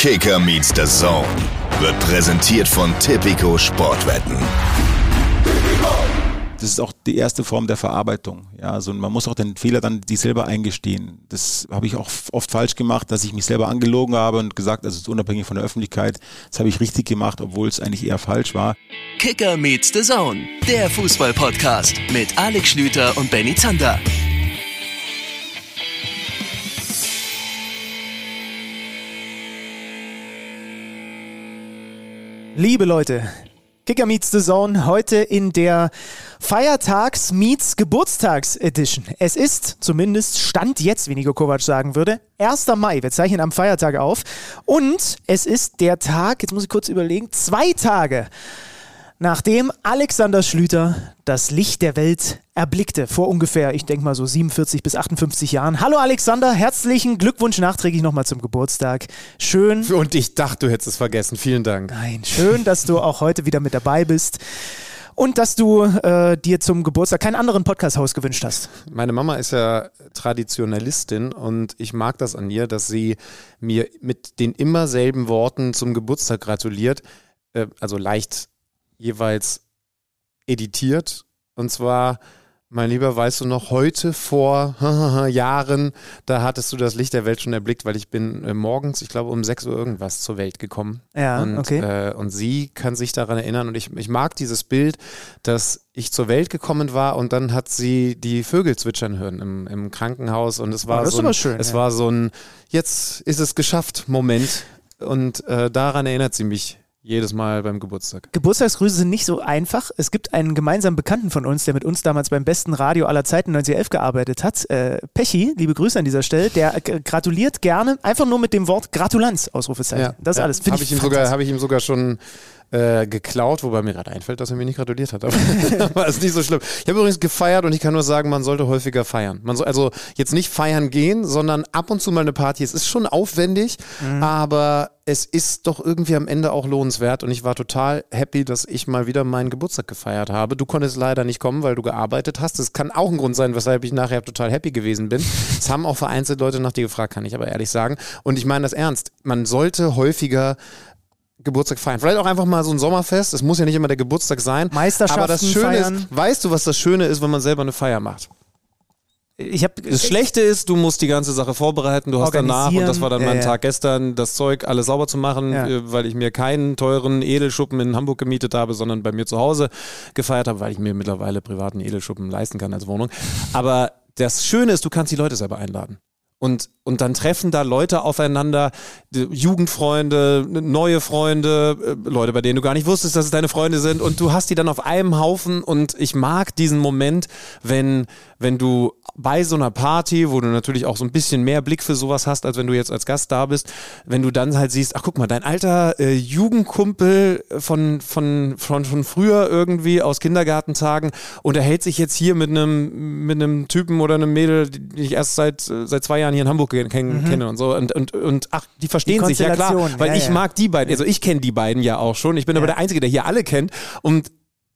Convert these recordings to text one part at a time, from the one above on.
Kicker meets the Zone wird präsentiert von Tipico Sportwetten. Das ist auch die erste Form der Verarbeitung. Ja, also man muss auch den Fehler dann die selber eingestehen. Das habe ich auch oft falsch gemacht, dass ich mich selber angelogen habe und gesagt, also es ist unabhängig von der Öffentlichkeit. Das habe ich richtig gemacht, obwohl es eigentlich eher falsch war. Kicker meets the Zone, der Fußball-Podcast mit Alex Schlüter und Benny Zander. Liebe Leute, Kicker Meets the Zone heute in der Feiertags Meets Geburtstags Edition. Es ist zumindest Stand jetzt, wie Nico Kovac sagen würde, 1. Mai. Wir zeichnen am Feiertag auf und es ist der Tag, jetzt muss ich kurz überlegen, zwei Tage nachdem Alexander Schlüter das Licht der Welt erblickte, vor ungefähr, ich denke mal so 47 bis 58 Jahren. Hallo Alexander, herzlichen Glückwunsch nachträglich nochmal zum Geburtstag. Schön. Und ich dachte, du hättest es vergessen. Vielen Dank. Nein, schön, dass du auch heute wieder mit dabei bist. Und dass du äh, dir zum Geburtstag keinen anderen Podcast-Haus gewünscht hast. Meine Mama ist ja Traditionalistin und ich mag das an ihr, dass sie mir mit den immer selben Worten zum Geburtstag gratuliert. Äh, also leicht jeweils editiert. Und zwar, mein Lieber, weißt du noch, heute vor Jahren, da hattest du das Licht der Welt schon erblickt, weil ich bin äh, morgens, ich glaube, um 6 Uhr irgendwas zur Welt gekommen. Ja, und, okay. Äh, und sie kann sich daran erinnern. Und ich, ich mag dieses Bild, dass ich zur Welt gekommen war und dann hat sie die Vögel zwitschern hören im, im Krankenhaus. Und es war, Oh, das ist so, ein, schön, es ja. war so ein, jetzt ist es geschafft Moment. Und äh, daran erinnert sie mich jedes Mal beim Geburtstag. Geburtstagsgrüße sind nicht so einfach. Es gibt einen gemeinsamen Bekannten von uns, der mit uns damals beim besten Radio aller Zeiten 1911 gearbeitet hat. Äh, Pechi, liebe Grüße an dieser Stelle, der äh, gratuliert gerne einfach nur mit dem Wort Gratulanz, Ausrufezeichen. das ist alles. Finde Habe ich, ich, sogar, hab ich ihm sogar schon äh, geklaut, wobei mir gerade einfällt, dass er mir nicht gratuliert hat. Aber, aber ist nicht so schlimm. Ich habe übrigens gefeiert und ich kann nur sagen, man sollte häufiger feiern. Man soll also jetzt nicht feiern gehen, sondern ab und zu mal eine Party. Es ist schon aufwendig, Mhm. aber es ist doch irgendwie am Ende auch lohnenswert und ich war total happy, dass ich mal wieder meinen Geburtstag gefeiert habe. Du konntest leider nicht kommen, weil du gearbeitet hast. Das kann auch ein Grund sein, weshalb ich nachher total happy gewesen bin. Es haben auch vereinzelt Leute nach dir gefragt, kann ich aber ehrlich sagen. Und ich meine das ernst. Man sollte häufiger Geburtstag feiern. Vielleicht auch einfach mal so ein Sommerfest. Es muss ja nicht immer der Geburtstag sein. Meisterschaften Aber das Schöne feiern. ist, weißt du, was das Schöne ist, wenn man selber eine Feier macht? Ich hab, Das Schlechte ist, du musst die ganze Sache vorbereiten. Du hast danach, und das war dann Organisieren. mein. Tag gestern, das Zeug alles sauber zu machen, Ja. äh, weil ich mir keinen teuren Edelschuppen in Hamburg gemietet habe, sondern bei mir zu Hause gefeiert habe, weil ich mir mittlerweile privaten Edelschuppen leisten kann als Wohnung. Aber das Schöne ist, du kannst die Leute selber einladen. Und, und dann treffen da Leute aufeinander, Jugendfreunde, neue Freunde, äh, Leute, bei denen du gar nicht wusstest, dass es deine Freunde sind. Und du hast die dann auf einem Haufen. Und ich mag diesen Moment, wenn, wenn du bei so einer Party, wo du natürlich auch so ein bisschen mehr Blick für sowas hast, als wenn du jetzt als Gast da bist, wenn du dann halt siehst, ach guck mal, dein alter äh, Jugendkumpel von, von, von, von früher irgendwie aus Kindergartentagen unterhält sich jetzt hier mit einem, mit Typen oder einem Mädel, die ich erst seit, äh, seit zwei Jahren hier in Hamburg kenn, kenne und so. Und, und, und ach, die verstehen Die sich, ja klar. Weil ja, ich ja. mag die beiden, also ich kenne die beiden ja auch schon. Ich bin aber der Einzige, der hier alle kennt. Und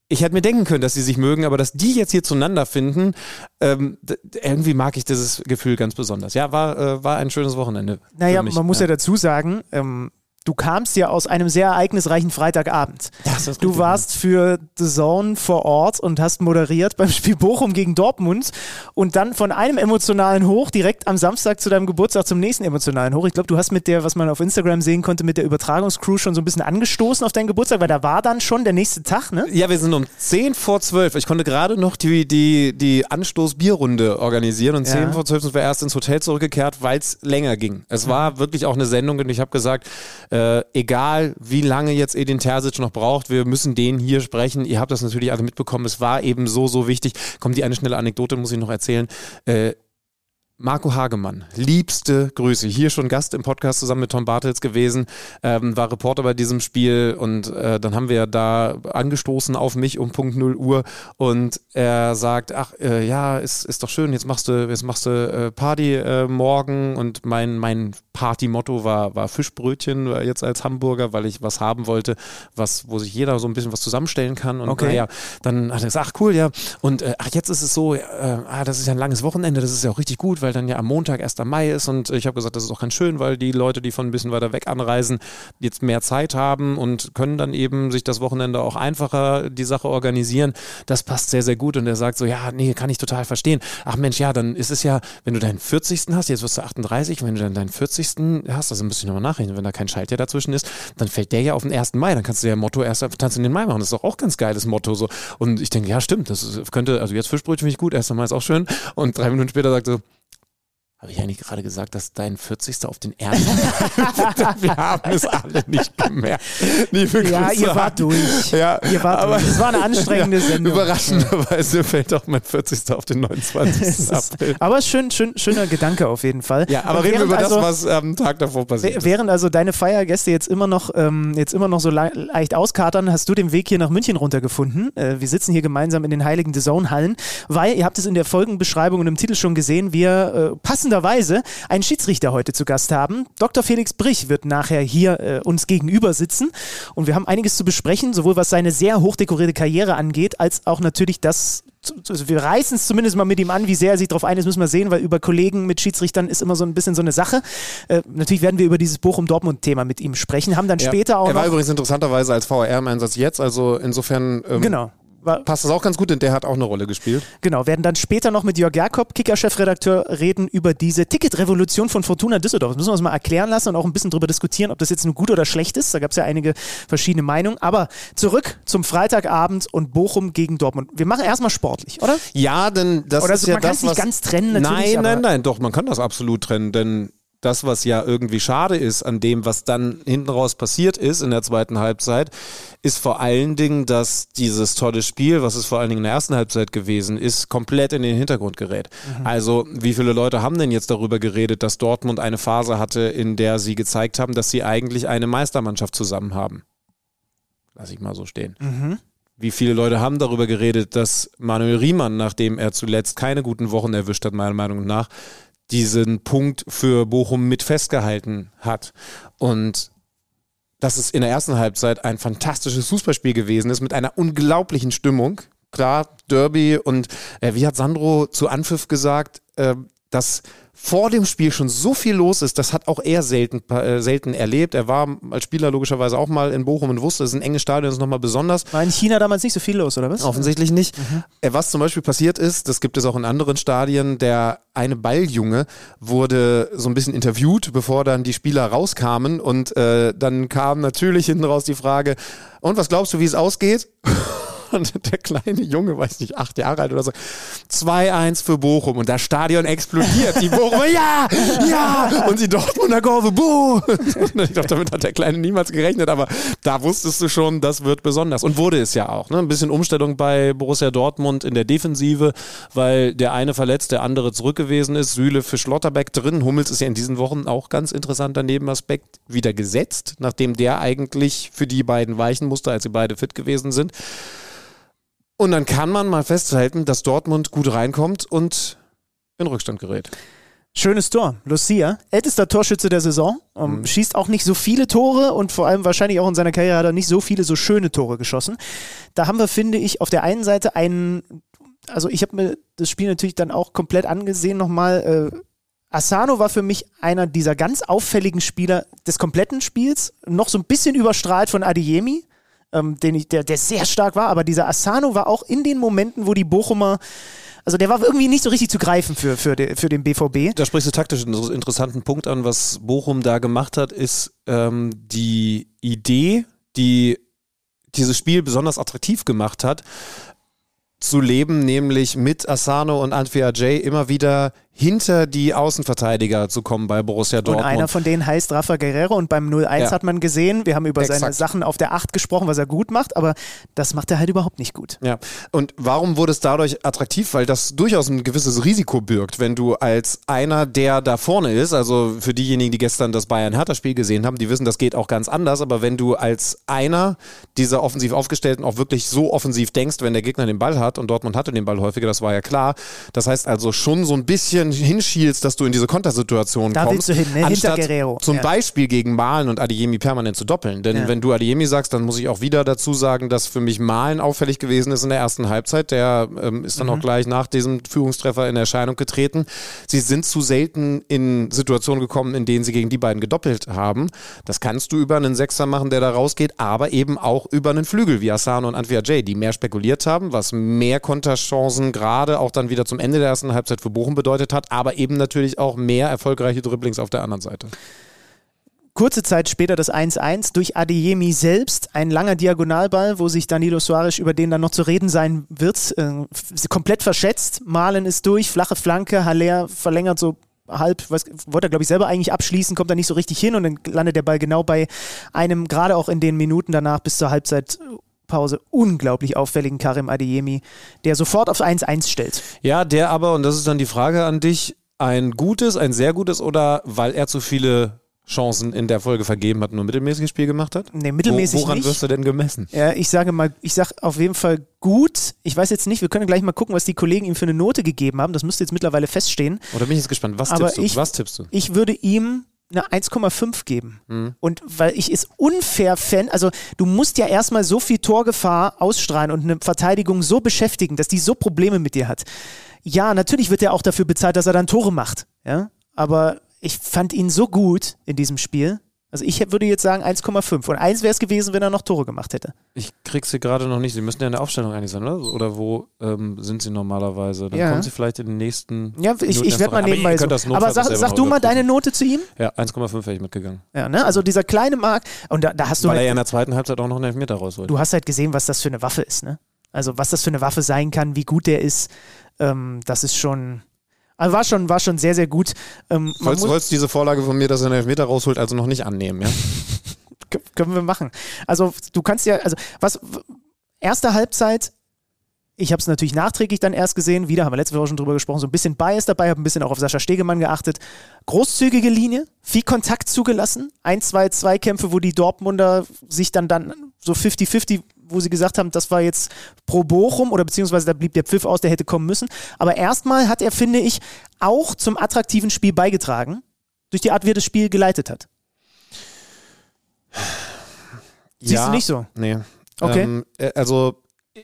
ich hätte mir denken können, dass sie sich mögen, aber dass die jetzt hier zueinander finden, ähm, irgendwie mag ich dieses Gefühl ganz besonders. Ja, war, äh, war ein schönes Wochenende. Naja, man muss ja, dazu sagen, ähm, du kamst ja aus einem sehr ereignisreichen Freitagabend. das ist Du warst für The Zone vor Ort und hast moderiert beim Spiel Bochum gegen Dortmund und dann von einem emotionalen Hoch direkt am Samstag zu deinem Geburtstag zum nächsten emotionalen Hoch. Ich glaube, du hast mit der, was man auf Instagram sehen konnte, mit der Übertragungscrew schon so ein bisschen angestoßen auf deinen Geburtstag, weil da war dann schon der nächste Tag, ne? Ja, wir sind um 10 vor 12. Ich konnte gerade noch die, die, die Anstoß-Bierrunde organisieren und Ja. 10 vor 12 sind wir erst ins Hotel zurückgekehrt, weil es länger ging. Es war wirklich auch eine Sendung und ich habe gesagt, äh, egal wie lange jetzt Edin Terzic noch braucht, wir müssen den hier sprechen. Ihr habt das natürlich alle mitbekommen. Es war eben so, so wichtig. Kommt die eine schnelle Anekdote, muss ich noch erzählen. Äh, Marco Hagemann, liebste Grüße. Hier schon Gast im Podcast zusammen mit Tom Bartels gewesen, ähm, war Reporter bei diesem Spiel und äh, dann haben wir da angestoßen auf mich um Punkt 0 Uhr und er sagt, ach äh, ja, ist, ist doch schön, jetzt machst du, jetzt machst du äh, Party äh, morgen und mein, mein Party-Motto war, war Fischbrötchen äh, jetzt als Hamburger, weil ich was haben wollte, was, wo sich jeder so ein bisschen was zusammenstellen kann und Okay. naja, dann hat er gesagt, ach cool, ja und äh, ach jetzt ist es so, ah, das ist ja ein langes Wochenende, das ist ja auch richtig gut, weil dann ja am Montag 1. Mai ist und ich habe gesagt, das ist auch ganz schön, weil die Leute, die von ein bisschen weiter weg anreisen, jetzt mehr Zeit haben und können dann eben sich das Wochenende auch einfacher die Sache organisieren. Das passt sehr, sehr gut und er sagt so, ja, nee, kann ich total verstehen. Ach Mensch, ja, dann ist es ja, wenn du deinen 40. hast, jetzt wirst du 38, wenn du dann deinen 40. hast, also müsste ich nochmal nachrechnen, wenn da kein Schaltjahr dazwischen ist, dann fällt der ja auf den 1. Mai, dann kannst du ja Motto erst Tanz in den Mai machen. Das ist doch auch ganz geiles Motto so. Und ich denke, ja, stimmt, das könnte, also jetzt Fischbrötchen finde ich gut, 1. Mai ist auch schön. Und drei Minuten später sagt so, habe ich eigentlich gerade gesagt, dass dein 40. auf den ersten Wir haben es alle nicht gemerkt. Liebe ja, Grüße ihr wart durch. Ja, ihr wart aber durch. Es war eine anstrengende Sendung. Überraschenderweise fällt auch mein 40. auf den 29. April. Aber schön, schön, schöner Gedanke auf jeden Fall. Ja, aber reden wir über also, das, was am Tag davor passiert ist. Während also deine Feiergäste jetzt immer noch, ähm, jetzt immer noch so le leicht auskatern, hast du den Weg hier nach München runtergefunden. Äh, wir sitzen hier gemeinsam in den heiligen The Zone-Hallen, weil ihr habt es in der Folgenbeschreibung und im Titel schon gesehen, wir äh, passend passenderweise einen Schiedsrichter heute zu Gast haben. Dr. Felix Brich wird nachher hier äh, uns gegenüber sitzen und wir haben einiges zu besprechen, sowohl was seine sehr hochdekorierte Karriere angeht, als auch natürlich das, also wir reißen es zumindest mal mit ihm an, wie sehr er sich darauf ein ist, müssen wir sehen, weil über Kollegen mit Schiedsrichtern ist immer so ein bisschen so eine Sache. Äh, natürlich werden wir über dieses Bochum-Dortmund-Thema mit ihm sprechen, haben dann ja, später auch. Er war übrigens interessanterweise als VR im Einsatz jetzt, also insofern. Ähm, genau passt das auch ganz gut, denn der hat auch eine Rolle gespielt. Genau, werden dann später noch mit Jörg Jakob, Kicker-Chefredakteur, reden über diese Ticketrevolution von Fortuna Düsseldorf. Das müssen wir uns mal erklären lassen und auch ein bisschen darüber diskutieren, ob das jetzt nur gut oder schlecht ist. Da gab es ja einige verschiedene Meinungen. Aber zurück zum Freitagabend und Bochum gegen Dortmund. Wir machen erstmal sportlich, oder? Ja, denn das oder ist ja man das, kann es nicht ganz trennen, natürlich. Nein, nein, nein, doch, man kann das absolut trennen, denn das, was ja irgendwie schade ist an dem, was dann hinten raus passiert ist in der zweiten Halbzeit, ist vor allen Dingen, dass dieses tolle Spiel, was es vor allen Dingen in der ersten Halbzeit gewesen ist, komplett in den Hintergrund gerät. Mhm. Also, wie viele Leute haben denn jetzt darüber geredet, dass Dortmund eine Phase hatte, in der sie gezeigt haben, dass sie eigentlich eine Meistermannschaft zusammen haben? Lass ich mal so stehen. Mhm. Wie viele Leute haben darüber geredet, dass Manuel Riemann, nachdem er zuletzt keine guten Wochen erwischt hat, meiner Meinung nach, diesen Punkt für Bochum mit festgehalten hat. Und dass es in der ersten Halbzeit ein fantastisches Fußballspiel gewesen ist mit einer unglaublichen Stimmung. Klar, Derby und äh, wie hat Sandro zu Anpfiff gesagt, äh, dass vor dem Spiel schon so viel los ist, das hat auch er selten, äh, selten erlebt. Er war als Spieler logischerweise auch mal in Bochum und wusste, es ist ein enges Stadion, das ist nochmal besonders. War in China damals nicht so viel los, oder was? Offensichtlich nicht. Mhm. Äh, was zum Beispiel passiert ist, das gibt es auch in anderen Stadien, der eine Balljunge wurde so ein bisschen interviewt, bevor dann die Spieler rauskamen und äh, dann kam natürlich hinten raus die Frage, und was glaubst du, wie es ausgeht? Und der kleine Junge, weiß nicht, acht Jahre alt oder so, 2-1 für Bochum und das Stadion explodiert. Die Bochumer, ja, ja, und die Dortmunder Kurve, buh. Ich glaube, damit hat der Kleine niemals gerechnet, aber da wusstest du schon, das wird besonders. Und wurde es ja auch. Ne? Ein bisschen Umstellung bei Borussia Dortmund in der Defensive, weil der eine verletzt, der andere zurück gewesen ist. Sühle für Schlotterbeck drin. Hummels ist ja in diesen Wochen auch ganz interessanter Nebenaspekt wieder gesetzt, nachdem der eigentlich für die beiden weichen musste, als sie beide fit gewesen sind. Und dann kann man mal festhalten, dass Dortmund gut reinkommt und in Rückstand gerät. Schönes Tor. Lucia, ältester Torschütze der Saison, um, mhm. schießt auch nicht so viele Tore und vor allem wahrscheinlich auch in seiner Karriere hat er nicht so viele so schöne Tore geschossen. Da haben wir, finde ich, auf der einen Seite einen, also ich habe mir das Spiel natürlich dann auch komplett angesehen nochmal. Äh, Asano war für mich einer dieser ganz auffälligen Spieler des kompletten Spiels, noch so ein bisschen überstrahlt von Adiemi ähm, den ich, der, der sehr stark war, aber dieser Asano war auch in den Momenten, wo die Bochumer also der war irgendwie nicht so richtig zu greifen für, für, de, für den BVB. Da sprichst du taktisch einen interessanten Punkt an. Was Bochum da gemacht hat, ist ähm, die Idee, die dieses Spiel besonders attraktiv gemacht hat, zu leben, nämlich mit Asano und Antwi Ajay immer wieder hinter die Außenverteidiger zu kommen bei Borussia Dortmund. Und einer von denen heißt Rafa Guerrero und beim 0-1 ja. hat man gesehen, wir haben über Exakt. seine Sachen auf der 8 gesprochen, was er gut macht, aber das macht er halt überhaupt nicht gut. Ja, und warum wurde es dadurch attraktiv? Weil das durchaus ein gewisses Risiko birgt, wenn du als einer, der da vorne ist, also für diejenigen, die gestern das Bayern-Hertha-Spiel gesehen haben, die wissen, das geht auch ganz anders, aber wenn du als einer dieser offensiv aufgestellten auch wirklich so offensiv denkst, wenn der Gegner den Ball hat und Dortmund hatte den Ball häufiger, das war ja klar, das heißt also schon so ein bisschen bisschen hinschielst, dass du in diese Kontersituation Da kommst. willst du hin, ne? Hinter anstatt Guerrero. Zum Ja. Beispiel gegen Malen und Adeyemi permanent zu doppeln. Denn Ja. wenn du Adeyemi sagst, dann muss ich auch wieder dazu sagen, dass für mich Malen auffällig gewesen ist in der ersten Halbzeit. Der ähm, ist dann Mhm. auch gleich nach diesem Führungstreffer in Erscheinung getreten. Sie sind zu selten in Situationen gekommen, in denen sie gegen die beiden gedoppelt haben. Das kannst du über einen Sechser machen, der da rausgeht, aber eben auch über einen Flügel wie Asano und Antwia J, die mehr spekuliert haben, was mehr Konterchancen gerade auch dann wieder zum Ende der ersten Halbzeit für Bochum bedeutet hat, aber eben natürlich auch mehr erfolgreiche Dribblings auf der anderen Seite. Kurze Zeit später das 1-1 durch Adeyemi selbst. Ein langer Diagonalball, wo sich Danilo Suarez, über den dann noch zu reden sein wird, äh, komplett verschätzt. Malen ist durch, flache Flanke, Haller verlängert so halb, was, wollte er glaube ich selber eigentlich abschließen, kommt da nicht so richtig hin und dann landet der Ball genau bei einem, gerade auch in den Minuten danach bis zur Halbzeitpause, unglaublich auffälligen Karim Adeyemi, der sofort aufs 1-1 stellt. Ja, der aber, und das ist dann die Frage an dich, ein gutes, ein sehr gutes oder weil er zu viele Chancen in der Folge vergeben hat, nur mittelmäßiges Spiel gemacht hat? Nee, mittelmäßig Wo, woran nicht. wirst du denn gemessen? Ja, ich sage mal, ich sage auf jeden Fall gut. Ich weiß jetzt nicht, wir können gleich mal gucken, was die Kollegen ihm für eine Note gegeben haben. Das müsste jetzt mittlerweile feststehen. Oder bin ich jetzt gespannt? Was Aber tippst du? ich- Was tippst du? Ich würde ihm eine 1,5 geben. Mhm. Und weil ich es unfair fände, also du musst ja erstmal so viel Torgefahr ausstrahlen und eine Verteidigung so beschäftigen, dass die so Probleme mit dir hat. Ja, natürlich wird er auch dafür bezahlt, dass er dann Tore macht. Ja, aber ich fand ihn so gut in diesem Spiel. Also ich würde jetzt sagen 1,5. Und eins wäre es gewesen, wenn er noch Tore gemacht hätte. Ich krieg sie gerade noch nicht. Sie müssen ja in der Aufstellung eigentlich sein, oder? Oder wo ähm, sind sie normalerweise? Dann Ja. kommen sie vielleicht in den nächsten. Ja, ich, ich werde mal. Aber nebenbei das so. Aber sag, sag du mal deine Note zu ihm. Ja, 1,5 wäre ich mitgegangen. Ja, ne? Also dieser kleine Markt, und da, da hast du Weil er halt, ja in der zweiten Halbzeit auch noch einen Elfmeter rausholt. du hast halt gesehen, was das für eine Waffe ist, ne? Also was das für eine Waffe sein kann, wie gut der ist, ähm, das ist schon, also war schon, war schon sehr, sehr gut. Ähm, muss, wolltest diese Vorlage von mir, dass er einen Elfmeter rausholt, also noch nicht annehmen, ja? können wir machen. Also du kannst ja, also was, erste Halbzeit, ich habe es natürlich nachträglich dann erst gesehen, wieder haben wir letzte Woche schon drüber gesprochen, so ein bisschen Bias dabei, habe ein bisschen auch auf Sascha Stegemann geachtet. Großzügige Linie, viel Kontakt zugelassen, ein, zwei Zweikämpfe, wo die Dortmunder sich dann dann so 50-50, wo sie gesagt haben, das war jetzt pro Bochum oder beziehungsweise da blieb der Pfiff aus, der hätte kommen müssen. Aber erstmal hat er, finde ich, auch zum attraktiven Spiel beigetragen, durch die Art, wie er das Spiel geleitet hat. Siehst du nicht so? Nee. Okay. Ähm, äh, also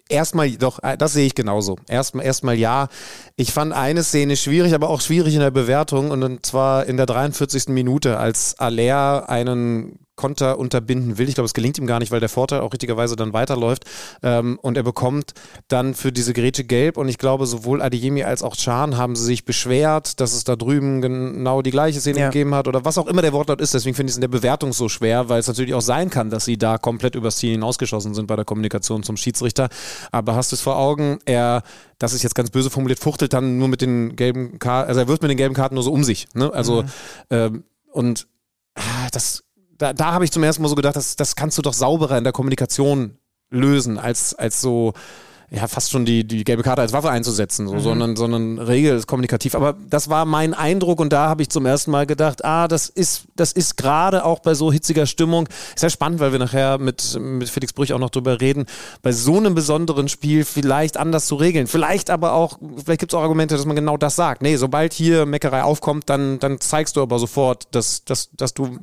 erstmal doch, äh, das sehe ich genauso. Erstmal erstmal ja. Ich fand eine Szene schwierig, aber auch schwierig in der Bewertung und zwar in der 43. Minute, als Aller einen Konter unterbinden will. Ich glaube, es gelingt ihm gar nicht, weil der Vorteil auch richtigerweise dann weiterläuft. Ähm, und er bekommt dann für diese Grätsche gelb. Und ich glaube, sowohl Adeyemi als auch Chan haben sie sich beschwert, dass es da drüben genau die gleiche Szene Ja. gegeben hat oder was auch immer der Wortlaut ist. Deswegen finde ich es in der Bewertung so schwer, weil es natürlich auch sein kann, dass sie da komplett übers Ziel hinausgeschossen sind bei der Kommunikation zum Schiedsrichter. Aber hast du es vor Augen? Er, das ist jetzt ganz böse formuliert, fuchtelt dann nur mit den gelben Karten, also er wirft mit den gelben Karten nur so um sich. Ne? Also, ähm, und ah, das, da, da habe ich zum ersten Mal so gedacht, das, das kannst du doch sauberer in der Kommunikation lösen, als, als so, ja, fast schon die, die gelbe Karte als Waffe einzusetzen, so, sondern, sondern Regel ist kommunikativ. Aber das war mein Eindruck und da habe ich zum ersten Mal gedacht, ah, das ist, das ist gerade auch bei so hitziger Stimmung, ist ja spannend, weil wir nachher mit, mit Felix Brüch auch noch drüber reden, bei so einem besonderen Spiel vielleicht anders zu regeln. Vielleicht aber auch, vielleicht gibt es auch Argumente, dass man genau das sagt. Nee, sobald hier Meckerei aufkommt, dann, dann zeigst du aber sofort, dass, dass, dass du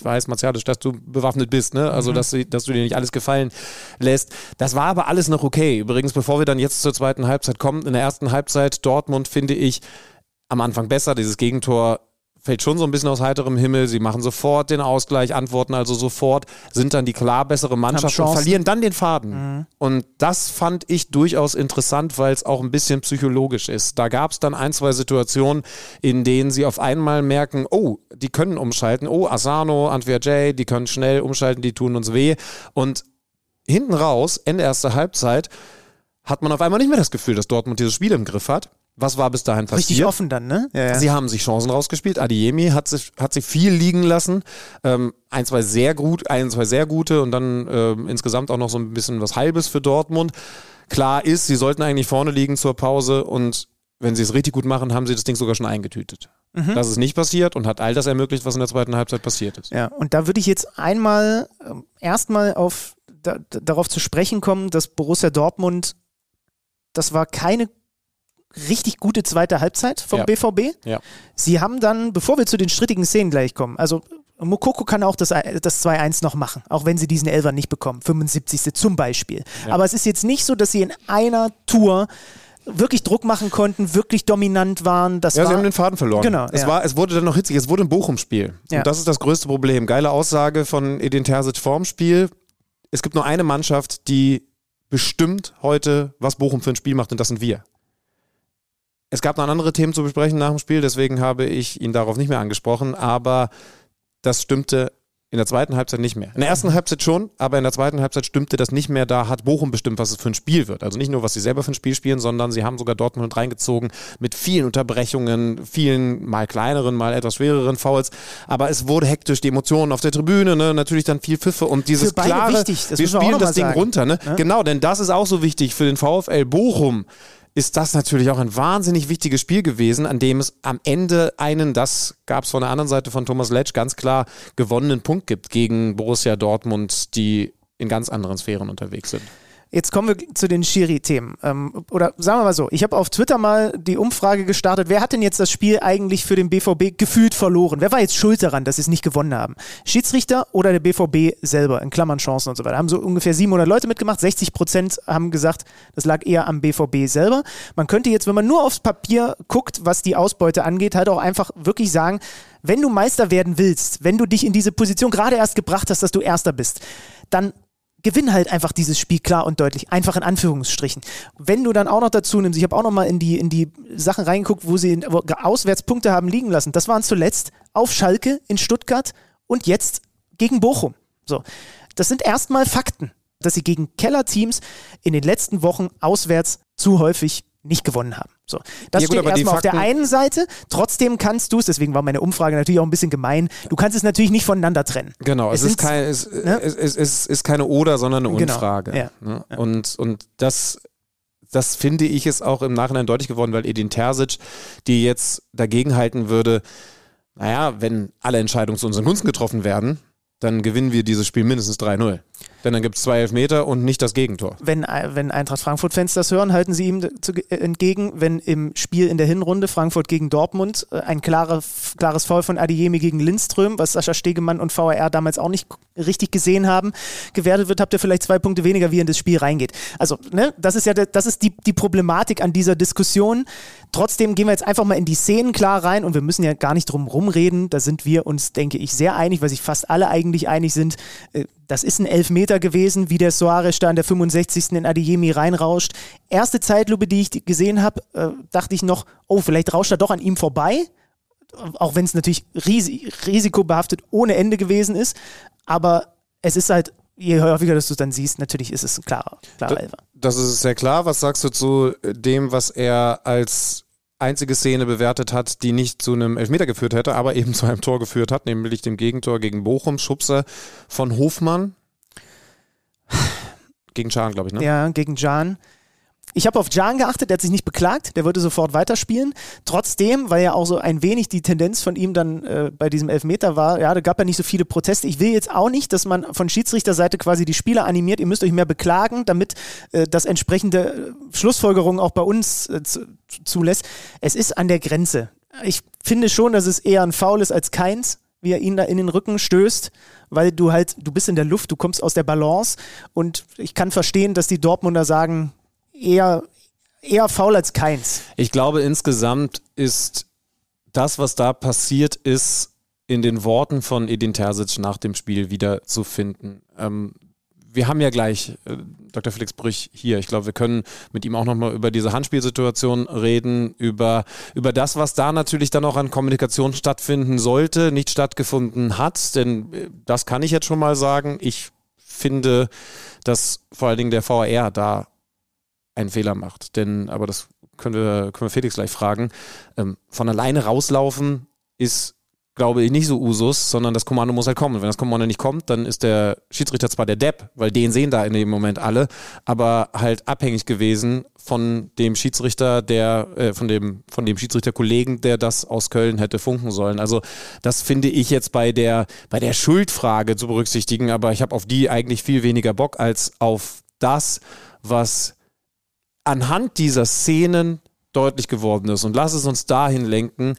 ich weiß, martialisch, dass du bewaffnet bist, ne? Also, dass, du- dass du dir nicht alles gefallen lässt. Das war aber alles noch okay. Übrigens, bevor wir dann jetzt zur zweiten Halbzeit kommen, in der ersten Halbzeit Dortmund finde ich am Anfang besser. Dieses Gegentor fällt schon so ein bisschen aus heiterem Himmel. Sie machen sofort den Ausgleich, antworten also sofort, sind dann die klar bessere Mannschaft und verlieren dann den Faden. Und das fand ich durchaus interessant, weil es auch ein bisschen psychologisch ist. Da gab es dann ein, zwei Situationen, in denen sie auf einmal merken, oh, die können umschalten. Oh, Asano, Antwer J, die können schnell umschalten, die tun uns weh. Und hinten raus, Ende erster Halbzeit, hat man auf einmal nicht mehr das Gefühl, dass Dortmund dieses Spiel im Griff hat. Was war bis dahin passiert? Richtig offen dann, ne? Ja, ja. Sie haben sich Chancen rausgespielt. Adiemi hat sich, hat sich viel liegen lassen. Ähm, ein, zwei sehr gut, ein, zwei sehr gute und dann ähm, insgesamt auch noch so ein bisschen was Halbes für Dortmund. Klar ist, sie sollten eigentlich vorne liegen zur Pause und wenn sie es richtig gut machen, haben sie das Ding sogar schon eingetütet. Mhm. Das ist nicht passiert und hat all das ermöglicht, was in der zweiten Halbzeit passiert ist. Ja, und da würde ich jetzt einmal ähm, erstmal auf da- darauf zu sprechen kommen, dass Borussia Dortmund, das war keine richtig gute zweite Halbzeit vom Ja. BVB. Ja. Sie haben dann, bevor wir zu den strittigen Szenen gleich kommen, also Mokoko kann auch das, das 2-1 noch machen, auch wenn sie diesen Elfer nicht bekommen, 75. zum Beispiel. Aber es ist jetzt nicht so, dass sie in einer Tour wirklich Druck machen konnten, wirklich dominant waren. Das Ja, sie war, haben den Faden verloren. Genau, es, ja. war, es wurde dann noch hitzig, es wurde ein Bochum-Spiel. Ja. Und das ist das größte Problem. Geile Aussage von Edin Terzic vorm Spiel. Es gibt nur eine Mannschaft, die bestimmt heute, was Bochum für ein Spiel macht, und das sind wir. Es gab noch andere Themen zu besprechen nach dem Spiel, deswegen habe ich ihn darauf nicht mehr angesprochen, aber das stimmte in der zweiten Halbzeit nicht mehr. In der ersten Halbzeit schon, aber in der zweiten Halbzeit stimmte das nicht mehr. Da hat Bochum bestimmt, was es für ein Spiel wird. Also nicht nur, was sie selber für ein Spiel spielen, sondern sie haben sogar Dortmund reingezogen mit vielen Unterbrechungen, vielen mal kleineren, mal etwas schwereren Fouls. Aber es wurde hektisch, die Emotionen auf der Tribüne, ne? natürlich dann viel Pfiffe und dieses klare, wichtig, das wir wir spielen mal das Ding sagen. runter. Ne? Ja. Genau, denn das ist auch so wichtig für den VfL Bochum ist das natürlich auch ein wahnsinnig wichtiges Spiel gewesen, an dem es am Ende einen, das gab es von der anderen Seite von Thomas Letsch, ganz klar gewonnenen Punkt gibt gegen Borussia Dortmund, die in ganz anderen Sphären unterwegs sind. Jetzt kommen wir zu den Schiri-Themen. Ähm, oder sagen wir mal so, ich habe auf Twitter mal die Umfrage gestartet, wer hat denn jetzt das Spiel eigentlich für den BVB gefühlt verloren? Wer war jetzt schuld daran, dass sie es nicht gewonnen haben? Schiedsrichter oder der BVB selber, in Klammern Chancen und so weiter. Haben so ungefähr 700 Leute mitgemacht, 60 Prozent haben gesagt, das lag eher am BVB selber. Man könnte jetzt, wenn man nur aufs Papier guckt, was die Ausbeute angeht, halt auch einfach wirklich sagen, wenn du Meister werden willst, wenn du dich in diese Position gerade erst gebracht hast, dass du Erster bist, dann gewinn halt einfach dieses Spiel klar und deutlich, einfach in Anführungsstrichen. Wenn du dann auch noch dazu nimmst, ich habe auch noch mal in die, in die Sachen reingeguckt, wo sie wo Auswärtspunkte haben liegen lassen. Das waren zuletzt auf Schalke in Stuttgart und jetzt gegen Bochum. So, das sind erstmal Fakten, dass sie gegen Kellerteams in den letzten Wochen auswärts zu häufig nicht gewonnen haben. So, das Ja, gut, steht erstmal auf der einen Seite. Trotzdem kannst du es, deswegen war meine Umfrage natürlich auch ein bisschen gemein, du kannst es natürlich nicht voneinander trennen. Genau, es, Es ist, kein, es, ne? es, es, ist keine Oder, sondern eine Genau, Unfrage. ja. Ne? Und, und das, das finde ich ist auch im Nachhinein deutlich geworden, weil Edin Terzic, die jetzt dagegen halten würde, naja, wenn alle Entscheidungen zu unseren Gunsten getroffen werden, dann gewinnen wir dieses Spiel mindestens 3-0. Denn dann gibt es zwei Elfmeter und nicht das Gegentor. wenn, wenn Eintracht Frankfurt-Fans das hören, halten sie ihm äh, entgegen, wenn im Spiel in der Hinrunde Frankfurt gegen Dortmund äh, ein klare, klares Foul von Adeyemi gegen Lindström, was Sascha Stegemann und VAR damals auch nicht richtig gesehen haben, gewertet wird, habt ihr vielleicht zwei Punkte weniger, wie ihr in das Spiel reingeht. Also, ne, das ist ja das ist die, die Problematik an dieser Diskussion. Trotzdem gehen wir jetzt einfach mal in die Szenen klar rein und wir müssen ja gar nicht drum rumreden. Da sind wir uns, denke ich, sehr einig, weil sich fast alle eigentlich einig sind. Das ist ein Elfmeter gewesen, wie der Soares da in der 65. in Adeyemi reinrauscht. Erste Zeitlupe, die ich gesehen habe, äh, dachte ich noch, oh, vielleicht rauscht er doch an ihm vorbei. Auch wenn es natürlich risi risikobehaftet ohne Ende gewesen ist. Aber es ist halt, je häufiger dass du es dann siehst, natürlich ist es ein klarer, klarer Elfer. Das ist sehr klar. Was sagst du zu dem, was er als einzige Szene bewertet hat, die nicht zu einem Elfmeter geführt hätte, aber eben zu einem Tor geführt hat, nämlich dem Gegentor gegen Bochum, Schubser von Hofmann. Gegen Schahn, glaube ich, ne? Ja, gegen Jan. Ich habe auf Jan geachtet, der hat sich nicht beklagt, der wollte sofort weiterspielen. Trotzdem, weil ja auch so ein wenig die Tendenz von ihm dann äh, bei diesem Elfmeter war, ja, da gab ja nicht so viele Proteste. Ich will jetzt auch nicht, dass man von Schiedsrichterseite quasi die Spieler animiert, ihr müsst euch mehr beklagen, damit äh, das entsprechende äh, Schlussfolgerungen auch bei uns äh, zu, zulässt. Es ist an der Grenze. Ich finde schon, dass es eher ein Foul ist als keins, wie er ihn da in den Rücken stößt, weil du halt, du bist in der Luft, du kommst aus der Balance und ich kann verstehen, dass die Dortmunder sagen, eher, eher faul als keins. Ich glaube, insgesamt ist das, was da passiert ist, in den Worten von Edin Terzic nach dem Spiel wieder zu finden. Ähm, wir haben ja gleich äh, Dr. Felix Brüch hier. Ich glaube, wir können mit ihm auch nochmal über diese Handspielsituation reden, über, über das, was da natürlich dann auch an Kommunikation stattfinden sollte, nicht stattgefunden hat. Denn äh, das kann ich jetzt schon mal sagen. Ich finde, dass vor allen Dingen der VAR da einen Fehler macht. Denn, aber das können wir, können wir Felix gleich fragen, ähm, von alleine rauslaufen ist, glaube ich, nicht so Usus, sondern das Kommando muss halt kommen. Und wenn das Kommando nicht kommt, dann ist der Schiedsrichter zwar der Depp, weil den sehen da in dem Moment alle, aber halt abhängig gewesen von dem Schiedsrichter, der, äh, von dem, von dem Schiedsrichterkollegen, der das aus Köln hätte funken sollen. Also das finde ich jetzt bei der, bei der Schuldfrage zu berücksichtigen, aber ich habe auf die eigentlich viel weniger Bock als auf das, was anhand dieser Szenen deutlich geworden ist. Und lass es uns dahin lenken.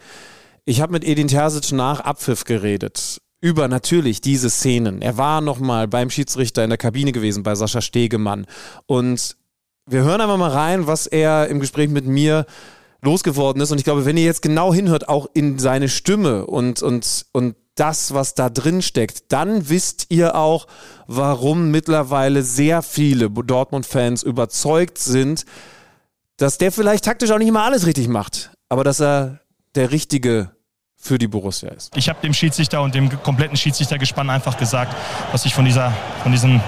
Ich habe mit Edin Terzic nach Abpfiff geredet über natürlich diese Szenen. Er war nochmal beim Schiedsrichter in der Kabine gewesen, bei Sascha Stegemann. Und wir hören einfach mal rein, was er im Gespräch mit mir losgeworden ist. Und ich glaube, wenn ihr jetzt genau hinhört, auch in seine Stimme und, und, und das, was da drin steckt, dann wisst ihr auch, warum mittlerweile sehr viele Dortmund-Fans überzeugt sind, dass der vielleicht taktisch auch nicht immer alles richtig macht, aber dass er der richtige für die Borussia ist. Ich habe dem Schiedsrichter und dem kompletten Schiedsrichtergespann einfach gesagt, was ich von dieser, von diesen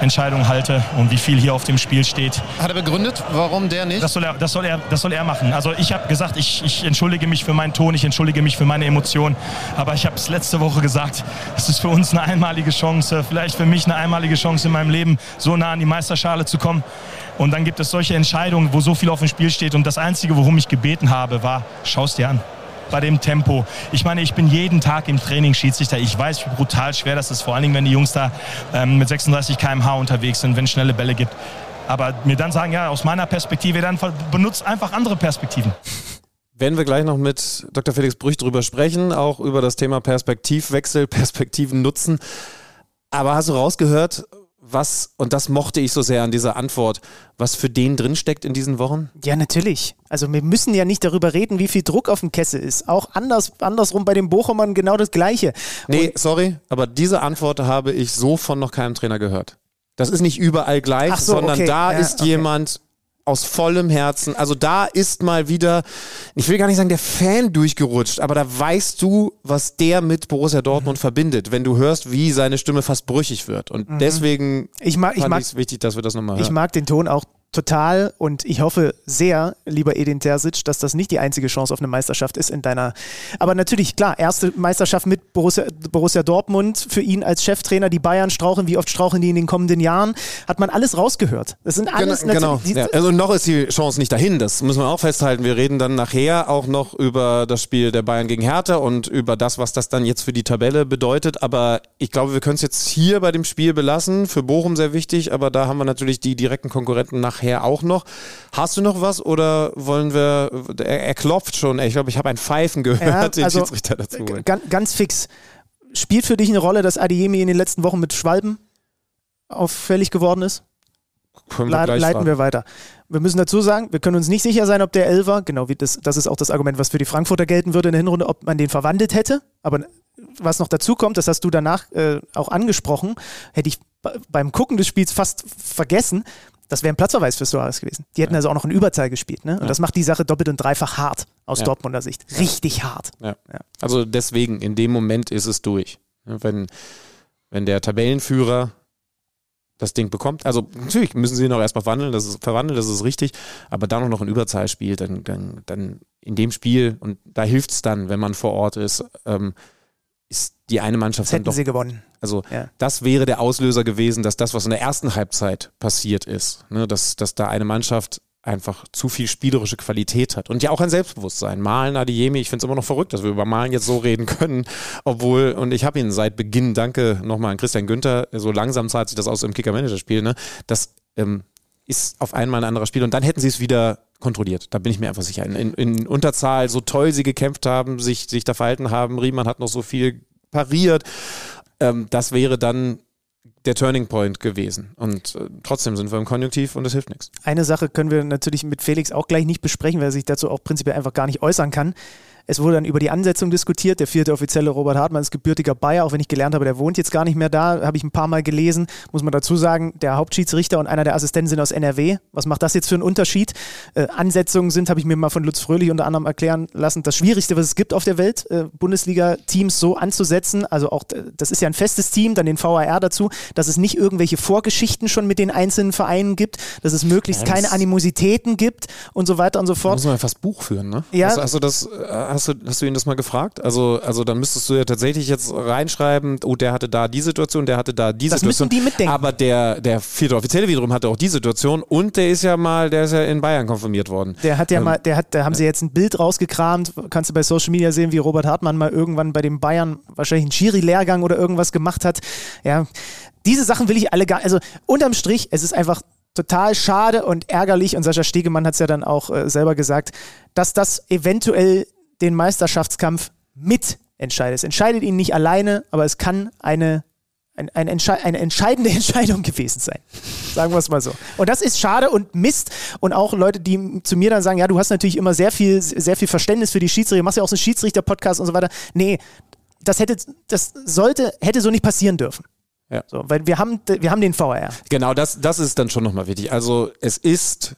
Entscheidung halte und wie viel hier auf dem Spiel steht. Hat er begründet, warum der nicht? Das soll er, das soll er, das soll er machen. Also ich habe gesagt, ich, ich entschuldige mich für meinen Ton, ich entschuldige mich für meine Emotionen. Aber ich habe es letzte Woche gesagt, es ist für uns eine einmalige Chance, vielleicht für mich eine einmalige Chance in meinem Leben, so nah an die Meisterschale zu kommen. Und dann gibt es solche Entscheidungen, wo so viel auf dem Spiel steht. Und das Einzige, worum ich gebeten habe, war, schau es dir an bei dem Tempo. Ich meine, ich bin jeden Tag im Training Schiedsrichter. Ich weiß, wie brutal schwer das ist, vor allen Dingen, wenn die Jungs da ähm, mit 36 km/h unterwegs sind, wenn es schnelle Bälle gibt. Aber mir dann sagen, ja, aus meiner Perspektive, dann benutzt einfach andere Perspektiven. Werden wir gleich noch mit Dr. Felix Brüch drüber sprechen, auch über das Thema Perspektivwechsel, Perspektiven nutzen. Aber hast du rausgehört, was, und das mochte ich so sehr an dieser Antwort, was für den drinsteckt in diesen Wochen? Ja, natürlich. Also wir müssen ja nicht darüber reden, wie viel Druck auf dem Kessel ist. Auch anders, andersrum bei den Bochumern genau das Gleiche. Nee, und sorry, aber diese Antwort habe ich so von noch keinem Trainer gehört. Das ist nicht überall gleich, so, sondern okay. da ja, ist okay. jemand aus vollem Herzen. Also da ist mal wieder, ich will gar nicht sagen, der Fan durchgerutscht, aber da weißt du, was der mit Borussia Dortmund mhm. verbindet, wenn du hörst, wie seine Stimme fast brüchig wird. Und mhm. deswegen ich mag, ich mag, es wichtig, dass wir das nochmal hören. Ich mag den Ton auch total und ich hoffe sehr, lieber Edin Terzic, dass das nicht die einzige Chance auf eine Meisterschaft ist in deiner. Aber natürlich, klar, erste Meisterschaft mit Borussia, Borussia Dortmund für ihn als Cheftrainer. Die Bayern strauchen, wie oft strauchen die in den kommenden Jahren? Hat man alles rausgehört. Das sind alles genau. genau. Ja. Also noch ist die Chance nicht dahin. Das müssen wir auch festhalten. Wir reden dann nachher auch noch über das Spiel der Bayern gegen Hertha und über das, was das dann jetzt für die Tabelle bedeutet. Aber ich glaube, wir können es jetzt hier bei dem Spiel belassen. Für Bochum sehr wichtig, aber da haben wir natürlich die direkten Konkurrenten nach nachher auch noch. Hast du noch was oder wollen wir, er, er klopft schon, ich glaube, ich habe ein Pfeifen gehört, ja, den also, Schiedsrichter dazu. Ganz, ganz fix. Spielt für dich eine Rolle, dass Adiemi in den letzten Wochen mit Schwalben auffällig geworden ist? Können wir leiten fragen. wir weiter. Wir müssen dazu sagen, wir können uns nicht sicher sein, ob der Elfer, genau wie das, das ist auch das Argument, was für die Frankfurter gelten würde in der Hinrunde, ob man den verwandelt hätte. Aber was noch dazu kommt, das hast du danach äh, auch angesprochen, hätte ich beim Gucken des Spiels fast vergessen, das wäre ein Platzverweis für Suarez gewesen. Die hätten ja. also auch noch in Überzahl gespielt. Ne? Und ja. das macht die Sache doppelt und dreifach hart aus ja. Dortmunder Sicht. Richtig hart. Also deswegen, in dem Moment ist es durch. Wenn, wenn der Tabellenführer das Ding bekommt, also natürlich müssen sie ihn auch erstmal verwandeln, das ist, verwandeln, das ist richtig, aber dann auch noch in Überzahl spielt, dann, dann, dann in dem Spiel, und da hilft es dann, wenn man vor Ort ist, ähm, ist die eine Mannschaft das dann doch. sie gewonnen. Also ja. das wäre der Auslöser gewesen, dass das, was in der ersten Halbzeit passiert ist, ne, dass, dass da eine Mannschaft einfach zu viel spielerische Qualität hat und ja auch ein Selbstbewusstsein. Malen Adiemi, ich finde es immer noch verrückt, dass wir über Malen jetzt so reden können, obwohl, und ich habe ihn seit Beginn, danke nochmal an Christian Günther, so langsam zahlt sich das aus im Kicker-Manager-Spiel, ne, das ähm, ist auf einmal ein anderer Spiel und dann hätten sie es wieder kontrolliert. Da bin ich mir einfach sicher. In, in, Unterzahl, so toll sie gekämpft haben, sich, sich da verhalten haben, Riemann hat noch so viel pariert. Ähm, das wäre dann der Turning Point gewesen. Und äh, trotzdem sind wir im Konjunktiv und es hilft nichts. Eine Sache können wir natürlich mit Felix auch gleich nicht besprechen, weil er sich dazu auch prinzipiell einfach gar nicht äußern kann. Es wurde dann über die Ansetzung diskutiert. Der vierte Offizielle Robert Hartmann ist gebürtiger Bayer, auch wenn ich gelernt habe, der wohnt jetzt gar nicht mehr da. Habe ich ein paar Mal gelesen. Muss man dazu sagen, der Hauptschiedsrichter und einer der Assistenten sind aus NRW. Was macht das jetzt für einen Unterschied? Äh, Ansetzungen sind, habe ich mir mal von Lutz Fröhlich unter anderem erklären lassen, das Schwierigste, was es gibt auf der Welt, äh, Bundesliga-Teams so anzusetzen. Also auch, das ist ja ein festes Team, dann den VAR dazu, dass es nicht irgendwelche Vorgeschichten schon mit den einzelnen Vereinen gibt, dass es möglichst ja, keine Animositäten gibt und so weiter und so fort. Da muss man ja fast Buch führen, ne? Ja. Also, also das äh, Hast du, hast du ihn das mal gefragt? Also, also dann müsstest du ja tatsächlich jetzt reinschreiben, oh, der hatte da die Situation, der hatte da die das Situation. Müssen die mitdenken. Aber der, der vierte Offizielle wiederum hatte auch die Situation und der ist ja mal, der ist ja in Bayern konfirmiert worden. Der hat ja ähm, mal, der hat, da haben sie jetzt ein Bild rausgekramt, kannst du bei Social Media sehen, wie Robert Hartmann mal irgendwann bei den Bayern wahrscheinlich einen Schiri-Lehrgang oder irgendwas gemacht hat. Ja, diese Sachen will ich alle gar, also unterm Strich, es ist einfach total schade und ärgerlich, und Sascha Stegemann hat es ja dann auch äh, selber gesagt, dass das eventuell den Meisterschaftskampf mitentscheidet. Es entscheidet ihn nicht alleine, aber es kann eine ein, ein Entsche eine entscheidende Entscheidung gewesen sein. Sagen wir es mal so. Und das ist schade und Mist. Und auch Leute, die zu mir dann sagen, ja, du hast natürlich immer sehr viel, sehr viel Verständnis für die Schiedsrichter, machst ja auch so einen Schiedsrichter-Podcast und so weiter. Nee, das hätte, das sollte, hätte so nicht passieren dürfen. Ja. So, weil wir haben, wir haben den VR. Genau, das, das ist dann schon nochmal wichtig. Also es ist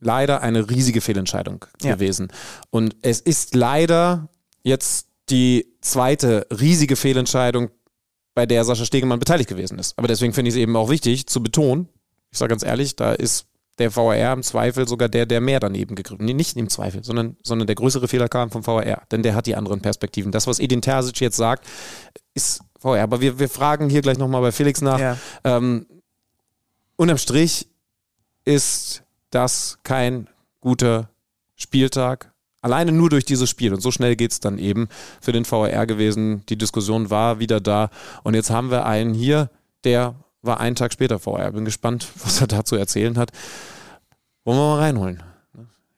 leider eine riesige Fehlentscheidung ja. gewesen. Und es ist leider jetzt die zweite riesige Fehlentscheidung, bei der Sascha Stegemann beteiligt gewesen ist. Aber deswegen finde ich es eben auch wichtig zu betonen, ich sage ganz ehrlich, da ist der VAR im Zweifel sogar der, der mehr daneben gegriffen. Nee, nicht im Zweifel, sondern, sondern der größere Fehler kam vom VAR, denn der hat die anderen Perspektiven. Das, was Edin Terzic jetzt sagt, ist VR. Aber wir, wir fragen hier gleich nochmal bei Felix nach. Ja. Ähm, unterm Strich ist das kein guter Spieltag alleine nur durch dieses Spiel. Und so schnell geht es dann eben für den VAR gewesen. Die Diskussion war wieder da. Und jetzt haben wir einen hier, der war einen Tag später VAR. Bin gespannt, was er da zu erzählen hat. Wollen wir mal reinholen.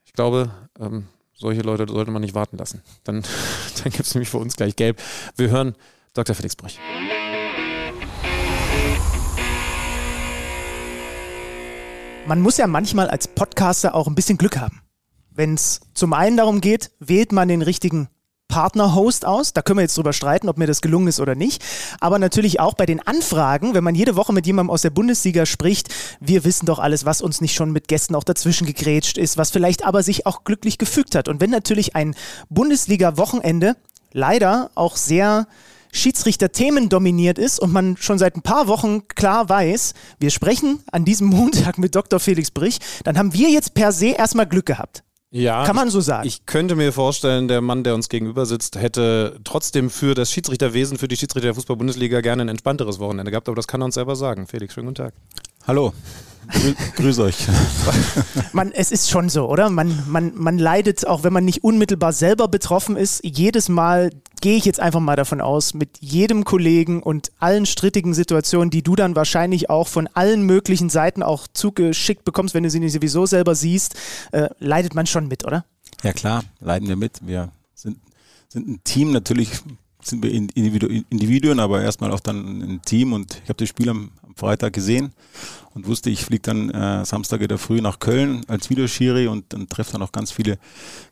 Ich glaube, ähm, solche Leute sollte man nicht warten lassen. Dann, dann gibt es nämlich für uns gleich gelb. Wir hören Dr. Felix Brüch. Man muss ja manchmal als Podcaster auch ein bisschen Glück haben wenn es zum einen darum geht, wählt man den richtigen Partner-Host aus. Da können wir jetzt drüber streiten, ob mir das gelungen ist oder nicht. Aber natürlich auch bei den Anfragen, wenn man jede Woche mit jemandem aus der Bundesliga spricht, wir wissen doch alles, was uns nicht schon mit Gästen auch dazwischen gegrätscht ist, was vielleicht aber sich auch glücklich gefügt hat. Und wenn natürlich ein Bundesliga-Wochenende leider auch sehr Schiedsrichter-Themen dominiert ist und man schon seit ein paar Wochen klar weiß, wir sprechen an diesem Montag mit Dr. Felix Brich, dann haben wir jetzt per se erstmal Glück gehabt. Ja, kann man so sagen. Ich könnte mir vorstellen, der Mann, der uns gegenüber sitzt, hätte trotzdem für das Schiedsrichterwesen, für die Schiedsrichter der Fußball-Bundesliga gerne ein entspannteres Wochenende gehabt, aber das kann er uns selber sagen. Felix, schönen guten Tag. Hallo. Grü grüß euch. Man, es ist schon so, oder? Man, man, man leidet, auch wenn man nicht unmittelbar selber betroffen ist, jedes Mal gehe ich jetzt einfach mal davon aus, mit jedem Kollegen und allen strittigen Situationen, die du dann wahrscheinlich auch von allen möglichen Seiten auch zugeschickt bekommst, wenn du sie nicht sowieso selber siehst, äh, leidet man schon mit, oder? Ja klar, leiden wir mit. Wir sind, sind ein Team, natürlich sind wir Individuen, aber erstmal auch dann ein Team und ich habe das Spiel am, am, Freitag gesehen und wusste, ich fliege dann äh, Samstag in der Früh nach Köln als Videoschiri und dann treffe dann auch ganz viele,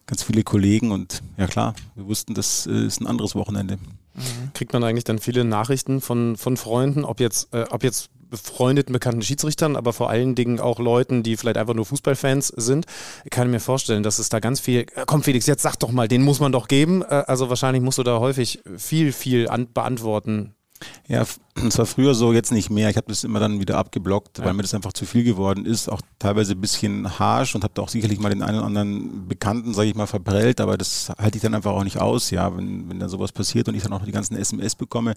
ganz viele Kollegen und ja klar, wir wussten, das äh, ist ein anderes Wochenende. Mhm. Kriegt man eigentlich dann viele Nachrichten von, von Freunden, ob jetzt, äh, ob jetzt befreundeten, bekannten Schiedsrichtern, aber vor allen Dingen auch Leuten, die vielleicht einfach nur Fußballfans sind. Ich kann mir vorstellen, dass es da ganz viel, äh, komm Felix, jetzt sag doch mal, den muss man doch geben. Äh, also wahrscheinlich musst du da häufig viel, viel beantworten. Ja, es war früher so, jetzt nicht mehr. Ich habe das immer dann wieder abgeblockt, ja. weil mir das einfach zu viel geworden ist. Auch teilweise ein bisschen harsh und habe da auch sicherlich mal den einen oder anderen Bekannten, sage ich mal, verprellt, aber das halte ich dann einfach auch nicht aus, ja, wenn, wenn da sowas passiert und ich dann auch die ganzen SMS bekomme.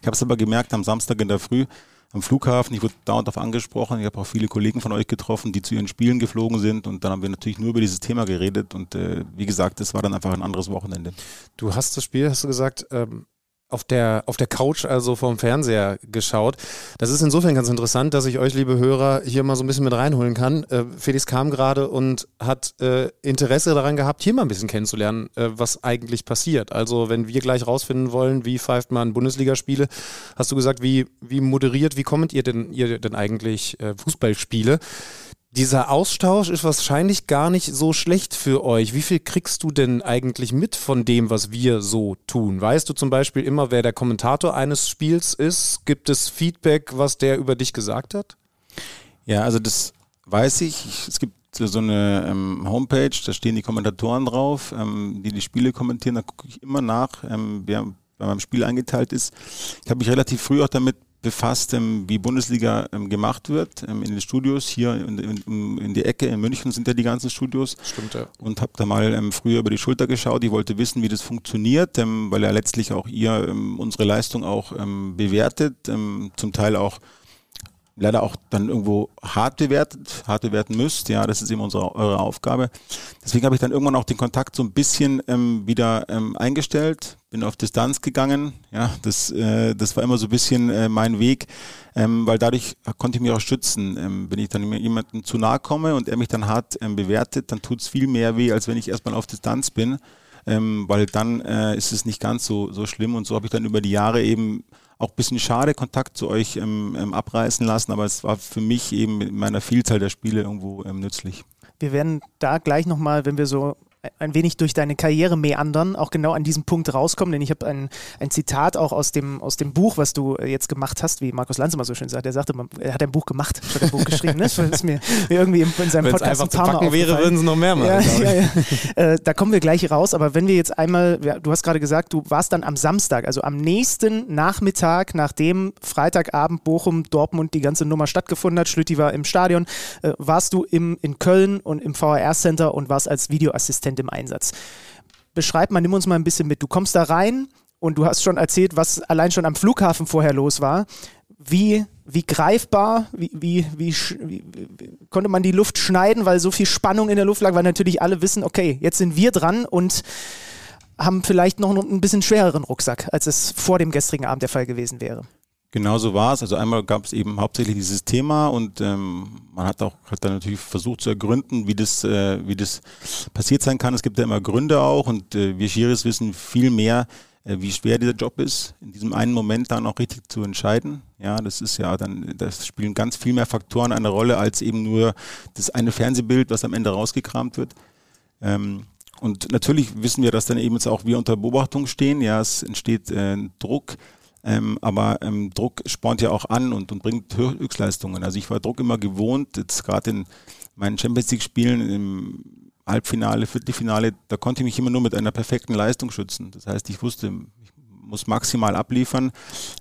Ich habe es aber gemerkt am Samstag in der Früh, am Flughafen. Ich wurde dauernd darauf angesprochen. Ich habe auch viele Kollegen von euch getroffen, die zu ihren Spielen geflogen sind. Und dann haben wir natürlich nur über dieses Thema geredet. Und äh, wie gesagt, das war dann einfach ein anderes Wochenende. Du hast das Spiel, hast du gesagt, ähm, auf der, auf der Couch, also vorm Fernseher geschaut. Das ist insofern ganz interessant, dass ich euch, liebe Hörer, hier mal so ein bisschen mit reinholen kann. Äh, Felix kam gerade und hat äh, Interesse daran gehabt, hier mal ein bisschen kennenzulernen, äh, was eigentlich passiert. Also wenn wir gleich rausfinden wollen, wie pfeift man Bundesligaspiele, hast du gesagt, wie, wie moderiert, wie kommentiert ihr denn, ihr denn eigentlich äh, Fußballspiele? Dieser Austausch ist wahrscheinlich gar nicht so schlecht für euch. Wie viel kriegst du denn eigentlich mit von dem, was wir so tun? Weißt du zum Beispiel immer, wer der Kommentator eines Spiels ist? Gibt es Feedback, was der über dich gesagt hat? Ja, also das weiß ich. Es gibt so eine ähm, Homepage, da stehen die Kommentatoren drauf, ähm, die die Spiele kommentieren. Da gucke ich immer nach, ähm, wer bei meinem Spiel eingeteilt ist. Ich habe mich relativ früh auch damit befasst, ähm, wie Bundesliga ähm, gemacht wird ähm, in den Studios. Hier in, in, in, die Ecke in München sind ja die ganzen Studios. Stimmt, ja. Und habe da mal früher über die Schulter geschaut. Ich wollte wissen, wie das funktioniert, weil ja letztlich auch ihr unsere Leistung auch bewertet, zum Teil auch leider auch dann irgendwo hart bewertet, hart bewerten müsst. Ja, das ist eben unsere eure Aufgabe. Deswegen habe ich dann irgendwann auch den Kontakt so ein bisschen ähm, wieder ähm, eingestellt, bin auf Distanz gegangen. Ja, das, äh, das war immer so ein bisschen äh, mein Weg, ähm, weil dadurch konnte ich mich auch schützen. Ähm, wenn ich dann jemandem zu nahe komme und er mich dann hart ähm, bewertet, dann tut es viel mehr weh, als wenn ich erstmal auf Distanz bin. Ähm, weil dann äh, ist es nicht ganz so, so schlimm und so habe ich dann über die Jahre eben auch ein bisschen schade Kontakt zu euch ähm, ähm, abreißen lassen, aber es war für mich eben in meiner Vielzahl der Spiele irgendwo ähm, nützlich. Wir werden da gleich nochmal, wenn wir so ein wenig durch deine Karriere meandern, auch genau an diesem Punkt rauskommen, denn ich habe ein, ein Zitat auch aus dem, aus dem Buch, was du äh, jetzt gemacht hast, wie Markus Lanz immer so schön sagt. Er sagte, er hat ein Buch gemacht, statt ein Buch geschrieben. Ne? Das ist mir irgendwie in, in seinem Wenn's Podcast einfach ein paar zu Mal packen wäre, würden sie noch mehr machen. Ja, ja, ja. Äh, da kommen wir gleich raus, aber wenn wir jetzt einmal, du hast gerade gesagt, du warst dann am Samstag, also am nächsten Nachmittag, nachdem Freitagabend Bochum, Dortmund die ganze Nummer stattgefunden hat, Schlütti war im Stadion, äh, warst du im, in Köln und im VHR-Center und warst als Videoassistent im Einsatz beschreib mal, nimm uns mal ein bisschen mit. Du kommst da rein und du hast schon erzählt, was allein schon am Flughafen vorher los war. Wie, wie greifbar, wie, wie, wie, wie, konnte man die Luft schneiden, weil so viel Spannung in der Luft lag, weil natürlich alle wissen, okay, jetzt sind wir dran und haben vielleicht noch ein bisschen schwereren Rucksack, als es vor dem gestrigen Abend der Fall gewesen wäre. Genau so war es. Also einmal gab es eben hauptsächlich dieses Thema und ähm, man hat auch hat dann natürlich versucht zu ergründen, wie das, äh, wie das passiert sein kann. Es gibt ja immer Gründe auch und äh, wir Schiris wissen viel mehr, äh, wie schwer dieser Job ist, in diesem einen Moment dann auch richtig zu entscheiden. Ja, das ist ja dann, das spielen ganz viel mehr Faktoren eine Rolle als eben nur das eine Fernsehbild, was am Ende rausgekramt wird. Ähm, und natürlich wissen wir, dass dann eben jetzt auch wir unter Beobachtung stehen. Ja, es entsteht äh, Druck. Ähm, aber ähm, Druck spornt ja auch an und, und bringt Hö- Höchstleistungen. Also ich war Druck immer gewohnt, jetzt gerade in meinen Champions League-Spielen im Halbfinale, Viertelfinale, da konnte ich mich immer nur mit einer perfekten Leistung schützen. Das heißt, ich wusste, ich muss maximal abliefern,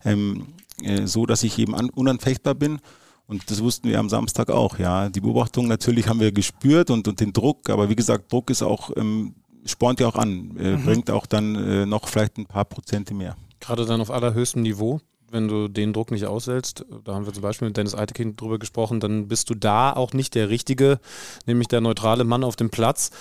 ähm, äh, so dass ich eben an, unanfechtbar bin. Und das wussten wir am Samstag auch, ja. Die Beobachtung natürlich haben wir gespürt und, und den Druck, aber wie gesagt, Druck ist auch, ähm, spornt ja auch an, äh, bringt auch dann äh, noch vielleicht ein paar Prozente mehr. Gerade dann auf allerhöchstem Niveau, wenn du den Druck nicht aushältst, da haben wir zum Beispiel mit Dennis Eitekin drüber gesprochen, dann bist du da auch nicht der Richtige, nämlich der neutrale Mann auf dem Platz.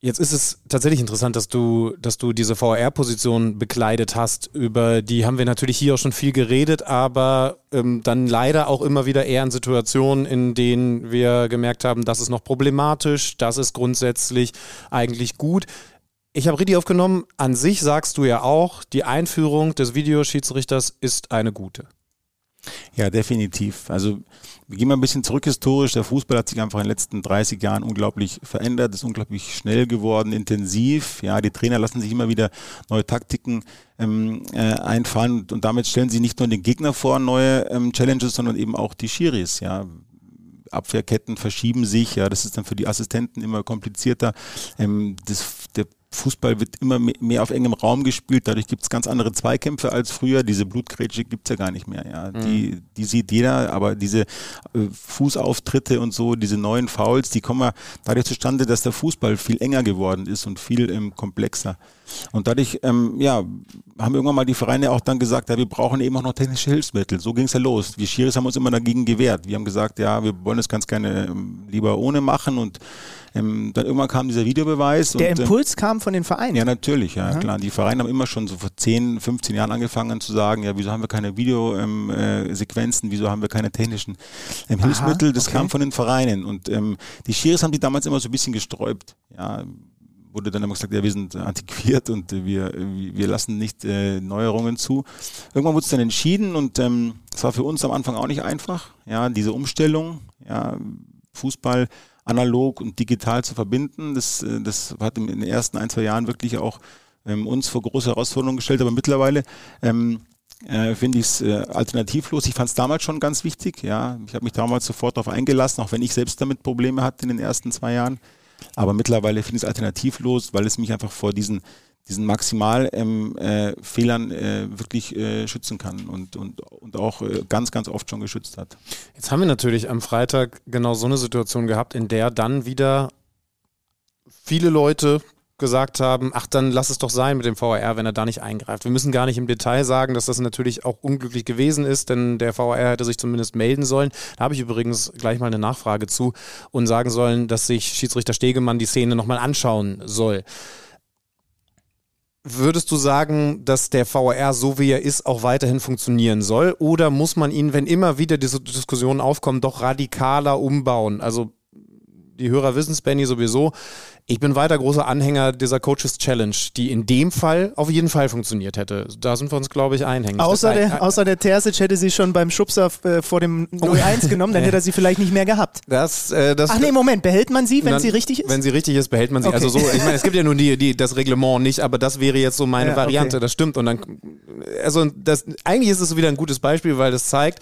Jetzt ist es tatsächlich interessant, dass du, dass du diese VR-Position bekleidet hast. Über die haben wir natürlich hier auch schon viel geredet, aber ähm, dann leider auch immer wieder eher in Situationen, in denen wir gemerkt haben, das ist noch problematisch, das ist grundsätzlich eigentlich gut. Ich habe richtig aufgenommen, an sich sagst du ja auch, die Einführung des Videoschiedsrichters ist eine gute. Ja, definitiv. Also wir gehen mal ein bisschen zurück historisch. Der Fußball hat sich einfach in den letzten 30 Jahren unglaublich verändert, ist unglaublich schnell geworden, intensiv. Ja, die Trainer lassen sich immer wieder neue Taktiken ähm, äh, einfallen und damit stellen sie nicht nur den Gegner vor neue ähm, Challenges, sondern eben auch die Schiris. Ja, Abwehrketten verschieben sich, ja, das ist dann für die Assistenten immer komplizierter. Ähm, das, der Fußball wird immer me- mehr auf engem Raum gespielt, dadurch gibt es ganz andere Zweikämpfe als früher. Diese Blutgrätsche gibt's ja gar nicht mehr. Ja. Die, die sieht jeder, aber diese äh, Fußauftritte und so, diese neuen Fouls, die kommen ja dadurch zustande, dass der Fußball viel enger geworden ist und viel ähm, komplexer. Und dadurch, ähm, ja, haben irgendwann mal die Vereine auch dann gesagt, ja, wir brauchen eben auch noch technische Hilfsmittel. So ging es ja los. Wir Schiris haben uns immer dagegen gewehrt. Wir haben gesagt, ja, wir wollen es ganz gerne ähm, lieber ohne machen und ähm, dann irgendwann kam dieser Videobeweis. Der und, ähm, Impuls kam von den Vereinen. ja, natürlich, ja, klar. Die Vereine haben immer schon so vor 10, 15 Jahren angefangen zu sagen, ja, wieso haben wir keine Videosequenzen, ähm, äh, wieso haben wir keine technischen ähm, Hilfsmittel? Das okay. kam von den Vereinen. Und ähm, die Schiris haben die damals immer so ein bisschen gesträubt. Ja, wurde dann immer gesagt, ja, wir sind antiquiert und äh, wir, äh, wir lassen nicht äh, Neuerungen zu. Irgendwann wurde es dann entschieden und ähm, das war für uns am Anfang auch nicht einfach. Ja, diese Umstellung, ja, Fußball analog und digital zu verbinden, das, äh, das hat in den ersten ein, zwei Jahren wirklich auch ähm, uns vor große Herausforderungen gestellt, aber mittlerweile ähm, äh, finde ich es äh, alternativlos. Ich fand es damals schon ganz wichtig, ja. Ich habe mich damals sofort darauf eingelassen, auch wenn ich selbst damit Probleme hatte in den ersten zwei Jahren. Aber mittlerweile finde ich es alternativlos, weil es mich einfach vor diesen, diesen Maximalfehlern ähm, äh, äh, wirklich äh, schützen kann und, und, und auch äh, ganz, ganz oft schon geschützt hat. Jetzt haben wir natürlich am Freitag genau so eine Situation gehabt, in der dann wieder viele Leute gesagt haben, ach, dann lass es doch sein mit dem VAR, wenn er da nicht eingreift. Wir müssen gar nicht im Detail sagen, dass das natürlich auch unglücklich gewesen ist, denn der VAR hätte sich zumindest melden sollen. Da habe ich übrigens gleich mal eine Nachfrage zu und sagen sollen, dass sich Schiedsrichter Stegemann die Szene nochmal anschauen soll. Würdest du sagen, dass der VAR, so wie er ist, auch weiterhin funktionieren soll? Oder muss man ihn, wenn immer wieder diese Diskussionen aufkommen, doch radikaler umbauen? Also die Hörer wissen es, Benny, sowieso. Ich bin weiter großer Anhänger dieser Coaches Challenge, die in dem Fall auf jeden Fall funktioniert hätte. Da sind wir uns, glaube ich, einhängig. Außer der, außer der Terzic hätte sie schon beim Schubser äh, vor dem 0-1 genommen, dann hätte er sie vielleicht nicht mehr gehabt. Das, äh, das, Ach nee, Moment, behält man sie, wenn dann, sie richtig ist? Wenn sie richtig ist, behält man sie. Okay. Also so, ich meine, es gibt ja nun die, die, das Reglement nicht, aber das wäre jetzt so meine Ja, Variante, okay. das stimmt. Und dann, also das, eigentlich ist es wieder ein gutes Beispiel, weil das zeigt,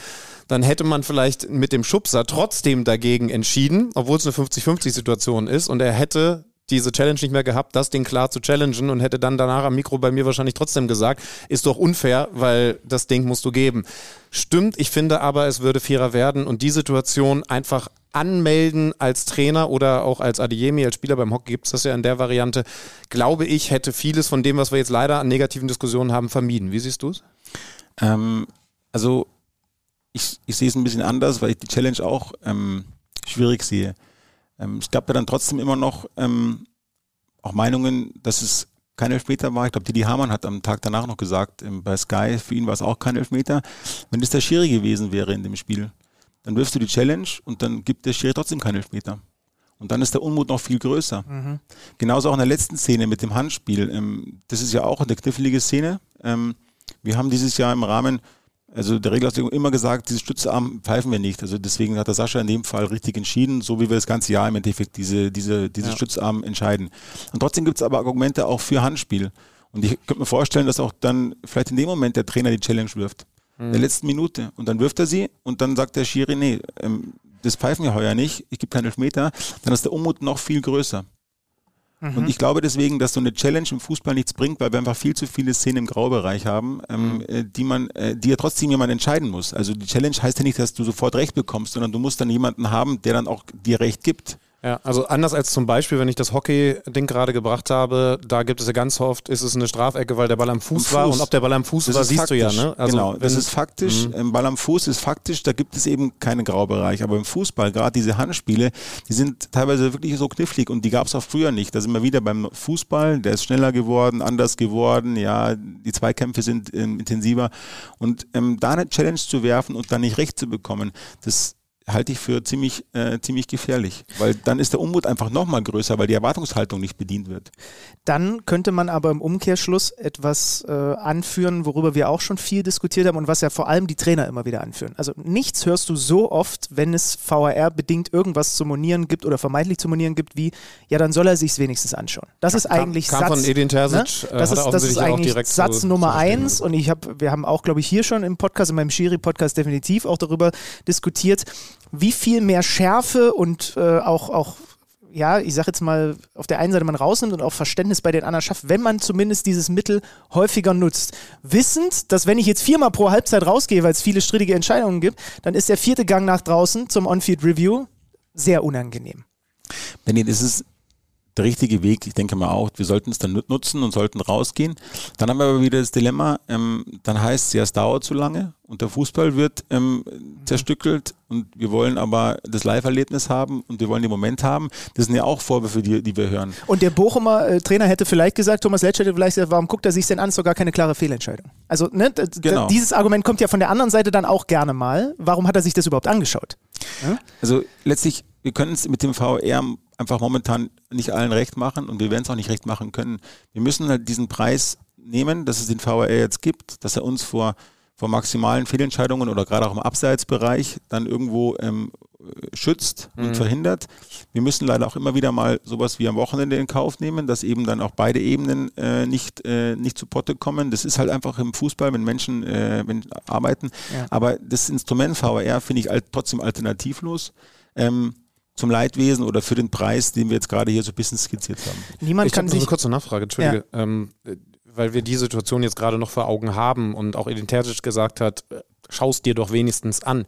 dann hätte man vielleicht mit dem Schubser trotzdem dagegen entschieden, obwohl es eine 50-50-Situation ist und er hätte diese Challenge nicht mehr gehabt, das Ding klar zu challengen und hätte dann danach am Mikro bei mir wahrscheinlich trotzdem gesagt, ist doch unfair, weil das Ding musst du geben. Stimmt, ich finde aber, es würde fairer werden und die Situation einfach anmelden als Trainer oder auch als Adiemi, als Spieler beim Hockey gibt es das ja in der Variante, glaube ich, hätte vieles von dem, was wir jetzt leider an negativen Diskussionen haben, vermieden. Wie siehst du es? Ähm, also ich, ich sehe es ein bisschen anders, weil ich die Challenge auch ähm, schwierig sehe. Ähm, es gab ja dann trotzdem immer noch ähm, auch Meinungen, dass es kein Elfmeter war. Ich glaube, Didi Hamann hat am Tag danach noch gesagt, ähm, bei Sky, für ihn war es auch kein Elfmeter. Wenn es der Schiri gewesen wäre in dem Spiel, dann wirfst du die Challenge und dann gibt der Schiri trotzdem keinen Elfmeter. Und dann ist der Unmut noch viel größer. Genauso auch in der letzten Szene mit dem Handspiel. Ähm, das ist ja auch eine knifflige Szene. Ähm, wir haben dieses Jahr im Rahmen, also der Regelauslegung immer gesagt, dieses Stützarm pfeifen wir nicht. Also deswegen hat der Sascha in dem Fall richtig entschieden, so wie wir das ganze Jahr im Endeffekt diese, diese, diese Ja. Stützarm entscheiden. Und trotzdem gibt es aber Argumente auch für Handspiel. Und ich könnte mir vorstellen, dass auch dann vielleicht in dem Moment der Trainer die Challenge wirft. In der letzten Minute. Und dann wirft er sie und dann sagt der Schiri, nee, ähm, das pfeifen wir heuer nicht, ich gebe keinen Elfmeter. Dann ist der Unmut noch viel größer. Und ich glaube deswegen, dass so eine Challenge im Fußball nichts bringt, weil wir einfach viel zu viele Szenen im Graubereich haben, ähm, äh, die man, äh, die ja trotzdem jemand entscheiden muss. Also die Challenge heißt ja nicht, dass du sofort Recht bekommst, sondern du musst dann jemanden haben, der dann auch dir Recht gibt. Ja, also anders als zum Beispiel, wenn ich das Hockey-Ding gerade gebracht habe, da gibt es ja ganz oft, ist es eine Strafecke, weil der Ball am Fuß, Am war Fuß. und ob der Ball am Fuß war, siehst du ja. Ne? genau, das ist faktisch. Ähm, Ball am Fuß ist faktisch, da gibt es eben keinen Graubereich. Aber im Fußball, gerade diese Handspiele, die sind teilweise wirklich so knifflig und die gab es auch früher nicht. Da sind wir wieder beim Fußball, der ist schneller geworden, anders geworden, ja, die Zweikämpfe sind ähm, intensiver. Und ähm, da eine Challenge zu werfen und dann nicht recht zu bekommen, das halte ich für ziemlich, äh, ziemlich gefährlich. Weil dann ist der Unmut einfach nochmal größer, weil die Erwartungshaltung nicht bedient wird. Dann könnte man aber im Umkehrschluss etwas äh, anführen, worüber wir auch schon viel diskutiert haben und was ja vor allem die Trainer immer wieder anführen. Also nichts hörst du so oft, wenn es VAR-bedingt irgendwas zu monieren gibt oder vermeintlich zu monieren gibt, wie, ja, dann soll er sich wenigstens anschauen. Das ist kam- eigentlich kam Satz. von Edin Terzic, ne? Das ist, das ist eigentlich direkt Satz so- Nummer eins und ich hab, wir haben auch, glaube ich, hier schon im Podcast, in meinem Schiri-Podcast definitiv auch darüber diskutiert, wie viel mehr Schärfe und äh, auch, auch ja, ich sag jetzt mal, auf der einen Seite man rausnimmt und auch Verständnis bei den anderen schafft, wenn man zumindest dieses Mittel häufiger nutzt. Wissend, dass wenn ich jetzt viermal pro Halbzeit rausgehe, weil es viele strittige Entscheidungen gibt, dann ist der vierte Gang nach draußen zum On-Field-Review sehr unangenehm. Benny, das ist der richtige Weg. Ich denke mal auch, wir sollten es dann nut- nutzen und sollten rausgehen. Dann haben wir aber wieder das Dilemma, ähm, dann heißt es ja, es dauert zu lange und der Fußball wird ähm, zerstückelt und wir wollen aber das Live-Erlebnis haben und wir wollen den Moment haben. Das sind ja auch Vorwürfe, die, die wir hören. Und der Bochumer äh, Trainer hätte vielleicht gesagt, Thomas Letsch hätte vielleicht gesagt, warum guckt er sich denn an? Ist doch gar keine klare Fehlentscheidung. Also, ne, Genau. dieses Argument kommt ja von der anderen Seite dann auch gerne mal. Warum hat er sich das überhaupt angeschaut? Also letztlich, wir können es mit dem VR einfach momentan nicht allen recht machen und wir werden es auch nicht recht machen können. Wir müssen halt diesen Preis nehmen, dass es den VR jetzt gibt, dass er uns vor, vor maximalen Fehlentscheidungen oder gerade auch im Abseitsbereich dann irgendwo ähm, schützt und verhindert. Wir müssen leider auch immer wieder mal sowas wie am Wochenende in Kauf nehmen, dass eben dann auch beide Ebenen äh, nicht, äh, nicht zu Potte kommen. Das ist halt einfach im Fußball, wenn Menschen äh, wenn arbeiten. Ja. Aber das Instrument VR finde ich al trotzdem alternativlos. Ähm, zum Leidwesen oder für den Preis, den wir jetzt gerade hier so ein bisschen skizziert haben. Niemand Ich kann habe noch eine sich. kurze Nachfrage, Entschuldige. Ähm, äh, weil wir die Situation jetzt gerade noch vor Augen haben und auch Edin Terzic gesagt hat, äh, schaust dir doch wenigstens an.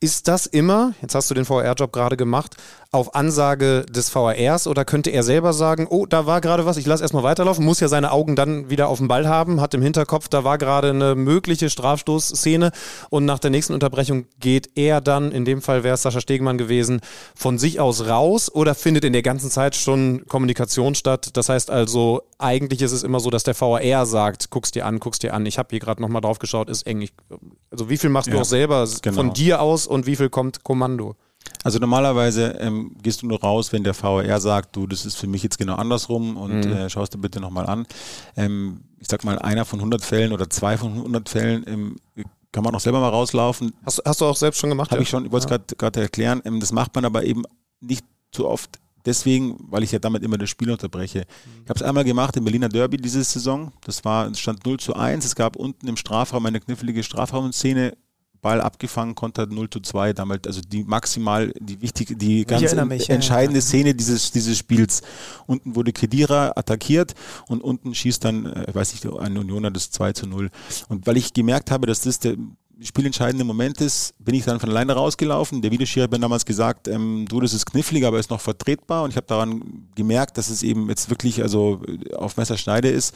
ist das immer, jetzt hast du den VR-Job gerade gemacht, auf Ansage des VRs oder könnte er selber sagen, oh, da war gerade was, ich lasse erstmal weiterlaufen, muss ja seine Augen dann wieder auf den Ball haben, hat im Hinterkopf, da war gerade eine mögliche Strafstoßszene und nach der nächsten Unterbrechung geht er dann, in dem Fall wäre es Sascha Stegemann gewesen, von sich aus raus oder findet in der ganzen Zeit schon Kommunikation statt? Das heißt also, eigentlich ist es immer so, dass der VR sagt, guck's dir an, guck's dir an, ich habe hier gerade nochmal drauf geschaut, ist eng. Also wie viel machst du Ja, auch selber genau. von dir aus und wie viel kommt Kommando? Also normalerweise ähm, gehst du nur raus, wenn der VR sagt, du, das ist für mich jetzt genau andersrum und Mhm. äh, schaust dir bitte nochmal an. Ähm, ich sag mal, einer von 100 Fällen oder zwei von 100 Fällen ähm, kann man auch selber mal rauslaufen. Hast, hast du auch selbst schon gemacht? Habe ja? ich schon, ich wollte es gerade erklären. Ähm, das macht man aber eben nicht zu oft. Deswegen, weil ich ja damit immer das Spiel unterbreche. Ich habe es einmal gemacht im Berliner Derby diese Saison. Das war, es stand 0 zu 1. Es gab unten im Strafraum eine knifflige Strafraumszene. Ball abgefangen, Konter 0 zu 2. Damals, also die maximal, die wichtige, die ganz mich, ja, entscheidende Szene dieses, dieses Spiels. Unten wurde Kedira attackiert und unten schießt dann, äh, weiß ich, ein Unioner das 2 zu 0. Und weil ich gemerkt habe, dass das der spielentscheidende Moment ist, bin ich dann von alleine rausgelaufen. Der Videoschiri hat mir damals gesagt, ähm, du, das ist knifflig, aber ist noch vertretbar. Und ich habe daran gemerkt, dass es eben jetzt wirklich also äh, auf Messerschneide ist.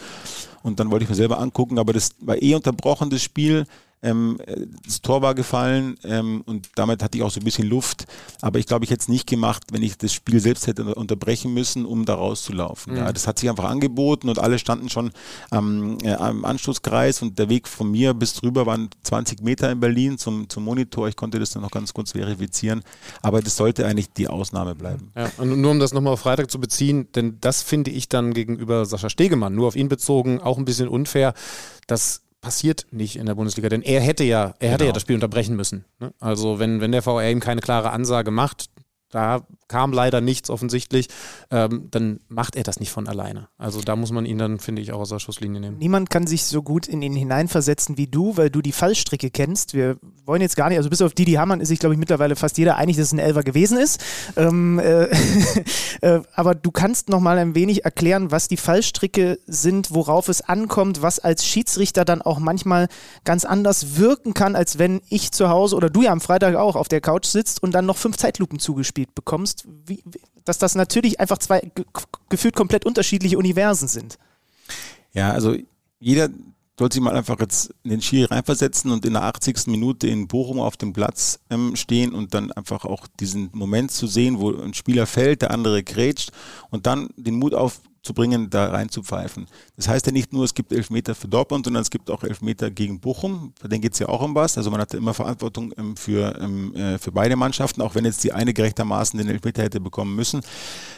Und dann wollte ich mir selber angucken, aber das war eh unterbrochen, das Spiel. Ähm, äh, das Tor war gefallen ähm, und damit hatte ich auch so ein bisschen Luft. Aber ich glaube, ich hätte es nicht gemacht, wenn ich das Spiel selbst hätte unter- unterbrechen müssen, um da rauszulaufen. Ja, das hat sich einfach angeboten und alle standen schon am, äh, am Anstoßkreis und der Weg von mir bis drüber waren 20 Meter in Berlin zum, zum Monitor. Ich konnte das dann noch ganz kurz verifizieren. Aber das sollte eigentlich die Ausnahme bleiben. Ja, und nur um das nochmal auf Freitag zu beziehen, denn das finde ich dann gegenüber Sascha Stegemann, nur auf ihn bezogen, auch ein bisschen unfair. Das passiert nicht in der Bundesliga, denn er hätte ja, er hätte Genau. ja das Spiel unterbrechen müssen. ne? Also wenn, wenn der VR ihm keine klare Ansage macht, da kam leider nichts offensichtlich, ähm, dann macht er das nicht von alleine. Also da muss man ihn dann, finde ich, auch aus der Schusslinie nehmen. Niemand kann sich so gut in ihn hineinversetzen wie du, weil du die Fallstricke kennst. Wir wollen jetzt gar nicht, also bis auf Didi Hamann ist sich, glaube ich, mittlerweile fast jeder einig, dass es ein Elfer gewesen ist. Ähm, äh, äh, aber du kannst noch mal ein wenig erklären, was die Fallstricke sind, worauf es ankommt, was als Schiedsrichter dann auch manchmal ganz anders wirken kann, als wenn ich zu Hause oder du ja am Freitag auch auf der Couch sitzt und dann noch fünf Zeitlupen zugespielt bekommst. Wie, wie, dass das natürlich einfach zwei ge gefühlt komplett unterschiedliche Universen sind. Ja, also jeder sollte sich mal einfach jetzt in den Schiri reinversetzen und in der 80. Minute in Bochum auf dem Platz ähm, stehen und dann einfach auch diesen Moment zu sehen, wo ein Spieler fällt, der andere grätscht und dann den Mut aufzubringen, da rein zu pfeifen. Das heißt ja nicht nur, es gibt Elfmeter für Dortmund, sondern es gibt auch Elfmeter gegen Bochum. Bei denen geht es ja auch um was. Also man hat immer Verantwortung ähm, für, ähm, äh, für beide Mannschaften, auch wenn jetzt die eine gerechtermaßen den Elfmeter hätte bekommen müssen.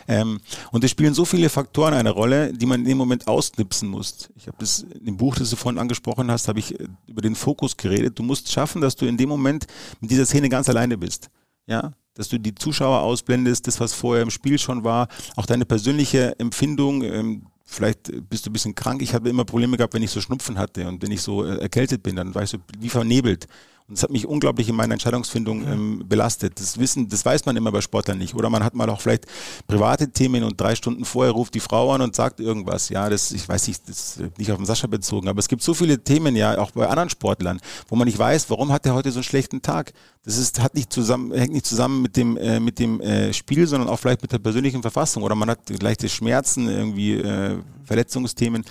Ähm, und es spielen so viele Faktoren eine Rolle, die man in dem Moment ausknipsen muss. Ich habe das dem Buch, das du vorhin angesprochen hast, habe ich äh, über den Fokus geredet. Du musst schaffen, dass du in dem Moment mit dieser Szene ganz alleine bist. Ja, dass du die Zuschauer ausblendest, das, was vorher im Spiel schon war, auch deine persönliche Empfindung. Ähm, vielleicht bist du ein bisschen krank. Ich habe immer Probleme gehabt, wenn ich so Schnupfen hatte und wenn ich so äh, erkältet bin, dann war ich so wie vernebelt. Und das hat mich unglaublich in meiner Entscheidungsfindung ähm, belastet. Das Wissen, das weiß man immer bei Sportlern nicht. Oder man hat mal auch vielleicht private Themen und drei Stunden vorher ruft die Frau an und sagt irgendwas. Ja, das, ich weiß nicht, das ist nicht auf den Sascha bezogen, aber es gibt so viele Themen ja auch bei anderen Sportlern, wo man nicht weiß, warum hat er heute so einen schlechten Tag. Das ist, hat nicht zusammen, hängt nicht zusammen mit dem, äh, mit dem äh, Spiel, sondern auch vielleicht mit der persönlichen Verfassung. Oder man hat leichte Schmerzen, irgendwie äh, Verletzungsthemen.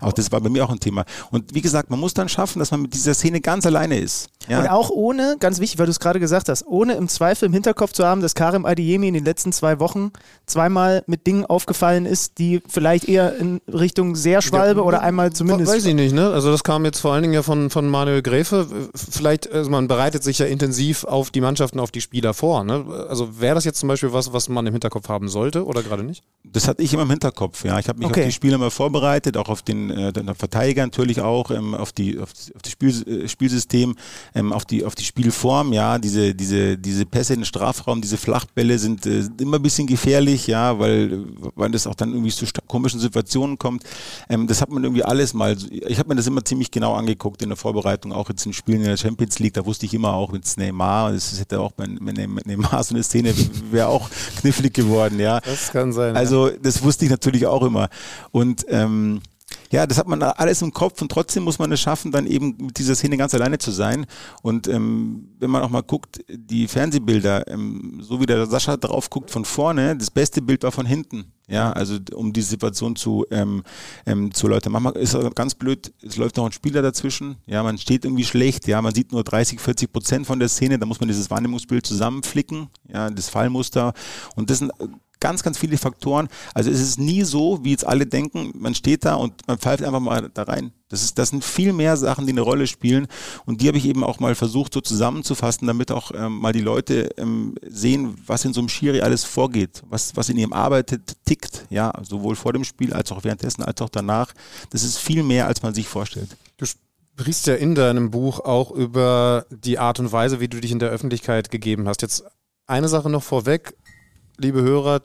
Auch das war bei mir auch ein Thema. Und wie gesagt, man muss dann schaffen, dass man mit dieser Szene ganz alleine ist. Ja, Und auch ohne, ganz wichtig, weil du es gerade gesagt hast, ohne im Zweifel im Hinterkopf zu haben, dass Karim Adeyemi in den letzten zwei Wochen zweimal mit Dingen aufgefallen ist, die vielleicht eher in Richtung sehr Schwalbe oder einmal zumindest. Weiß ich nicht, ne? Also das kam jetzt vor allen Dingen ja von, von Manuel Gräfe. Vielleicht, also man bereitet sich ja intensiv auf die Mannschaften, auf die Spieler vor. Ne? Also wäre das jetzt zum Beispiel was, was man im Hinterkopf haben sollte oder gerade nicht? Das hatte ich immer im Hinterkopf, ja. Ich habe mich Okay. auf die Spiele mal vorbereitet, auch auf den, äh, den Verteidiger natürlich auch, ähm, auf die auf, das Spiel, äh, Spielsystem, ähm, auf die auf die Spielform, ja, diese diese diese Pässe in den Strafraum, diese Flachbälle sind, äh, sind immer ein bisschen gefährlich, ja, weil weil das auch dann irgendwie zu komischen Situationen kommt. Ähm, das hat man irgendwie alles mal. Ich habe mir das immer ziemlich genau angeguckt in der Vorbereitung, auch jetzt in Spielen in der Champions League. Da wusste ich immer auch mit Neymar, das hätte auch bei mit Neymar so eine Szene wäre auch knifflig geworden, ja. Das kann sein. Also das wusste ich natürlich auch immer. Und ähm, Ja, das hat man alles im Kopf und trotzdem muss man es schaffen, dann eben mit dieser Szene ganz alleine zu sein. Und ähm, wenn man auch mal guckt, die Fernsehbilder, ähm, so wie der Sascha drauf guckt von vorne, das beste Bild war von hinten. Ja, also um die Situation zu, ähm, ähm, zu erläutern. Manchmal ist ganz blöd, es läuft noch ein Spieler dazwischen, ja, man steht irgendwie schlecht, ja, man sieht nur 30, 40 Prozent von der Szene, da muss man dieses Wahrnehmungsbild zusammenflicken, ja, das Fallmuster. Und das sind ganz, ganz viele Faktoren. Also es ist nie so, wie jetzt alle denken, man steht da und man pfeift einfach mal da rein. Das, ist, das sind viel mehr Sachen, die eine Rolle spielen. Und die habe ich eben auch mal versucht, so zusammenzufassen, damit auch ähm, mal die Leute ähm, sehen, was in so einem Schiri alles vorgeht, was, was in ihrem arbeitet, tickt. Ja, sowohl vor dem Spiel als auch währenddessen, als auch danach. Das ist viel mehr, als man sich vorstellt. Du sprichst ja in deinem Buch auch über die Art und Weise, wie du dich in der Öffentlichkeit gegeben hast. Jetzt eine Sache noch vorweg, liebe Hörer,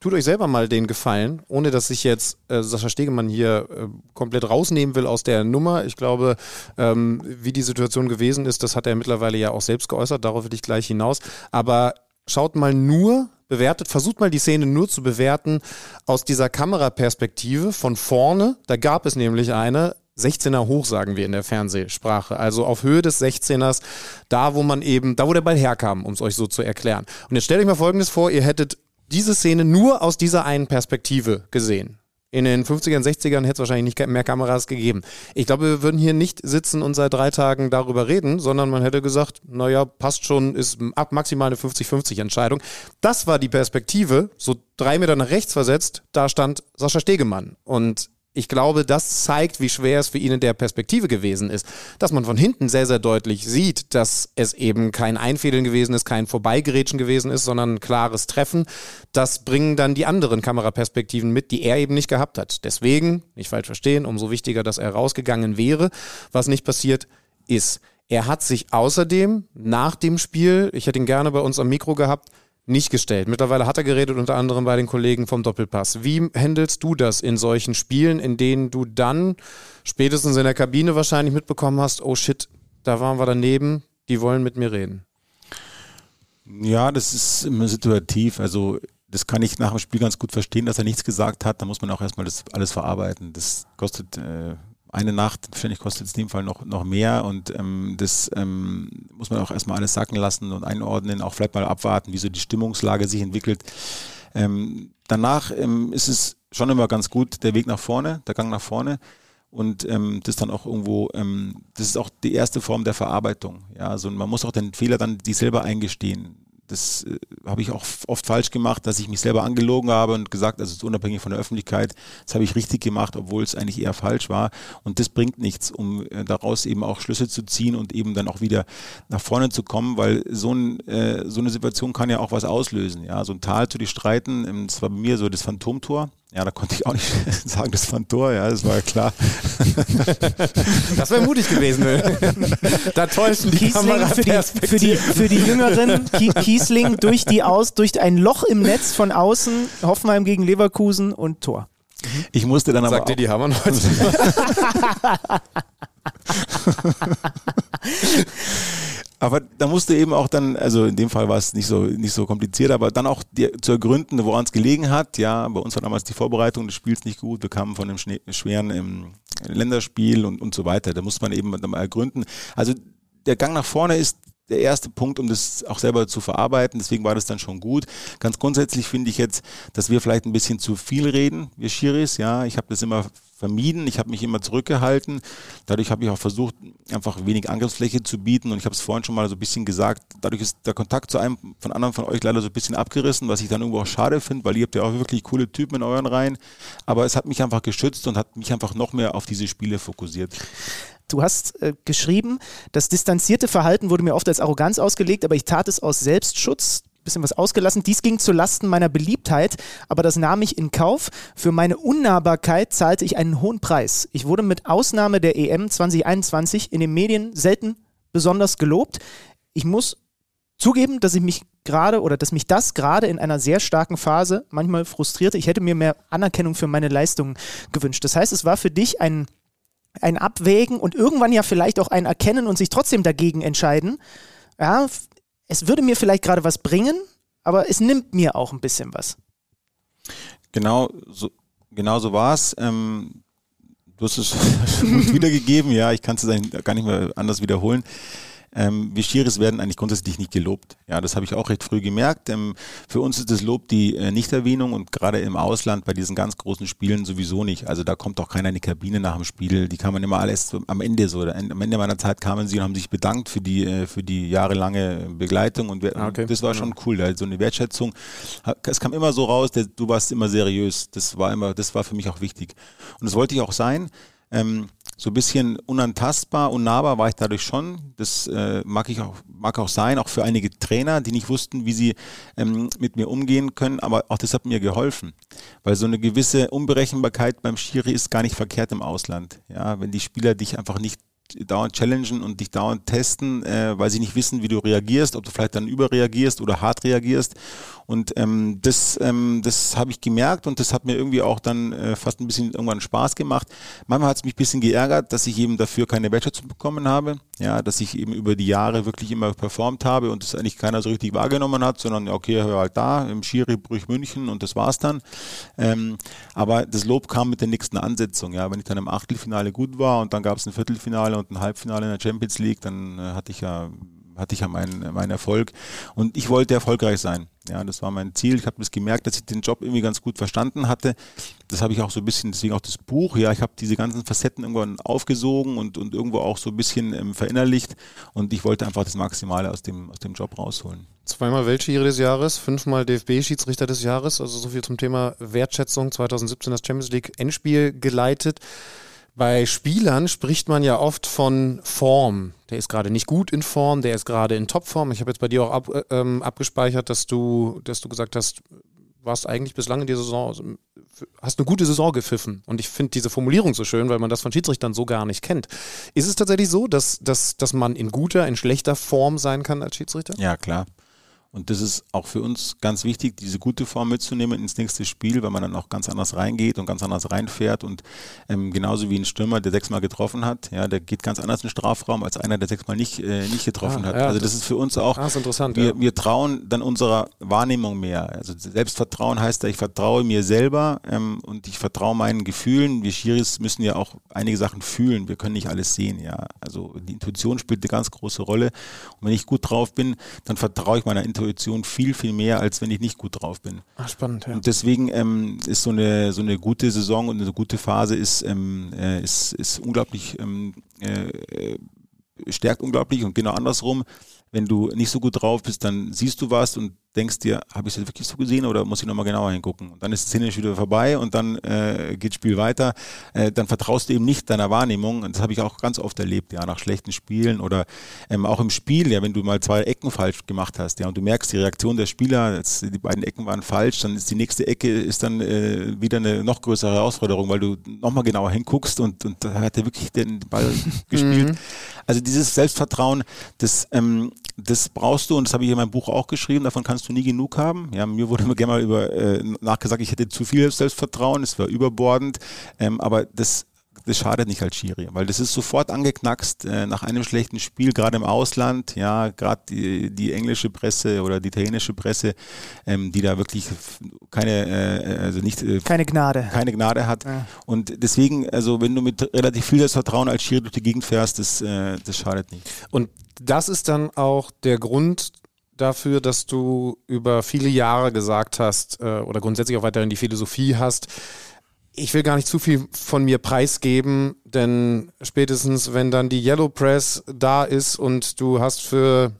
tut euch selber mal den Gefallen, ohne dass ich jetzt äh, Sascha Stegemann hier äh, komplett rausnehmen will aus der Nummer. Ich glaube, ähm, wie die Situation gewesen ist, das hat er mittlerweile ja auch selbst geäußert, darauf will ich gleich hinaus. Aber schaut mal nur, bewertet, versucht mal die Szene nur zu bewerten aus dieser Kameraperspektive von vorne. Da gab es nämlich eine, 16er hoch, sagen wir in der Fernsehsprache. Also auf Höhe des 16ers, da wo man eben, da wo der Ball herkam, um es euch so zu erklären. Und jetzt stellt euch mal Folgendes vor, ihr hättet diese Szene nur aus dieser einen Perspektive gesehen. In den 50ern, 60ern hätte es wahrscheinlich nicht mehr Kameras gegeben. Ich glaube, wir würden hier nicht sitzen und seit drei Tagen darüber reden, sondern man hätte gesagt, naja, passt schon, ist ab maximal eine 50-50 Entscheidung. Das war die Perspektive, so drei Meter nach rechts versetzt, da stand Sascha Stegemann. Und ich glaube, das zeigt, wie schwer es für ihn in der Perspektive gewesen ist. Dass man von hinten sehr, sehr deutlich sieht, dass es eben kein Einfädeln gewesen ist, kein Vorbeigerätschen gewesen ist, sondern ein klares Treffen. Das bringen dann die anderen Kameraperspektiven mit, die er eben nicht gehabt hat. Deswegen, nicht falsch verstehen, umso wichtiger, dass er rausgegangen wäre. Was nicht passiert ist. Er hat sich außerdem nach dem Spiel, ich hätte ihn gerne bei uns am Mikro gehabt, nicht gestellt. Mittlerweile hat er geredet, unter anderem bei den Kollegen vom Doppelpass. Wie handelst du das in solchen Spielen, in denen du dann spätestens in der Kabine wahrscheinlich mitbekommen hast, oh shit, da waren wir daneben, die wollen mit mir reden? Ja, das ist immer situativ. Also das kann ich nach dem Spiel ganz gut verstehen, dass er nichts gesagt hat. Da muss man auch erstmal das alles verarbeiten. Das kostet äh, eine Nacht, wahrscheinlich kostet es in dem Fall noch, noch mehr und ähm, das ähm, muss man auch erstmal alles sacken lassen und einordnen, auch vielleicht mal abwarten, wie so die Stimmungslage sich entwickelt. Ähm, danach ähm, ist es schon immer ganz gut, der Weg nach vorne, der Gang nach vorne und ähm, das dann auch irgendwo, ähm, das ist auch die erste Form der Verarbeitung. Ja, also man muss auch den Fehler dann die selber eingestehen das äh, habe ich auch oft falsch gemacht, dass ich mich selber angelogen habe und gesagt, also unabhängig von der Öffentlichkeit, das habe ich richtig gemacht, obwohl es eigentlich eher falsch war. Und das bringt nichts, um äh, daraus eben auch Schlüsse zu ziehen und eben dann auch wieder nach vorne zu kommen, weil so, ein, äh, so eine Situation kann ja auch was auslösen. Ja, so ein Tal zu durchstreiten, ähm, das war bei mir so das Phantomtor. Ja, da konnte ich auch nicht sagen, das war ein Tor, ja, das war ja klar. Das wäre mutig gewesen. Da täuschen die Kiesling für die, für, die, für die Jüngeren, Kiesling durch, die Aus, durch ein Loch im Netz von außen, Hoffenheim gegen Leverkusen und Tor. Ich musste dann aber. Sagt dir die Hamann heute? Aber da musste eben auch dann, also in dem Fall war es nicht so, nicht so kompliziert, aber dann auch die, zu ergründen, woran es gelegen hat. Ja, bei uns war damals die Vorbereitung des Spiels nicht gut. Wir kamen von einem schweren ähm, Länderspiel und, und so weiter. Da muss man eben dann mal ergründen. Also der Gang nach vorne ist der erste Punkt, um das auch selber zu verarbeiten. Deswegen war das dann schon gut. Ganz grundsätzlich finde ich jetzt, dass wir vielleicht ein bisschen zu viel reden, wir Schiris. Ja, ich habe das immer vermieden. Ich habe mich immer zurückgehalten. Dadurch habe ich auch versucht, einfach wenig Angriffsfläche zu bieten. Und ich habe es vorhin schon mal so ein bisschen gesagt. Dadurch ist der Kontakt zu einem von anderen von euch leider so ein bisschen abgerissen, was ich dann irgendwo auch schade finde, weil ihr habt ja auch wirklich coole Typen in euren Reihen. Aber es hat mich einfach geschützt und hat mich einfach noch mehr auf diese Spiele fokussiert. Du hast äh, geschrieben, das distanzierte Verhalten wurde mir oft als Arroganz ausgelegt, aber ich tat es aus Selbstschutz bisschen was ausgelassen. Dies ging zu Lasten meiner Beliebtheit, aber das nahm ich in Kauf. Für meine Unnahbarkeit zahlte ich einen hohen Preis. Ich wurde mit Ausnahme der EM 2021 in den Medien selten besonders gelobt. Ich muss zugeben, dass ich mich gerade oder dass mich das gerade in einer sehr starken Phase manchmal frustrierte. Ich hätte mir mehr Anerkennung für meine Leistungen gewünscht. Das heißt, es war für dich ein ein Abwägen und irgendwann ja vielleicht auch ein Erkennen und sich trotzdem dagegen entscheiden. Ja, es würde mir vielleicht gerade was bringen, aber es nimmt mir auch ein bisschen was. Genau so, genau so war es. Ähm, Du hast es wiedergegeben, ja, ich kann es gar nicht mehr anders wiederholen. Ähm, wir Schiris werden eigentlich grundsätzlich nicht gelobt. Ja, das habe ich auch recht früh gemerkt. Ähm, für uns ist das Lob die äh, Nichterwähnung und gerade im Ausland bei diesen ganz großen Spielen sowieso nicht. Also da kommt auch keiner in die Kabine nach dem Spiel. Die kann man immer alles am Ende so. Am Ende meiner Zeit kamen sie und haben sich bedankt für die, äh, für die jahrelange Begleitung und ah, okay. das war schon cool. Also eine Wertschätzung. Es kam immer so raus, du warst immer seriös. Das war immer, das war für mich auch wichtig. Und das wollte ich auch sein. Ähm, so ein bisschen unantastbar, unnahbar war ich dadurch schon. Das äh, mag ich auch, mag auch sein, auch für einige Trainer, die nicht wussten, wie sie ähm, mit mir umgehen können, aber auch das hat mir geholfen. Weil so eine gewisse Unberechenbarkeit beim Schiri ist gar nicht verkehrt im Ausland. Ja, wenn die Spieler dich einfach nicht dauernd challengen und dich dauernd testen, äh, weil sie nicht wissen, wie du reagierst, ob du vielleicht dann überreagierst oder hart reagierst. Und ähm, das, ähm, das habe ich gemerkt und das hat mir irgendwie auch dann äh, fast ein bisschen irgendwann Spaß gemacht. Manchmal hat es mich ein bisschen geärgert, dass ich eben dafür keine Wertschätzung bekommen habe. Ja, dass ich eben über die Jahre wirklich immer performt habe und das eigentlich keiner so richtig wahrgenommen hat, sondern okay, hör halt da im Schiri-Brüch München und das war's dann. Ähm, aber das Lob kam mit der nächsten Ansetzung. Ja, wenn ich dann im Achtelfinale gut war und dann gab es ein Viertelfinale und ein Halbfinale in der Champions League, dann äh, hatte ich ja hatte ich ja meinen, meinen Erfolg. Und ich wollte erfolgreich sein. Ja, das war mein Ziel. Ich habe das gemerkt, dass ich den Job irgendwie ganz gut verstanden hatte. Das habe ich auch so ein bisschen, deswegen auch das Buch. Ja, ich habe diese ganzen Facetten irgendwann aufgesogen und, und irgendwo auch so ein bisschen ähm, verinnerlicht. Und ich wollte einfach das Maximale aus dem, aus dem Job rausholen. Zweimal Weltschiri des Jahres, fünfmal DFB-Schiedsrichter des Jahres. Also so viel zum Thema Wertschätzung. 2017 das Champions League Endspiel geleitet. Bei Spielern spricht man ja oft von Form. Der ist gerade nicht gut in Form, der ist gerade in Topform. Ich habe jetzt bei dir auch ab, äh, ähm, abgespeichert, dass du, dass du gesagt hast, warst eigentlich bislang in der Saison, also, hast eine gute Saison gepfiffen. Und ich finde diese Formulierung so schön, weil man das von Schiedsrichtern so gar nicht kennt. Ist es tatsächlich so, dass, dass, dass man in guter, in schlechter Form sein kann als Schiedsrichter? Ja, klar. Und das ist auch für uns ganz wichtig, diese gute Form mitzunehmen ins nächste Spiel, weil man dann auch ganz anders reingeht und ganz anders reinfährt. Und ähm, genauso wie ein Stürmer, der sechsmal getroffen hat, ja, der geht ganz anders in den Strafraum als einer, der sechsmal nicht, äh, nicht getroffen ah, hat. Ja, also das ist für uns auch, ah, interessant, wir, ja. wir trauen dann unserer Wahrnehmung mehr. Also Selbstvertrauen heißt ja, ich vertraue mir selber ähm, und ich vertraue meinen Gefühlen. Wir Schiris müssen ja auch einige Sachen fühlen. Wir können nicht alles sehen, ja. Also die Intuition spielt eine ganz große Rolle. Und wenn ich gut drauf bin, dann vertraue ich meiner Intuition Intuition viel, viel mehr, als wenn ich nicht gut drauf bin. Ach, spannend, ja. Und deswegen ähm, ist so eine, so eine gute Saison und eine gute Phase ist, ähm, äh, ist, ist unglaublich, ähm, äh, stärkt unglaublich und genau andersrum. Wenn du nicht so gut drauf bist, dann siehst du was und denkst dir, habe ich das wirklich so gesehen oder muss ich nochmal genauer hingucken? Und dann ist die Szene wieder vorbei und dann äh, geht das Spiel weiter. Äh, dann vertraust du eben nicht deiner Wahrnehmung. Und das habe ich auch ganz oft erlebt, ja, nach schlechten Spielen oder ähm, auch im Spiel, ja, wenn du mal zwei Ecken falsch gemacht hast, ja, und du merkst, die Reaktion der Spieler, jetzt, die beiden Ecken waren falsch, dann ist die nächste Ecke ist dann äh, wieder eine noch größere Herausforderung, weil du nochmal genauer hinguckst und, und da hat er wirklich den Ball gespielt. Also dieses Selbstvertrauen, das, ähm, das brauchst du und das habe ich in meinem Buch auch geschrieben, davon kannst du du nie genug haben. Ja, mir wurde immer gerne mal über, äh, nachgesagt, ich hätte zu viel Selbstvertrauen, es war überbordend, ähm, aber das das schadet nicht als Schiri, weil das ist sofort angeknackst äh, nach einem schlechten Spiel, gerade im Ausland, ja, gerade die, die englische Presse oder die italienische Presse, ähm, die da wirklich keine, äh, also nicht äh, keine Gnade, keine Gnade hat. Ja. Und deswegen, also wenn du mit relativ viel Selbstvertrauen als Schiri durch die Gegend fährst, das, äh, das schadet nicht. Und das ist dann auch der Grund, dafür, dass du über viele Jahre gesagt hast äh, oder grundsätzlich auch weiterhin die Philosophie hast. Ich will gar nicht zu viel von mir preisgeben, denn spätestens, wenn dann die Yellow Press da ist und du hast für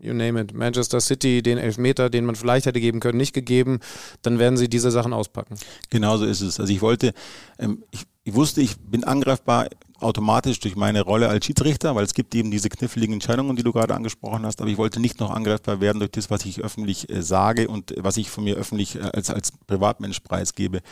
you name it, Manchester City den Elfmeter, den man vielleicht hätte geben können, nicht gegeben, dann werden sie diese Sachen auspacken. Genauso ist es. Also ich wollte, ähm, ich, ich wusste, ich bin angreifbar automatisch durch meine Rolle als Schiedsrichter, weil es gibt eben diese kniffligen Entscheidungen, die du gerade angesprochen hast, aber ich wollte nicht noch angreifbar werden durch das, was ich öffentlich äh, sage und was ich von mir öffentlich äh, als, als Privatmensch preisgebe,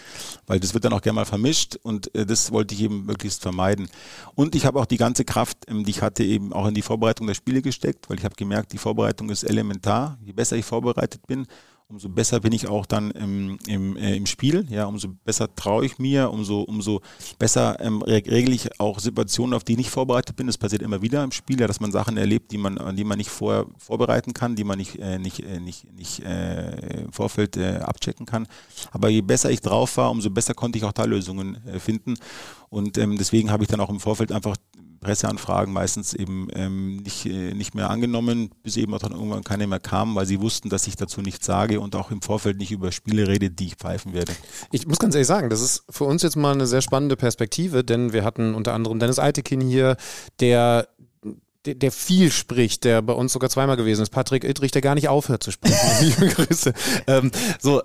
weil das wird dann auch gerne mal vermischt und äh, das wollte ich eben möglichst vermeiden. Und ich habe auch die ganze Kraft, ähm, die ich hatte, eben auch in die Vorbereitung der Spiele gesteckt, weil ich habe gemerkt, die Vorbereitung ist elementar. Je besser ich vorbereitet bin, umso besser bin ich auch dann im, im, äh, im Spiel, ja, umso besser traue ich mir, umso, umso besser ähm, regle ich auch Situationen, auf die ich nicht vorbereitet bin. Das passiert immer wieder im Spiel, ja, dass man Sachen erlebt, die man, an die man nicht vorher vorbereiten kann, die man nicht, äh, nicht, äh, nicht, nicht äh, im Vorfeld äh, abchecken kann. Aber je besser ich drauf war, umso besser konnte ich auch da Lösungen äh, finden. Und ähm, deswegen habe ich dann auch im Vorfeld einfach Presseanfragen meistens eben ähm, nicht, äh, nicht mehr angenommen, bis eben auch dann irgendwann keine mehr kamen, weil sie wussten, dass ich dazu nichts sage und auch im Vorfeld nicht über Spiele rede, die ich pfeifen werde. Ich muss ganz ehrlich sagen, das ist für uns jetzt mal eine sehr spannende Perspektive, denn wir hatten unter anderem Dennis Eitekin hier, der der, viel spricht, der bei uns sogar zweimal gewesen ist. Patrick Ittrich, der gar nicht aufhört zu sprechen. Liebe Grüße. Ähm, so,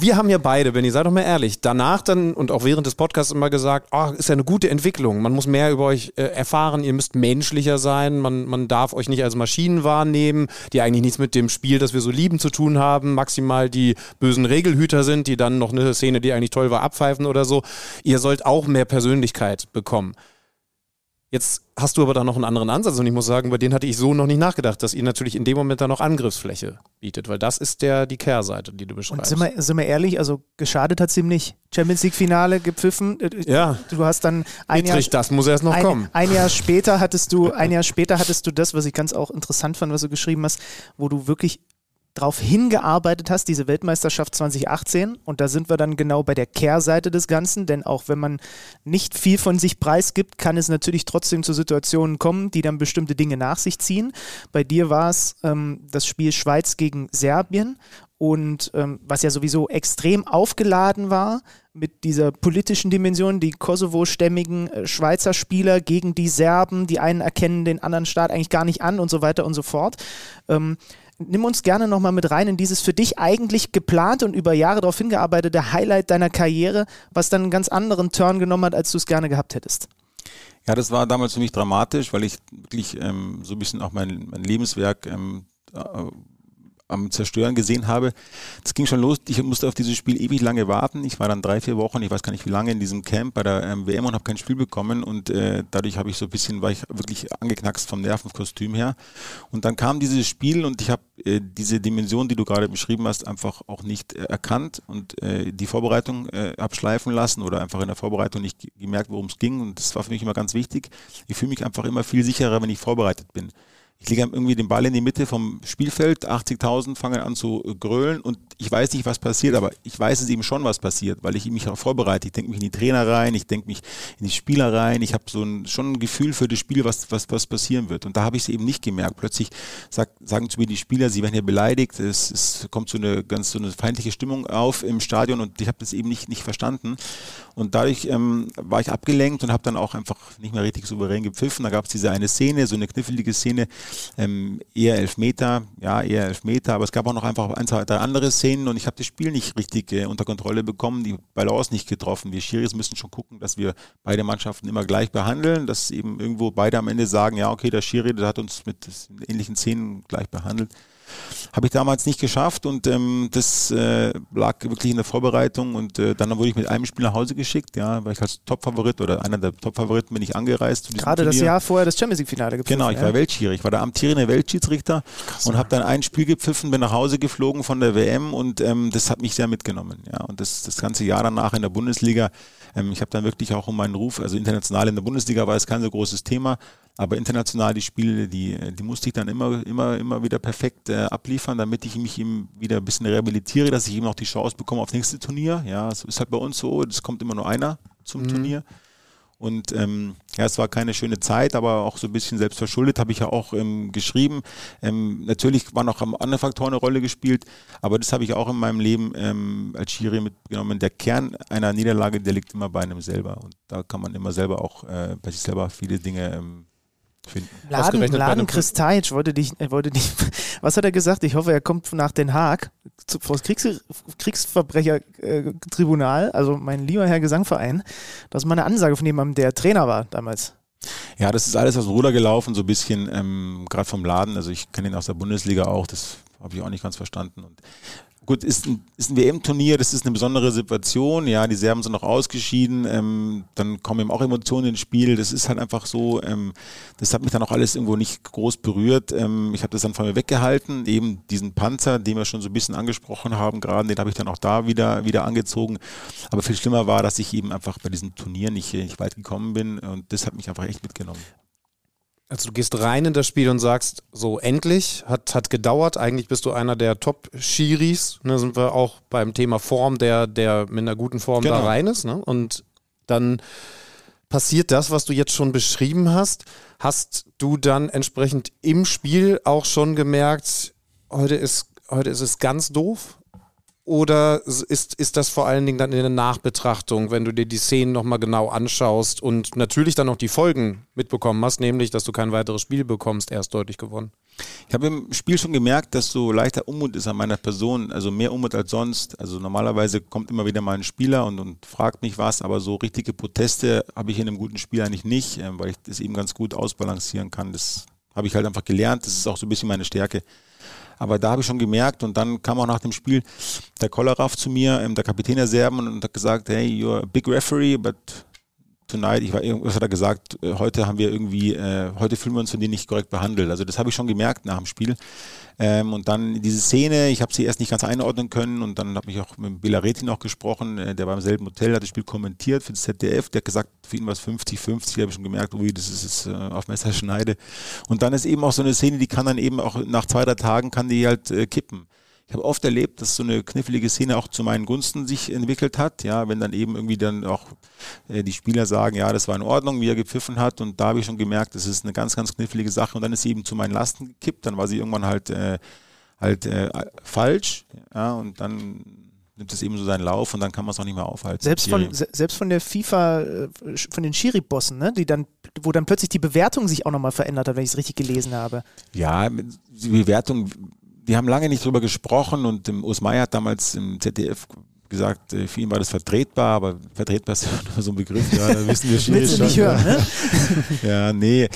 wir haben ja beide, Benny, sei doch mal ehrlich, danach dann und auch während des Podcasts immer gesagt, oh, ist ja eine gute Entwicklung. Man muss mehr über euch äh, erfahren, ihr müsst menschlicher sein, man, man darf euch nicht als Maschinen wahrnehmen, die eigentlich nichts mit dem Spiel, das wir so lieben, zu tun haben, maximal die bösen Regelhüter sind, die dann noch eine Szene, die eigentlich toll war, abpfeifen oder so. Ihr sollt auch mehr Persönlichkeit bekommen. Jetzt hast du aber da noch einen anderen Ansatz und ich muss sagen, bei denen hatte ich so noch nicht nachgedacht, dass ihr natürlich in dem Moment da noch Angriffsfläche bietet, weil das ist der die Kehrseite, die du beschreibst. Und sind wir, sind wir ehrlich, also geschadet hat es ihm nicht. Champions League Finale gepfiffen. Äh, ja. Du hast dann ein Dietrich, Jahr, das muss erst noch ein, kommen. Ein Jahr später hattest du, ein Jahr später hattest du das, was ich ganz auch interessant fand, was du geschrieben hast, wo du wirklich darauf hingearbeitet hast, diese Weltmeisterschaft 2018. Und da sind wir dann genau bei der Kehrseite des Ganzen, denn auch wenn man nicht viel von sich preisgibt, kann es natürlich trotzdem zu Situationen kommen, die dann bestimmte Dinge nach sich ziehen. Bei dir war es ähm, das Spiel Schweiz gegen Serbien und ähm, was ja sowieso extrem aufgeladen war mit dieser politischen Dimension, die Kosovo-stämmigen äh, Schweizer Spieler gegen die Serben, die einen erkennen den anderen Staat eigentlich gar nicht an und so weiter und so fort. Ähm, nimm uns gerne nochmal mit rein in dieses für dich eigentlich geplante und über Jahre darauf hingearbeitete Highlight deiner Karriere, was dann einen ganz anderen Turn genommen hat, als du es gerne gehabt hättest. Ja, das war damals für mich dramatisch, weil ich wirklich ähm, so ein bisschen auch mein, mein Lebenswerk ähm, äh, am Zerstören gesehen habe. Das ging schon los. Ich musste auf dieses Spiel ewig lange warten. Ich war dann drei, vier Wochen, ich weiß gar nicht wie lange, in diesem Camp bei der ähm, WM und habe kein Spiel bekommen. Und äh, dadurch habe ich so ein bisschen, war ich wirklich angeknackst vom Nervenkostüm her. Und dann kam dieses Spiel und ich habe äh, diese Dimension, die du gerade beschrieben hast, einfach auch nicht äh, erkannt und äh, die Vorbereitung äh, abschleifen lassen oder einfach in der Vorbereitung nicht gemerkt, worum es ging. Und das war für mich immer ganz wichtig. Ich fühle mich einfach immer viel sicherer, wenn ich vorbereitet bin ich lege irgendwie den Ball in die Mitte vom Spielfeld, 80.000 fangen an zu grölen und ich weiß nicht, was passiert, aber ich weiß es eben schon, was passiert, weil ich mich auch vorbereite. Ich denke mich in die Trainer rein, ich denke mich in die Spieler rein, ich habe so ein, schon ein Gefühl für das Spiel, was, was, was passieren wird. Und da habe ich es eben nicht gemerkt. Plötzlich sag, sagen zu mir die Spieler, sie werden hier beleidigt, es, es kommt so eine ganz so eine feindliche Stimmung auf im Stadion und ich habe das eben nicht, nicht verstanden. Und dadurch ähm, war ich abgelenkt und habe dann auch einfach nicht mehr richtig souverän gepfiffen. Da gab es diese eine Szene, so eine knifflige Szene, ähm, eher Elfmeter, ja, eher Elfmeter, aber es gab auch noch einfach ein, zwei, drei andere Szenen und ich habe das Spiel nicht richtig äh, unter Kontrolle bekommen, die Balance nicht getroffen. Wir Schiris müssen schon gucken, dass wir beide Mannschaften immer gleich behandeln, dass eben irgendwo beide am Ende sagen, ja, okay, der Schiri, der hat uns mit ähnlichen Szenen gleich behandelt. Habe ich damals nicht geschafft und ähm, das äh, lag wirklich in der Vorbereitung und äh, dann wurde ich mit einem Spiel nach Hause geschickt, ja, weil ich als Topfavorit oder einer der Topfavoriten bin ich angereist. Gerade das Jahr vorher das Champions League Finale gepfiffen. Genau, ich ja. war Weltschiri, ich war der amtierende Weltschiedsrichter Krass, und habe dann ein Spiel gepfiffen, bin nach Hause geflogen von der WM und ähm, das hat mich sehr mitgenommen, ja, und das, das ganze Jahr danach in der Bundesliga, ähm, ich habe dann wirklich auch um meinen Ruf, also international in der Bundesliga war es kein so großes Thema, aber international die Spiele, die, die musste ich dann immer, immer, immer wieder perfekt äh, abliefern, damit ich mich eben wieder ein bisschen rehabilitiere, dass ich eben auch die Chance bekomme auf nächste Turnier. Ja, es ist halt bei uns so, es kommt immer nur einer zum mhm. Turnier. Und ähm, ja, es war keine schöne Zeit, aber auch so ein bisschen selbstverschuldet, habe ich ja auch ähm, geschrieben. Ähm, natürlich waren auch andere Faktoren eine Rolle gespielt, aber das habe ich auch in meinem Leben ähm, als Schiri mitgenommen. Der Kern einer Niederlage, der liegt immer bei einem selber. Und da kann man immer selber auch äh, bei sich selber viele Dinge ähm, finden. Laden, Laden Kristajic wollte dich, wollte dich, was hat er gesagt? Ich hoffe, er kommt nach Den Haag vor das Kriegs, Kriegsverbrechertribunal, also mein lieber Herr Gesangverein. Das ist mal eine Ansage von jemandem, der Trainer war damals. Ja, das ist alles aus dem Ruder gelaufen, so ein bisschen, ähm, gerade vom Laden. Also ich kenne ihn aus der Bundesliga auch, das habe ich auch nicht ganz verstanden. Und gut, ist ein, ist ein WM-Turnier, das ist eine besondere Situation. Ja, die Serben sind noch ausgeschieden. Ähm, dann kommen eben auch Emotionen ins Spiel. Das ist halt einfach so. Ähm, das hat mich dann auch alles irgendwo nicht groß berührt. Ähm, ich habe das dann von mir weggehalten. Eben diesen Panzer, den wir schon so ein bisschen angesprochen haben, gerade, den habe ich dann auch da wieder, wieder angezogen. Aber viel schlimmer war, dass ich eben einfach bei diesem Turnier nicht, nicht weit gekommen bin. Und das hat mich einfach echt mitgenommen. Also du gehst rein in das Spiel und sagst, so endlich, hat, hat gedauert, eigentlich bist du einer der Top-Schiris, ne, sind wir auch beim Thema Form, der, der mit einer guten Form genau. da rein ist. Ne? Und dann passiert das, was du jetzt schon beschrieben hast. Hast du dann entsprechend im Spiel auch schon gemerkt, heute ist, heute ist es ganz doof? Oder ist, ist das vor allen Dingen dann in der Nachbetrachtung, wenn du dir die Szenen nochmal genau anschaust und natürlich dann noch die Folgen mitbekommen hast, nämlich, dass du kein weiteres Spiel bekommst, erst deutlich gewonnen? Ich habe im Spiel schon gemerkt, dass so leichter Unmut ist an meiner Person, also mehr Unmut als sonst. Also normalerweise kommt immer wieder mal ein Spieler und, und fragt mich was, aber so richtige Proteste habe ich in einem guten Spiel eigentlich nicht, äh, weil ich das eben ganz gut ausbalancieren kann. Das habe ich halt einfach gelernt, das ist auch so ein bisschen meine Stärke. Aber da habe ich schon gemerkt und dann kam auch nach dem Spiel der Kolarov zu mir, ähm, der Kapitän der Serben und hat gesagt, hey, you're a big referee, but tonight, ich war, was hat er gesagt, äh, heute haben wir irgendwie, äh, heute fühlen wir uns von dir nicht korrekt behandelt. Also das habe ich schon gemerkt nach dem Spiel. Ähm, und dann diese Szene, ich habe sie erst nicht ganz einordnen können und dann habe ich auch mit Bilareti noch gesprochen, äh, der war im selben Hotel, hat das Spiel kommentiert für das ZDF, der hat gesagt, für ihn war es 50-50, habe ich schon gemerkt, ui, das ist, ist äh, auf Messerschneide. Und dann ist eben auch so eine Szene, die kann dann eben auch nach zwei, drei Tagen kann die halt äh, kippen ich habe oft erlebt, dass so eine knifflige Szene auch zu meinen Gunsten sich entwickelt hat. Ja, wenn dann eben irgendwie dann auch äh, die Spieler sagen, ja, das war in Ordnung, wie er gepfiffen hat. Und da habe ich schon gemerkt, das ist eine ganz, ganz knifflige Sache. Und dann ist sie eben zu meinen Lasten gekippt. Dann war sie irgendwann halt äh, halt äh, falsch. Ja, und dann nimmt es eben so seinen Lauf und dann kann man es auch nicht mehr aufhalten. Selbst von, selbst von der FIFA, äh, von den Schiri-Bossen, ne? die dann, wo dann plötzlich die Bewertung sich auch nochmal verändert hat, wenn ich es richtig gelesen habe. Ja, die Bewertung wir haben lange nicht drüber gesprochen und Urs Meier hat damals im ZDF gesagt, äh, für ihn war das vertretbar, aber vertretbar ist nur so ein Begriff, ja, da wissen wir schon. Willst du nicht hören, ne? ja, nee.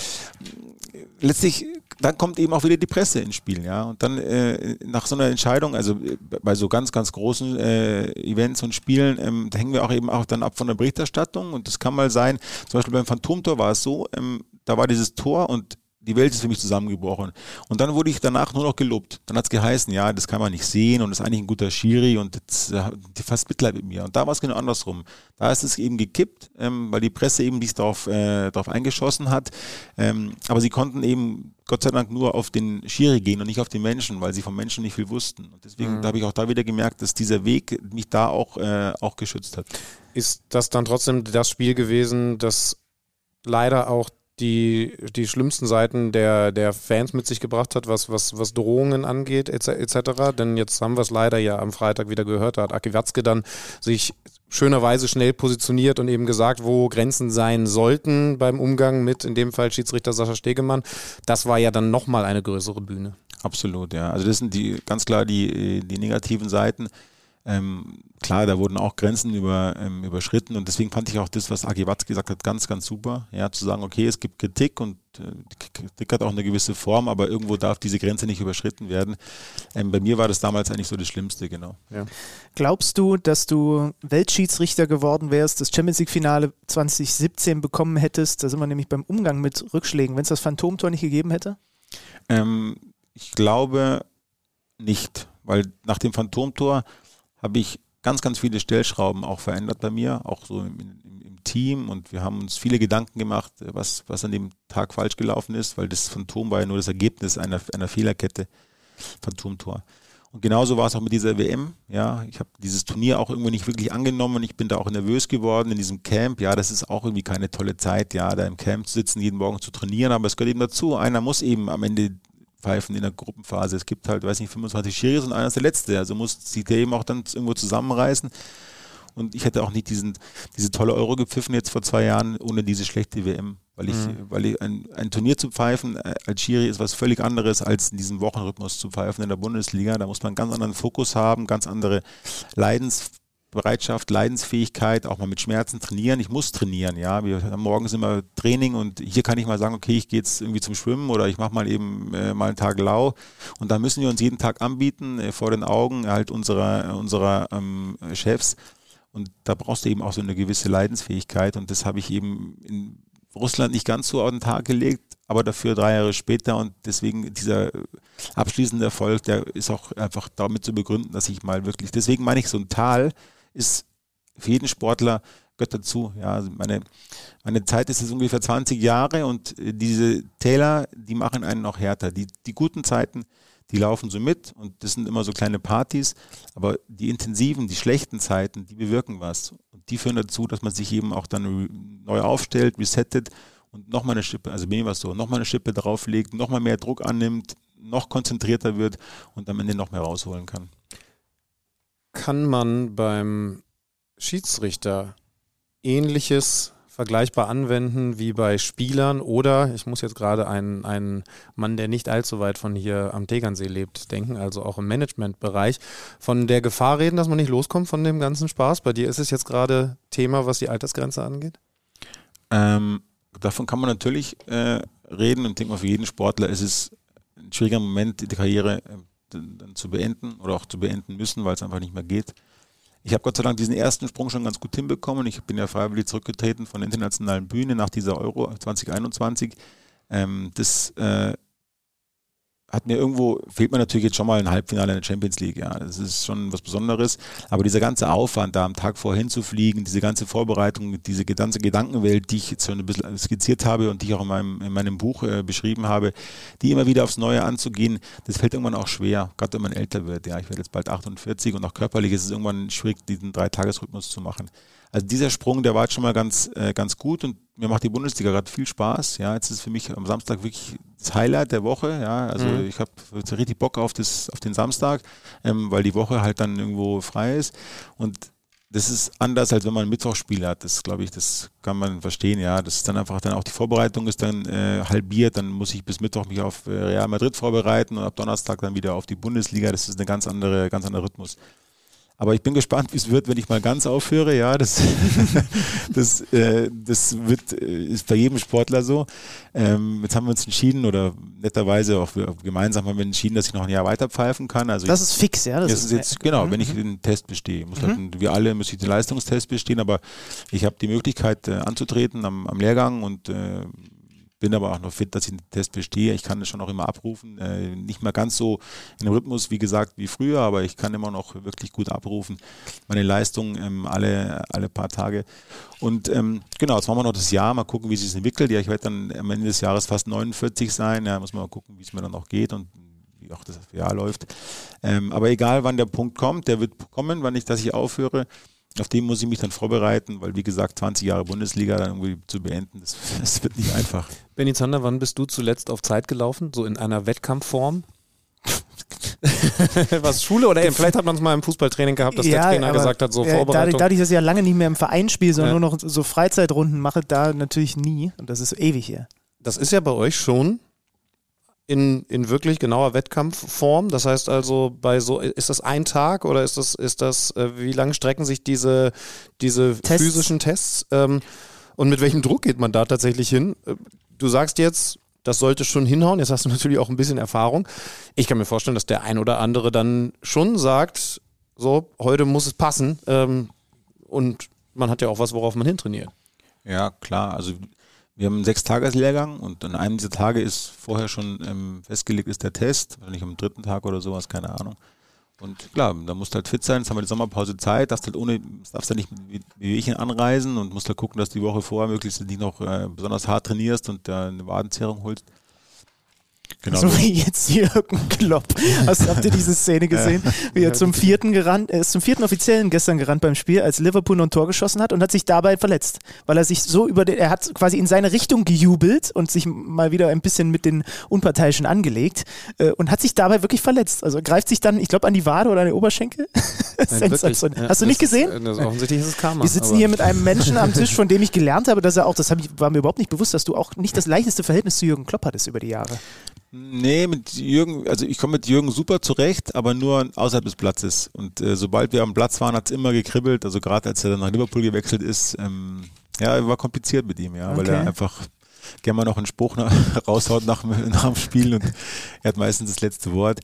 Letztlich, dann kommt eben auch wieder die Presse ins Spiel, ja. Und dann äh, nach so einer Entscheidung, also äh, bei so ganz, ganz großen äh, Events und Spielen, ähm, da hängen wir auch eben auch dann ab von der Berichterstattung. Und das kann mal sein, zum Beispiel beim Phantomtor war es so, ähm, da war dieses Tor und die Welt ist für mich zusammengebrochen. Und dann wurde ich danach nur noch gelobt. Dann hat es geheißen, ja, das kann man nicht sehen und ist eigentlich ein guter Schiri und jetzt, äh, die fast Mitleid mit mir. Und da war es genau andersrum. Da ist es eben gekippt, ähm, weil die Presse eben sich darauf, äh, darauf eingeschossen hat. Ähm, aber sie konnten eben Gott sei Dank nur auf den Schiri gehen und nicht auf den Menschen, weil sie vom Menschen nicht viel wussten. Und deswegen mhm. habe ich auch da wieder gemerkt, dass dieser Weg mich da auch, äh, auch geschützt hat. Ist das dann trotzdem das Spiel gewesen, das leider auch die, die schlimmsten Seiten der, der Fans mit sich gebracht hat, was, was, was Drohungen angeht, etc. Denn jetzt haben wir es leider ja am Freitag wieder gehört, da hat Aki Watzke dann sich schönerweise schnell positioniert und eben gesagt, wo Grenzen sein sollten beim Umgang mit, in dem Fall Schiedsrichter Sascha Stegemann. Das war ja dann nochmal eine größere Bühne. Absolut, ja. Also das sind die ganz klar die, die negativen Seiten. Ähm, klar, da wurden auch Grenzen über, ähm, überschritten und deswegen fand ich auch das, was Agi Watz gesagt hat, ganz, ganz super. Ja, zu sagen, okay, es gibt Kritik und äh, Kritik hat auch eine gewisse Form, aber irgendwo darf diese Grenze nicht überschritten werden. Ähm, bei mir war das damals eigentlich so das Schlimmste, genau. Ja. Glaubst du, dass du Weltschiedsrichter geworden wärst, das Champions League-Finale 2017 bekommen hättest? Da sind wir nämlich beim Umgang mit Rückschlägen, wenn es das Phantomtor nicht gegeben hätte? Ähm, ich glaube nicht, weil nach dem Phantomtor habe ich ganz, ganz viele Stellschrauben auch verändert bei mir, auch so im, im, im, Team. Und wir haben uns viele Gedanken gemacht, was, was an dem Tag falsch gelaufen ist, weil das Phantom war ja nur das Ergebnis einer, einer Fehlerkette, Phantomtor. Und genauso war es auch mit dieser WM. Ja, ich habe dieses Turnier auch irgendwie nicht wirklich angenommen. Ich bin da auch nervös geworden in diesem Camp. Ja, das ist auch irgendwie keine tolle Zeit, ja, da im Camp zu sitzen, jeden Morgen zu trainieren. Aber es gehört eben dazu. Einer muss eben am Ende pfeifen in der Gruppenphase. Es gibt halt, weiß nicht, 25 Schiris und einer ist der Letzte. Also muss sich der eben auch dann irgendwo zusammenreißen. Und ich hätte auch nicht diesen, diese tolle Euro gepfiffen jetzt vor zwei Jahren ohne diese schlechte WM. Weil ich, mhm. weil ich ein, ein Turnier zu pfeifen äh, als Schiri ist was völlig anderes als in diesem Wochenrhythmus zu pfeifen in der Bundesliga. Da muss man einen ganz anderen Fokus haben, ganz andere Leidens Bereitschaft, Leidensfähigkeit, auch mal mit Schmerzen trainieren. Ich muss trainieren, ja. Wir haben morgens immer Training und hier kann ich mal sagen, okay, ich gehe jetzt irgendwie zum Schwimmen oder ich mache mal eben äh, mal einen Tag lau. Und da müssen wir uns jeden Tag anbieten, äh, vor den Augen halt unserer, unserer ähm, Chefs. Und da brauchst du eben auch so eine gewisse Leidensfähigkeit. Und das habe ich eben in Russland nicht ganz so auf den Tag gelegt, aber dafür drei Jahre später. Und deswegen dieser abschließende Erfolg, der ist auch einfach damit zu begründen, dass ich mal wirklich, deswegen meine ich, so ein Tal ist für jeden Sportler gehört dazu. Ja, also meine, meine Zeit ist jetzt ungefähr 20 Jahre und diese Täler, die machen einen noch härter. Die, die guten Zeiten, die laufen so mit und das sind immer so kleine Partys, aber die intensiven, die schlechten Zeiten, die bewirken was. Und die führen dazu, dass man sich eben auch dann neu aufstellt, resettet und nochmal eine Schippe, also mir war es so, nochmal eine Schippe drauflegt, nochmal mehr Druck annimmt, noch konzentrierter wird und am Ende noch mehr rausholen kann. Kann man beim Schiedsrichter ähnliches vergleichbar anwenden wie bei Spielern oder, ich muss jetzt gerade einen, einen Mann, der nicht allzu weit von hier am Tegernsee lebt, denken, also auch im Managementbereich, von der Gefahr reden, dass man nicht loskommt von dem ganzen Spaß. Bei dir ist es jetzt gerade Thema, was die Altersgrenze angeht? Ähm, davon kann man natürlich äh, reden und denke mal, für jeden Sportler ist es ein schwieriger Moment, die Karriere äh, dann zu beenden oder auch zu beenden müssen, weil es einfach nicht mehr geht. Ich habe Gott sei Dank diesen ersten Sprung schon ganz gut hinbekommen. Ich bin ja freiwillig zurückgetreten von der internationalen Bühne nach dieser Euro 2021. Ähm, das äh, hat mir irgendwo, fehlt mir natürlich jetzt schon mal ein Halbfinale in der Champions League, ja. Das ist schon was Besonderes. Aber dieser ganze Aufwand, da am Tag vorher hinzufliegen, diese ganze Vorbereitung, diese ganze Gedankenwelt, die ich jetzt schon ein bisschen skizziert habe und die ich auch in meinem, in meinem Buch äh, beschrieben habe, die immer wieder aufs Neue anzugehen, das fällt irgendwann auch schwer, gerade wenn man älter wird. Ja, ich werde jetzt bald 48 und auch körperlich ist es irgendwann schwierig, diesen Drei-Tages-Rhythmus zu machen. Also dieser Sprung, der war jetzt schon mal ganz, äh, ganz gut und mir macht die Bundesliga gerade viel Spaß. Ja, jetzt ist für mich am Samstag wirklich das Highlight der Woche. Ja, also mhm. ich habe richtig Bock auf, das, auf den Samstag, ähm, weil die Woche halt dann irgendwo frei ist. Und das ist anders, als wenn man ein Mittwochsspiel hat. Das glaube ich, das kann man verstehen. Ja, das ist dann einfach dann auch die Vorbereitung ist dann äh, halbiert. Dann muss ich bis Mittwoch mich auf äh, Real Madrid vorbereiten und ab Donnerstag dann wieder auf die Bundesliga. Das ist ein ganz andere, ganz anderer Rhythmus. Aber ich bin gespannt, wie es wird, wenn ich mal ganz aufhöre. Ja, das, das, äh, das wird, äh, ist bei jedem Sportler so. Ähm, jetzt haben wir uns entschieden oder netterweise auch gemeinsam haben wir entschieden, dass ich noch ein Jahr weiter pfeifen kann. Also das ich, ist fix, ja. Das, das ist jetzt, genau, wenn ich mhm. den Test bestehe. Muss halt mhm. halt, wir alle müssen den Leistungstest bestehen, aber ich habe die Möglichkeit äh, anzutreten am, am Lehrgang und äh, bin aber auch noch fit, dass ich den Test bestehe. Ich kann das schon auch immer abrufen. Äh, nicht mehr ganz so in dem Rhythmus, wie gesagt, wie früher, aber ich kann immer noch wirklich gut abrufen. Meine Leistung ähm, alle, alle paar Tage. Und ähm, genau, jetzt machen wir noch das Jahr, mal gucken, wie sich entwickelt. Ja, ich werde dann am Ende des Jahres fast 49 sein. Ja, muss man mal gucken, wie es mir dann noch geht und wie auch das Jahr läuft. Ähm, aber egal, wann der Punkt kommt, der wird kommen, wann ich, dass ich aufhöre auf den muss ich mich dann vorbereiten, weil wie gesagt, 20 Jahre Bundesliga dann irgendwie zu beenden, das, das wird nicht einfach. Benny Zander, wann bist du zuletzt auf Zeit gelaufen? So in einer Wettkampfform? Was Schule oder eben, vielleicht hat man es mal im Fußballtraining gehabt, dass ja, der Trainer gesagt hat, so äh, Vorbereitung. Dadurch, dass ich ja lange nicht mehr im Verein spiele, sondern ja. nur noch so Freizeitrunden mache, da natürlich nie. Und das ist ewig hier. Das ist ja bei euch schon in, in wirklich genauer Wettkampfform? Das heißt also, bei so, ist das ein Tag oder ist das, ist das, äh, wie lange strecken sich diese, diese Tests. physischen Tests? Ähm, und mit welchem Druck geht man da tatsächlich hin? Äh, du sagst jetzt, das sollte schon hinhauen. Jetzt hast du natürlich auch ein bisschen Erfahrung. Ich kann mir vorstellen, dass der ein oder andere dann schon sagt, so, heute muss es passen. Ähm, und man hat ja auch was, worauf man hintrainiert. Ja, klar. Also wir haben einen Sechstageslehrgang und an einem dieser Tage ist vorher schon ähm, festgelegt, ist der Test, wahrscheinlich am dritten Tag oder sowas, keine Ahnung. Und klar, da musst du halt fit sein, jetzt haben wir die Sommerpause Zeit, darfst halt ohne, darfst halt nicht wie ich anreisen und musst halt gucken, dass du die Woche vorher möglichst nicht noch äh, besonders hart trainierst und äh, eine Wadenzehrung holst. Genau. So wie jetzt Jürgen Klopp. Hast, habt ihr diese Szene gesehen? Wie er zum vierten gerannt, er ist zum vierten offiziellen gestern gerannt beim Spiel, als Liverpool noch ein Tor geschossen hat und hat sich dabei verletzt. Weil er sich so über den, er hat quasi in seine Richtung gejubelt und sich mal wieder ein bisschen mit den Unparteiischen angelegt äh, und hat sich dabei wirklich verletzt. Also greift sich dann, ich glaube, an die Wade oder an den Oberschenkel. Nein, Hast du nicht gesehen? Ist, das offensichtlich ist es Karma. Wir sitzen hier mit einem Menschen am Tisch, von dem ich gelernt habe, dass er auch, das war mir überhaupt nicht bewusst, dass du auch nicht das leichteste Verhältnis zu Jürgen Klopp hattest über die Jahre. Nee, mit Jürgen, also ich komme mit Jürgen super zurecht, aber nur außerhalb des Platzes. Und äh, sobald wir am Platz waren, hat es immer gekribbelt. Also gerade als er dann nach Liverpool gewechselt ist, ähm, ja, war kompliziert mit ihm, ja, okay. weil er einfach gerne mal noch einen Spruch nach, raushaut nach, nach dem Spiel und er hat meistens das letzte Wort.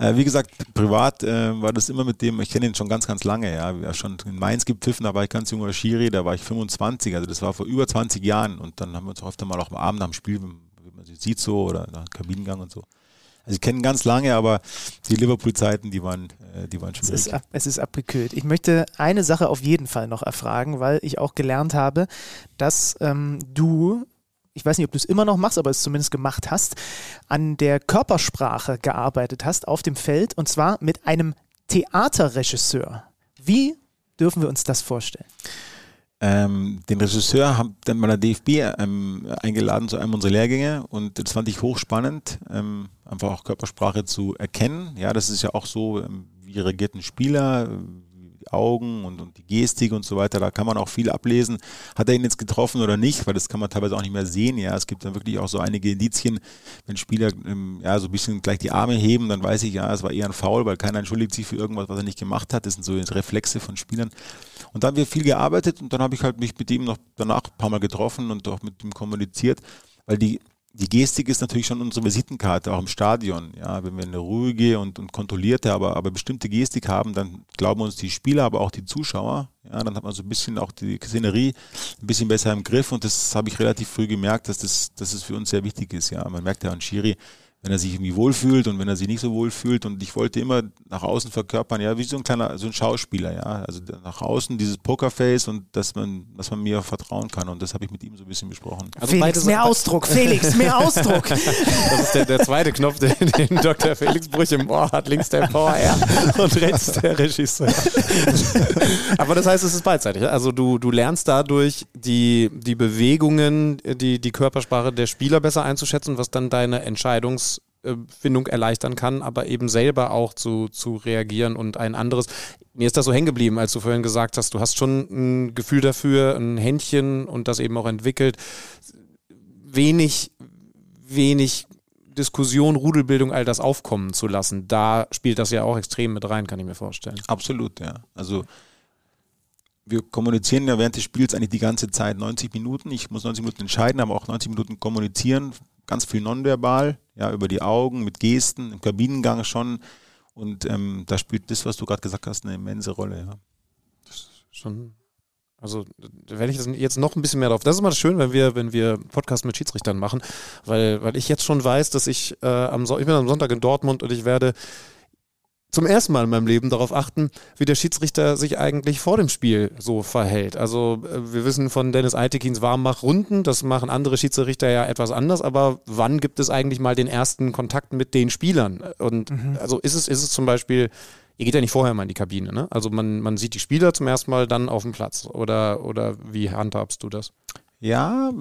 Äh, wie gesagt, privat äh, war das immer mit dem, ich kenne ihn schon ganz, ganz lange, ja, wir haben schon in Mainz gepfiffen, da war ich ganz junger Schiri, da war ich 25, also das war vor über 20 Jahren und dann haben wir uns oft mal auch am Abend am Spiel man sie sieht so oder nach Kabinengang und so. Also ich kenne ganz lange, aber die Liverpool-Zeiten, die waren, äh, die waren schwierig. Es ist, ab, es ist abgekühlt. Ich möchte eine Sache auf jeden Fall noch erfragen, weil ich auch gelernt habe, dass ähm, du ich weiß nicht, ob du es immer noch machst, aber es zumindest gemacht hast, an der Körpersprache gearbeitet hast auf dem Feld und zwar mit einem Theaterregisseur. Wie dürfen wir uns das vorstellen? Ähm, den Regisseur haben dann bei der DFB ähm, eingeladen zu einem unserer Lehrgänge und das fand ich hochspannend, ähm, einfach auch Körpersprache zu erkennen. Ja, das ist ja auch so, ähm, wie reagiert ein Spieler, Augen und, und die Gestik und so weiter, da kann man auch viel ablesen. Hat er ihn jetzt getroffen oder nicht? Weil das kann man teilweise auch nicht mehr sehen. Ja, es gibt dann wirklich auch so einige Indizien, wenn Spieler ähm, ja so ein bisschen gleich die Arme heben, dann weiß ich, ja, es war eher ein Foul, weil keiner entschuldigt sich für irgendwas, was er nicht gemacht hat. Das sind so Reflexe von Spielern. Und dann haben wir viel gearbeitet und dann habe ich halt mich mit ihm noch danach ein paar Mal getroffen und auch mit ihm kommuniziert, weil die die Gestik ist natürlich schon unsere Visitenkarte, auch im Stadion. Ja, wenn wir eine ruhige und, und kontrollierte, aber, aber bestimmte Gestik haben, dann glauben uns die Spieler, aber auch die Zuschauer. Ja, dann hat man so ein bisschen auch die Szenerie ein bisschen besser im Griff und das habe ich relativ früh gemerkt, dass das, dass das für uns sehr wichtig ist. Ja, man merkt ja an Schiri, wenn er sich irgendwie wohlfühlt und wenn er sich nicht so wohlfühlt. Und ich wollte immer nach außen verkörpern, ja, wie so ein kleiner, so ein Schauspieler, ja. Also nach außen dieses Pokerface und dass man, dass man mir vertrauen kann. Und das habe ich mit ihm so ein bisschen besprochen. Also Felix, mehr Ausdruck, Felix, mehr Ausdruck. das ist der, der zweite Knopf, den, den Dr. Felix Brüch im Ohr hat. Links der VR und rechts der Regisseur. Aber das heißt, es ist beidseitig. Also du, du lernst dadurch die, die Bewegungen, die, die Körpersprache der Spieler besser einzuschätzen, was dann deine Entscheidungs Findung erleichtern kann, aber eben selber auch zu, zu reagieren und ein anderes. Mir ist das so hängen geblieben, als du vorhin gesagt hast, du hast schon ein Gefühl dafür, ein Händchen und das eben auch entwickelt. Wenig, wenig Diskussion, Rudelbildung, all das aufkommen zu lassen. Da spielt das ja auch extrem mit rein, kann ich mir vorstellen. Absolut, ja. Also wir kommunizieren ja während des Spiels eigentlich die ganze Zeit 90 Minuten. Ich muss 90 Minuten entscheiden, aber auch 90 Minuten kommunizieren, ganz viel nonverbal, ja, über die Augen, mit Gesten, im Kabinengang schon. Und ähm, da spielt das, was du gerade gesagt hast, eine immense Rolle. Ja. Schon. Also da werde ich jetzt noch ein bisschen mehr drauf. Das ist immer schön, wenn wir, wenn wir Podcast mit Schiedsrichtern machen, weil, weil ich jetzt schon weiß, dass ich äh, am so ich bin am Sonntag in Dortmund und ich werde zum ersten Mal in meinem Leben darauf achten, wie der Schiedsrichter sich eigentlich vor dem Spiel so verhält. Also äh, wir wissen von Dennis Eitekins Warmmachrunden, das machen andere Schiedsrichter ja etwas anders, aber wann gibt es eigentlich mal den ersten Kontakt mit den Spielern? Und mhm. also ist es, ist es zum Beispiel, ihr geht ja nicht vorher mal in die Kabine, ne? Also man, man sieht die Spieler zum ersten Mal dann auf dem Platz. Oder, oder wie handhabst du das? Ja,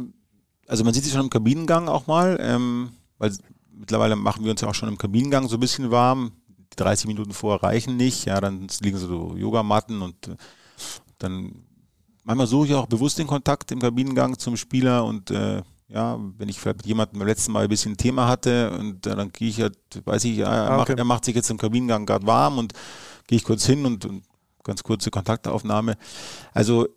also man sieht sich schon im Kabinengang auch mal, ähm, weil mittlerweile machen wir uns ja auch schon im Kabinengang so ein bisschen warm 30 Minuten vorher reichen nicht. Ja, dann liegen so Yogamatten und äh, dann manchmal suche ich auch bewusst den Kontakt im Kabinengang zum Spieler und äh, ja, wenn ich vielleicht mit jemandem beim letzten Mal ein bisschen ein Thema hatte und äh, dann gehe ich halt, weiß ich, ja, er, ah, okay. macht, er macht sich jetzt im Kabinengang gerade warm und gehe ich kurz hin und, und ganz kurze Kontaktaufnahme. Also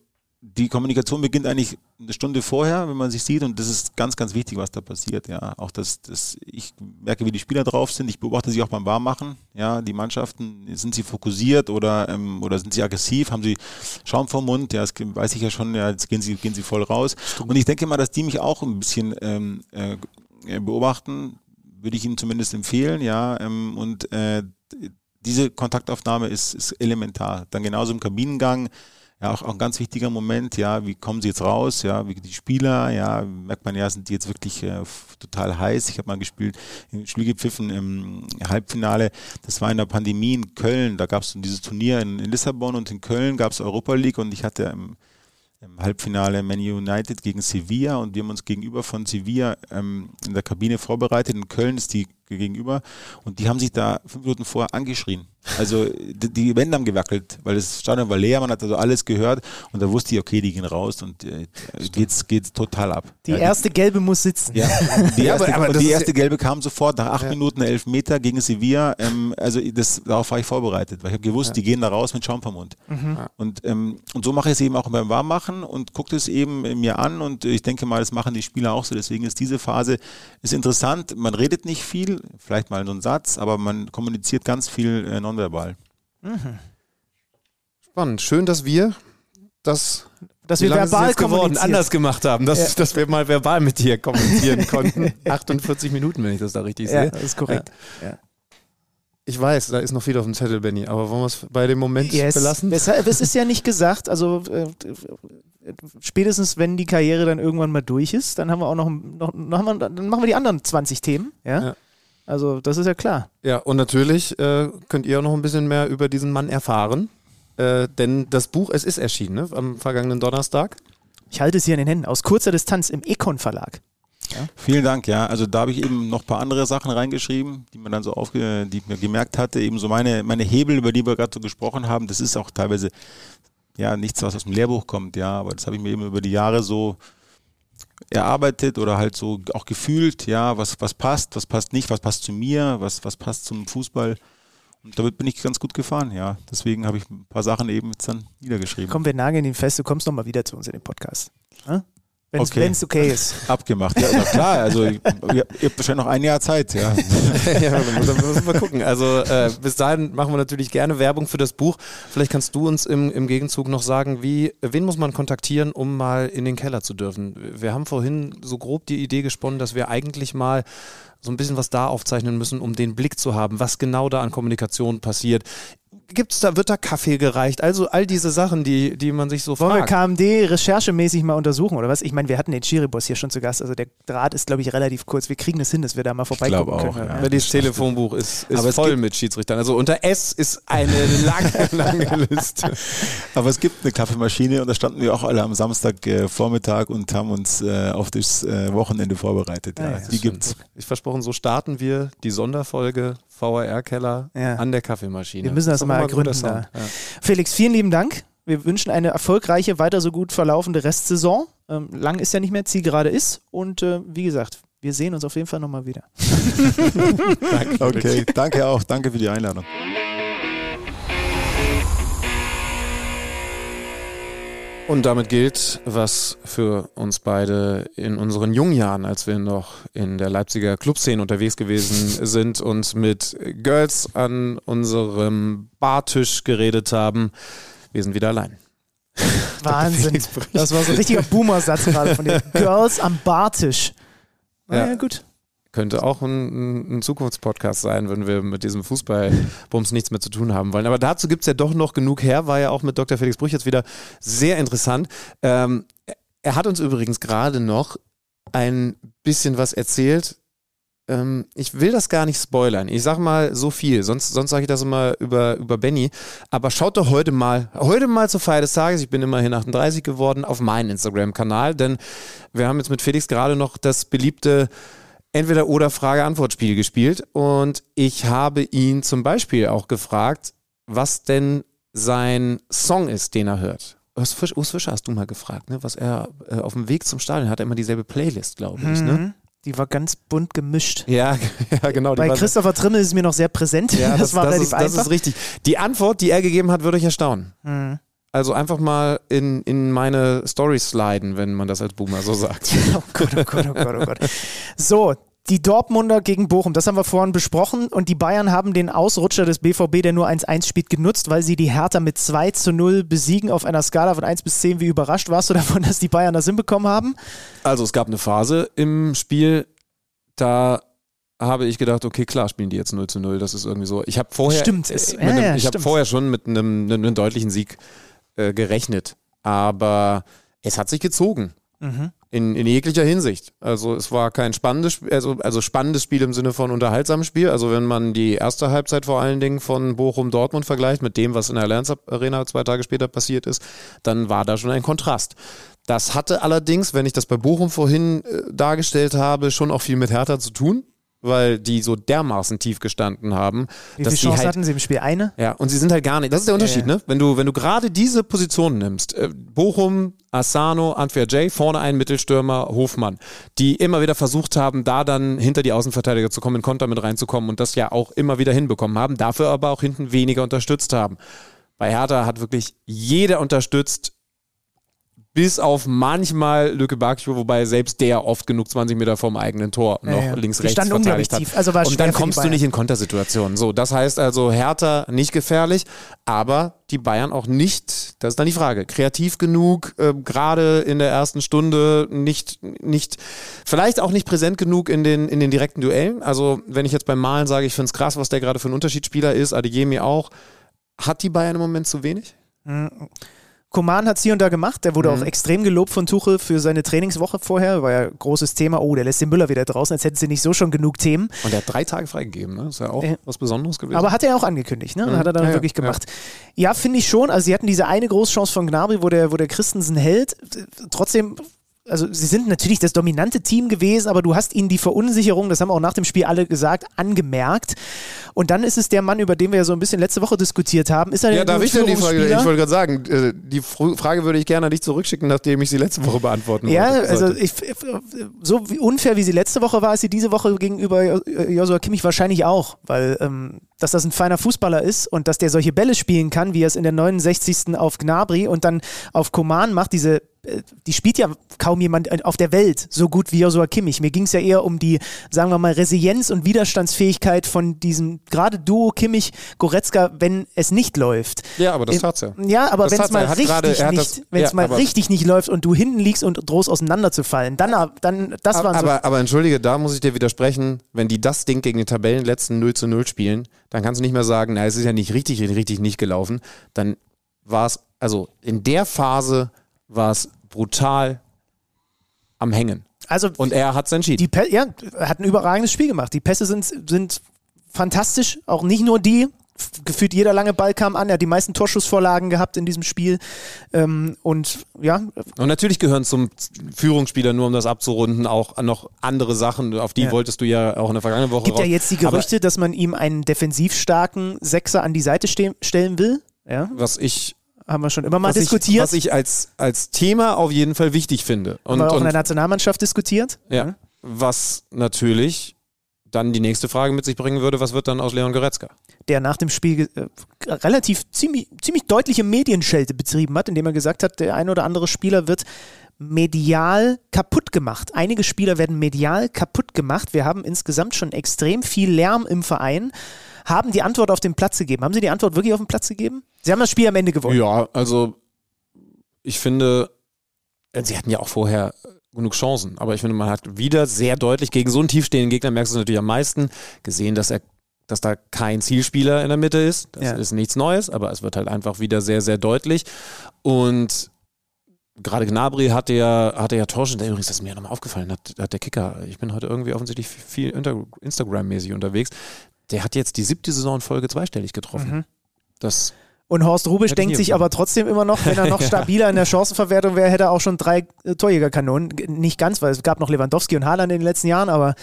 die Kommunikation beginnt eigentlich eine Stunde vorher, wenn man sich sieht, und das ist ganz, ganz wichtig, was da passiert. Ja, auch das, das, ich merke, wie die Spieler drauf sind. Ich beobachte sie auch beim Warmmachen. Ja, die Mannschaften, sind sie fokussiert oder, ähm, oder sind sie aggressiv? Haben sie Schaum vom Mund? Ja, das weiß ich ja schon. Ja, jetzt gehen sie, gehen sie voll raus. Und ich denke mal, dass die mich auch ein bisschen ähm, äh, beobachten, würde ich ihnen zumindest empfehlen. Ja, ähm, und äh, diese Kontaktaufnahme ist, ist elementar. Dann genauso im Kabinengang ja, auch, auch ein ganz wichtiger Moment, ja, wie kommen sie jetzt raus, ja, wie die Spieler, ja, merkt man ja, sind die jetzt wirklich äh, total heiß. Ich habe mal gespielt, im Spiel gepfiffen im Halbfinale, das war in der Pandemie in Köln, da gab es dieses Turnier in, in, Lissabon und in Köln gab es Europa League und ich hatte im, im Halbfinale Man United gegen Sevilla und wir haben uns gegenüber von Sevilla ähm, in der Kabine vorbereitet. In Köln ist die gegenüber und die haben sich da fünf Minuten vorher angeschrien. Also die, die Wände haben gewackelt, weil das Stadion war leer, man hat also alles gehört und da wusste ich, okay, die gehen raus und äh, geht's, geht's total ab. Die ja, erste gelbe muss sitzen. Ja, die Ja, erste, aber- aber und das die erste gelbe kam sofort nach acht Minuten, elf Meter gegen Sevilla. Ähm, also das, darauf war ich vorbereitet, weil ich habe gewusst, die gehen da raus mit Schaum vom Mund. Und, ähm, und so mache ich es eben auch beim Warmmachen und gucke es eben äh, mir an und ich denke mal, das machen die Spieler auch so. Deswegen ist diese Phase ist interessant. Man redet nicht viel, vielleicht mal so einen Satz, aber man kommuniziert ganz viel äh, nonverbal. Spannend. Schön, dass wir das Dass wir verbal geworden? anders gemacht haben, dass, Ja. dass wir mal verbal mit dir kommunizieren konnten. 48 Minuten, wenn ich das da richtig Ja, sehe. das ist korrekt. Ich weiß, da ist noch viel auf dem Zettel, Benny, aber wollen wir es bei dem Moment Yes. belassen? Weshalb, es ist ja nicht gesagt, also äh, spätestens wenn die Karriere dann irgendwann mal durch ist, dann haben wir auch noch, noch, noch haben wir, dann machen wir die anderen 20 Themen, ja? Ja. Also das ist ja klar. Ja, und natürlich äh, könnt ihr auch noch ein bisschen mehr über diesen Mann erfahren. Äh, denn das Buch, es ist erschienen, ne? am vergangenen Donnerstag. Ich halte es hier in den Händen, aus kurzer Distanz im Econ Verlag. Vielen Dank, ja. Also da habe ich eben noch ein paar andere Sachen reingeschrieben, die man dann so aufge, die ich mir gemerkt hatte. Eben so meine, meine Hebel, über die wir gerade so gesprochen haben, das ist auch teilweise ja nichts, was aus dem Lehrbuch kommt, ja, aber das habe ich mir eben über die Jahre so erarbeitet oder halt so auch gefühlt, ja, was, was passt, was passt nicht, was passt zu mir, was, was passt zum Fußball. Und damit bin ich ganz gut gefahren, ja. Deswegen habe ich ein paar Sachen eben jetzt dann niedergeschrieben. Komm, wir nageln ihn fest, du kommst nochmal wieder zu uns in den Podcast. Wenn es Okay. okay ist. Abgemacht, ja, na klar. Also ihr, ihr habt wahrscheinlich noch ein Jahr Zeit, ja. ja, dann müssen wir- müssen wir gucken. Also äh, bis dahin machen wir natürlich gerne Werbung für das Buch. Vielleicht kannst du uns im, im Gegenzug noch sagen, wie, wen muss man kontaktieren, um mal in den Keller zu dürfen? Wir haben vorhin so grob die Idee gesponnen, dass wir eigentlich mal so ein bisschen was da aufzeichnen müssen, um den Blick zu haben, was genau da an Kommunikation passiert. Gibt's da, wird da Kaffee gereicht? Also all diese Sachen, die, die man sich so Wollen wir fragt. KMD recherchemäßig mal untersuchen oder was? Ich meine, wir hatten den Chiribus hier schon zu Gast, also der Draht ist, glaube ich, relativ kurz. Wir kriegen es hin, dass wir da mal vorbeigucken glaube auch, können. ja. Aber das Telefonbuch ist, ist voll mit Schiedsrichtern. Also unter S ist eine lange, lange Liste. Aber es gibt eine Kaffeemaschine und da standen wir auch alle am Samstag äh, Vormittag und haben uns äh, auf das äh, Wochenende vorbereitet. Ja, Ja, ja, die gibt's. Ich versprochen, so starten wir die Sonderfolge VRR-Keller Ja. an der Kaffeemaschine. Wir müssen das doch mal ergründen da. Felix, vielen lieben Dank. Wir wünschen eine erfolgreiche, weiter so gut verlaufende Restsaison. Ähm, lang ist ja nicht mehr, Zielgerade ist. Und äh, wie gesagt, wir sehen uns auf jeden Fall nochmal wieder. Okay, danke auch. Danke für die Einladung. Und damit gilt, was für uns beide in unseren jungen Jahren, als wir noch in der Leipziger Clubszene unterwegs gewesen sind und mit Girls an unserem Bartisch geredet haben, wir sind wieder allein. Wahnsinn. Das war so ein richtiger Boomer-Satz gerade von dir. Girls am Bartisch. Ja, Ja. gut. Könnte auch ein, ein- Zukunftspodcast sein, wenn wir mit diesem Fußballbums nichts mehr zu tun haben wollen. Aber dazu gibt es ja doch noch genug her, war ja auch mit Dr. Felix Brüch jetzt wieder sehr interessant. Ähm, er hat uns übrigens gerade noch ein bisschen was erzählt. Ähm, ich will das gar nicht spoilern. Ich sag mal so viel, sonst, sonst sage ich das immer über, über Benny. Aber schaut doch heute mal, heute mal zur Feier des Tages, ich bin immerhin 38 geworden, auf meinen Instagram-Kanal, denn wir haben jetzt mit Felix gerade noch das beliebte entweder oder Frage-Antwort-Spiel gespielt und ich habe ihn zum Beispiel auch gefragt, was denn sein Song ist, den er hört. Urs Fischer, Urs Fischer hast du mal gefragt, ne? was er äh, auf dem Weg zum Stadion hat, er immer dieselbe Playlist, glaube ich. Ne? Mhm. Die war ganz bunt gemischt. Ja, ja, genau. Bei Christopher Trimmel ist es mir noch sehr präsent. ja, das, war relativ ist, das einfach. ist richtig. Die Antwort, die er gegeben hat, würde euch erstaunen. Mhm. Also einfach mal in, in meine Stories sliden, wenn man das als Boomer so sagt. Oh Gott, oh Gott, oh Gott, oh Gott. So, die Dortmunder gegen Bochum, das haben wir vorhin besprochen. Und die Bayern haben den Ausrutscher des BVB, der nur 1-1 spielt, genutzt, weil sie die Hertha mit 2 zu 0 besiegen auf einer Skala von 1 bis 10. Wie überrascht warst du davon, dass die Bayern das hinbekommen haben? Also es gab eine Phase im Spiel, da habe ich gedacht, okay, klar spielen die jetzt 0 zu 0. Das ist irgendwie so. Ich habe vorher, Stimmt, es- ja, einem, ja, ich habe vorher schon mit einem, einem, einem deutlichen Sieg äh, gerechnet. Aber es hat sich gezogen. Mhm. In, in jeglicher Hinsicht. Also es war kein spannendes Spiel, also, also spannendes Spiel im Sinne von unterhaltsames Spiel. Also wenn man die erste Halbzeit vor allen Dingen von Bochum-Dortmund vergleicht mit dem, was in der Allianz Arena zwei Tage später passiert ist, dann war da schon ein Kontrast. Das hatte allerdings, wenn ich das bei Bochum vorhin äh, dargestellt habe, schon auch viel mit Hertha zu tun. Weil die so dermaßen tief gestanden haben. Wie dass viele Chancen halt, hatten sie im Spiel? Eine? Ja, und sie sind halt gar nicht. Das ist der Unterschied, Ja, ja. ne? Wenn du, wenn du gerade diese Position nimmst, äh, Bochum, Asano, Antwer Jay, vorne ein Mittelstürmer, Hofmann, die immer wieder versucht haben, da dann hinter die Außenverteidiger zu kommen, in Konter mit reinzukommen und das ja auch immer wieder hinbekommen haben, dafür aber auch hinten weniger unterstützt haben. Bei Hertha hat wirklich jeder unterstützt, bis auf manchmal Lücke Bakio, wobei selbst der oft genug 20 Meter vom eigenen Tor noch ja. links, Die rechts verteidigt hat. tief. Also war und dann kommst du nicht in Kontersituationen. So, das heißt also Hertha nicht gefährlich, aber die Bayern auch nicht, das ist dann die Frage, kreativ genug, äh, gerade in der ersten Stunde nicht, nicht, vielleicht auch nicht präsent genug in den, in den direkten Duellen. Also wenn ich jetzt beim Malen sage, ich finde es krass, was der gerade für ein Unterschiedsspieler ist, Adeyemi auch, hat die Bayern im Moment zu wenig? Koman hat es hier und da gemacht. Der wurde Mhm. auch extrem gelobt von Tuchel für seine Trainingswoche vorher. War ja großes Thema. Oh, der lässt den Müller wieder draußen, als hätten sie nicht so schon genug Themen. Und er hat drei Tage freigegeben, ne? Ist ja auch Äh, was Besonderes gewesen. Aber hat er auch angekündigt, ne? Mhm. Hat er dann Ja, ja, wirklich ja. gemacht. Ja, finde ich schon. Also sie hatten diese eine Großchance von Gnabry, wo der, wo der Christensen hält. Trotzdem, also sie sind natürlich das dominante Team gewesen, aber du hast ihnen die Verunsicherung, das haben auch nach dem Spiel alle gesagt, angemerkt. Und dann ist es der Mann, über den wir ja so ein bisschen letzte Woche diskutiert haben. Ist er Ja, darf ich denn die Frage? Ich wollte gerade sagen, äh, die Fr- Frage würde ich gerne an dich zurückschicken, nachdem ich sie letzte Woche beantworten Ja, wollte. also sollte. ich, so wie unfair wie sie letzte Woche war, ist sie diese Woche gegenüber Jo- Joshua Kimmich wahrscheinlich auch, weil ähm, dass das ein feiner Fußballer ist und dass der solche Bälle spielen kann, wie er es in der 69. auf Gnabry und dann auf Koman macht, diese äh, die spielt ja kaum jemand auf der Welt so gut wie Joshua Kimmich. Mir ging es ja eher um die, sagen wir mal, Resilienz und Widerstandsfähigkeit von diesem gerade Duo Kimmich-Goretzka, wenn es nicht läuft. Ja, aber das Äh, tat's ja. Ja, aber wenn es mal richtig hat nicht, das- wenn es ja, mal richtig nicht läuft und du hinten liegst und drohst auseinanderzufallen, dann, dann das waren so aber, aber entschuldige, da muss ich dir widersprechen, wenn die das Ding gegen den Tabellenletzten 0 zu 0 spielen, dann kannst du nicht mehr sagen, na, es ist ja nicht richtig, richtig nicht gelaufen. Dann war es, also in der Phase war es brutal am Hängen. Also Und er hat es entschieden. die ja, er hat ein überragendes Spiel gemacht. Die Pässe sind, sind fantastisch, auch nicht nur die. Gefühlt jeder lange Ball kam an. Er hat die meisten Torschussvorlagen gehabt in diesem Spiel. Ähm, und ja, Und natürlich gehören zum Führungsspieler, nur um das abzurunden, auch noch andere Sachen, auf die Ja. wolltest du ja auch in der vergangenen Woche gibt ja jetzt die Gerüchte, dass man ihm einen defensiv starken Sechser an die Seite ste stellen will. Ja, Aber was ich, haben wir schon immer mal was ich, diskutiert. was ich als, als Thema auf jeden Fall wichtig finde. haben Und, wir auch in und der Nationalmannschaft diskutiert. Ja. Was natürlich dann die nächste Frage mit sich bringen würde, was wird dann aus Leon Goretzka? der nach dem Spiel äh, relativ ziemlich, ziemlich deutliche Medienschelte betrieben hat, indem er gesagt hat, der ein oder andere Spieler wird medial kaputt gemacht. Einige Spieler werden medial kaputt gemacht. Wir haben insgesamt schon extrem viel Lärm im Verein. Haben die Antwort auf den Platz gegeben. Haben Sie die Antwort wirklich auf den Platz gegeben? Sie haben das Spiel am Ende gewonnen. Ja, also ich finde, sie hatten ja auch vorher genug Chancen, aber ich finde, man hat wieder sehr deutlich gegen so einen tiefstehenden Gegner, merkst du es natürlich am meisten, gesehen, dass er dass da kein Zielspieler in der Mitte ist. Das Ja. ist nichts Neues, aber es wird halt einfach wieder sehr, sehr deutlich. Und gerade Gnabry hatte ja, hatte ja Torschen, der übrigens, das ist mir nochmal aufgefallen, hat, hat der Kicker, ich bin heute irgendwie offensichtlich viel Instagram-mäßig unterwegs, der hat jetzt die siebte Saison in Folge zweistellig getroffen. Mhm. Das Und Horst Rubisch denkt sich aber trotzdem immer noch, wenn er noch stabiler in der Chancenverwertung wäre, hätte er auch schon drei äh, Torjägerkanonen. Nicht ganz, weil es gab noch Lewandowski und Haaland in den letzten Jahren, aber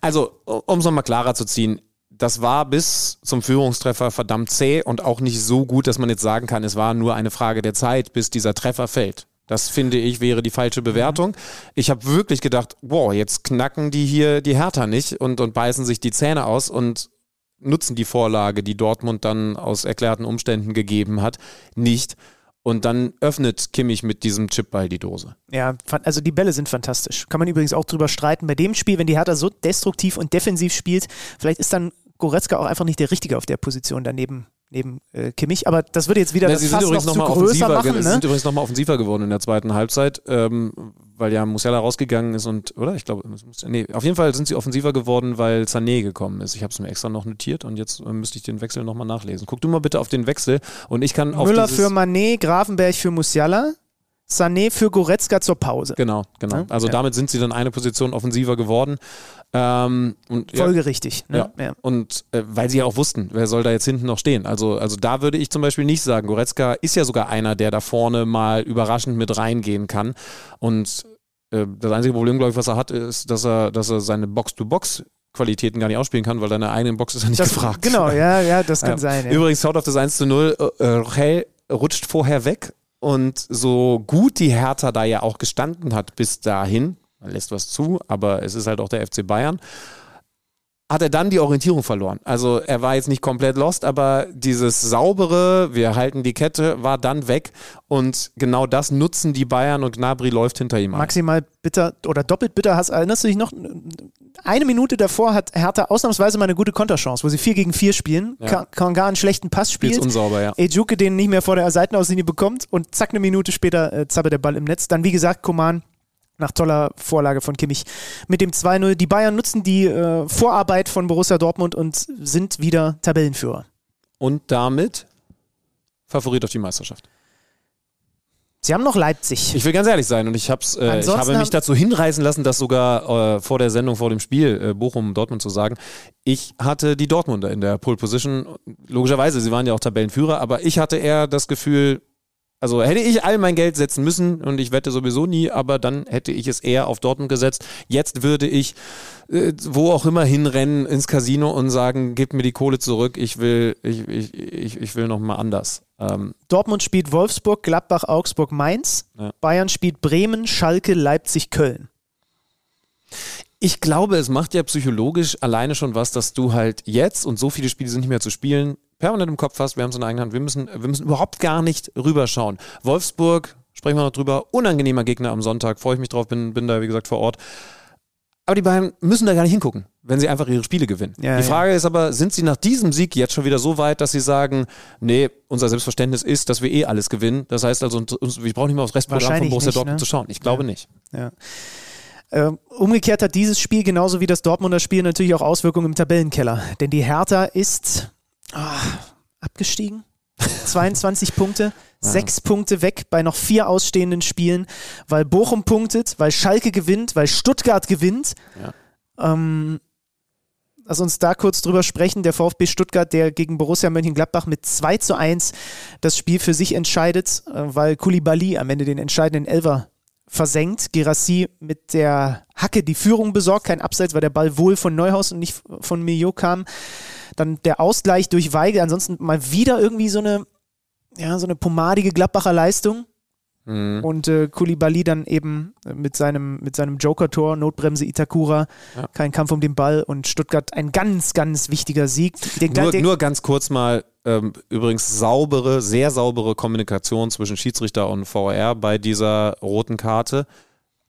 Also, um es nochmal klarer zu ziehen, das war bis zum Führungstreffer verdammt zäh und auch nicht so gut, dass man jetzt sagen kann, es war nur eine Frage der Zeit, bis dieser Treffer fällt. Das finde ich wäre die falsche Bewertung. Ich habe wirklich gedacht, wow, jetzt knacken die hier die Hertha nicht und, und beißen sich die Zähne aus und nutzen die Vorlage, die Dortmund dann aus erklärten Umständen gegeben hat, nicht. Und dann öffnet Kimmich mit diesem Chipball die Dose. Ja, also die Bälle sind fantastisch. Kann man übrigens auch drüber streiten. Bei dem Spiel, wenn die Hertha so destruktiv und defensiv spielt, vielleicht ist dann Goretzka auch einfach nicht der Richtige auf der Position daneben neben äh, Kimmich. Aber das würde jetzt wieder Ja, das sie sind übrigens noch zu nochmal größer offensiver, machen. ge- sie Ne? sind übrigens nochmal offensiver geworden in der zweiten Halbzeit, ähm, weil ja Musiala rausgegangen ist und, oder? Ich glaube, es muss- nee, auf jeden Fall sind sie offensiver geworden, weil Sané gekommen ist. Ich habe es mir extra noch notiert und jetzt äh, müsste ich den Wechsel nochmal nachlesen. Guck du mal bitte auf den Wechsel und ich kann auf Müller für Manet, Grafenberg für Musiala, Sané für Goretzka zur Pause. Genau, genau. Ja? Also Ja. damit sind sie dann eine Position offensiver geworden. Ähm, und, ja, Folgerichtig. Ne? Ja. Und äh, weil sie ja auch wussten, wer soll da jetzt hinten noch stehen. Also, also da würde ich zum Beispiel nicht sagen, Goretzka ist ja sogar einer, der da vorne mal überraschend mit reingehen kann. Und äh, das einzige Problem, glaube ich, was er hat, ist, dass er, dass er seine Box-to-Box Qualitäten gar nicht ausspielen kann, weil deine eigene Box ist ja nicht Das, gefragt. genau, ja, ja, das kann Ja. sein. Ja. Übrigens, schaut auf das 1 zu 0. Äh, Rochel rutscht vorher weg und so gut die Hertha da ja auch gestanden hat bis dahin, man lässt was zu, aber es ist halt auch der FC Bayern, hat er dann die Orientierung verloren. Also er war jetzt nicht komplett lost, aber dieses saubere, wir halten die Kette, war dann weg und genau das nutzen die Bayern und Gnabry läuft hinter ihm an. Maximal bitter oder doppelt bitter. Hast, erinnerst du dich noch? Eine Minute davor hat Hertha ausnahmsweise mal eine gute Konterchance, wo sie 4 gegen 4 spielen. Ja. Ka- Kanga einen schlechten Pass Spielt's spielt. unsauber, ja. Ejuke den nicht mehr vor der Seitenauslinie bekommt und zack, eine Minute später äh, zappelt der Ball im Netz. Dann, wie gesagt, Koman nach toller Vorlage von Kimmich mit dem 2-0. Die Bayern nutzen die äh, Vorarbeit von Borussia Dortmund und sind wieder Tabellenführer. Und damit Favorit auf die Meisterschaft. Sie haben noch Leipzig. Ich will ganz ehrlich sein und ich, hab's, äh, ich habe mich dazu hinreißen lassen, das sogar äh, vor der Sendung, vor dem Spiel äh, Bochum-Dortmund zu sagen. Ich hatte die Dortmunder in der Pole Position. Logischerweise, sie waren ja auch Tabellenführer, aber ich hatte eher das Gefühl, also hätte ich all mein Geld setzen müssen und ich wette sowieso nie, aber dann hätte ich es eher auf Dortmund gesetzt. Jetzt würde ich äh, wo auch immer hinrennen ins Casino und sagen, gib mir die Kohle zurück, ich will, ich, ich, ich, ich will nochmal anders. Ähm, Dortmund spielt Wolfsburg, Gladbach, Augsburg, Mainz. Ja. Bayern spielt Bremen, Schalke, Leipzig, Köln. Ich glaube, es macht ja psychologisch alleine schon was, dass du halt jetzt und so viele Spiele sind nicht mehr zu spielen, permanent im Kopf hast, wir haben es in der eigenen Hand, wir müssen, wir müssen überhaupt gar nicht rüberschauen. Wolfsburg, sprechen wir noch drüber, unangenehmer Gegner am Sonntag, freue ich mich drauf, bin, bin da wie gesagt vor Ort. Aber die beiden müssen da gar nicht hingucken, wenn sie einfach ihre Spiele gewinnen. Ja, die ja. Frage ist aber, sind sie nach diesem Sieg jetzt schon wieder so weit, dass sie sagen, nee, unser Selbstverständnis ist, dass wir eh alles gewinnen. Das heißt also, wir brauchen nicht mehr aufs Restprogramm von Borussia nicht, Dortmund ne? zu schauen. Ich glaube nicht. Ähm, umgekehrt hat dieses Spiel genauso wie das Dortmunder Spiel natürlich auch Auswirkungen im Tabellenkeller. Denn die Hertha ist ah, abgestiegen. 22 Punkte, sechs Punkte weg bei noch vier ausstehenden Spielen, weil Bochum punktet, weil Schalke gewinnt, weil Stuttgart gewinnt. Ähm, lass uns da kurz drüber sprechen. Der VfB Stuttgart, der gegen Borussia Mönchengladbach mit 2 zu 1 das Spiel für sich entscheidet, äh, weil Koulibaly am Ende den entscheidenden Elver versenkt. Girassi mit der Hacke die Führung besorgt, kein Abseits, weil der Ball wohl von Neuhaus und nicht von Millot kam. Dann der Ausgleich durch Weigel, ansonsten mal wieder irgendwie so eine, ja, so eine pomadige Gladbacher Leistung. Mhm. Und äh, Koulibaly dann eben äh, mit seinem, mit seinem Joker-Tor, Notbremse Itakura, Ja. kein Kampf um den Ball und Stuttgart ein ganz, ganz wichtiger Sieg. Den, Nur, den, nur ganz kurz mal, ähm, übrigens saubere, sehr saubere Kommunikation zwischen Schiedsrichter und VR bei dieser roten Karte.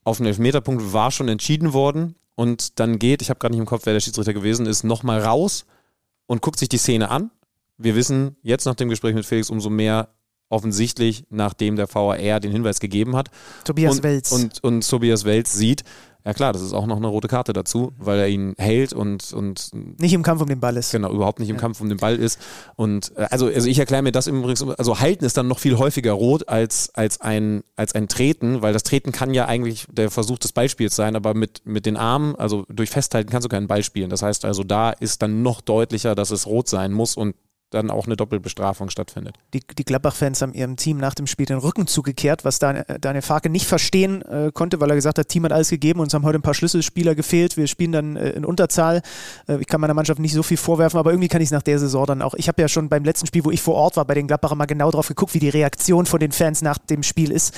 Auf den Elfmeterpunkt war schon entschieden worden und dann geht, ich habe gar nicht im Kopf, wer der Schiedsrichter gewesen ist, nochmal raus und guckt sich die Szene an. Wir wissen jetzt nach dem Gespräch mit Felix umso mehr offensichtlich, nachdem der VAR den Hinweis gegeben hat. Tobias und, Welz. Und, und Tobias Welz sieht, ja klar, das ist auch noch eine rote Karte dazu, weil er ihn hält und, und nicht im Kampf um den Ball ist. genau überhaupt nicht im Kampf um den Ball ist. Und äh, also, also ich erkläre mir das übrigens, also halten ist dann noch viel häufiger rot als, als, ein, als ein Treten, weil das Treten kann ja eigentlich der Versuch des Ballspiels sein, aber mit, mit den Armen, also durch Festhalten kannst du keinen Ball spielen. Das heißt also, da ist dann noch deutlicher, dass es rot sein muss und dann auch eine Doppelbestrafung stattfindet. Die, die Gladbach-Fans haben ihrem Team nach dem Spiel den Rücken zugekehrt, was Dan- äh, Daniel Farke nicht verstehen äh, konnte, weil er gesagt hat, Team hat alles gegeben, uns haben heute ein paar Schlüsselspieler gefehlt, wir spielen dann äh, in Unterzahl. Äh, ich kann meiner Mannschaft nicht so viel vorwerfen, aber irgendwie kann ich es nach der Saison dann auch. Ich habe ja schon beim letzten Spiel, wo ich vor Ort war, bei den Gladbacher mal genau drauf geguckt, wie die Reaktion von den Fans nach dem Spiel ist.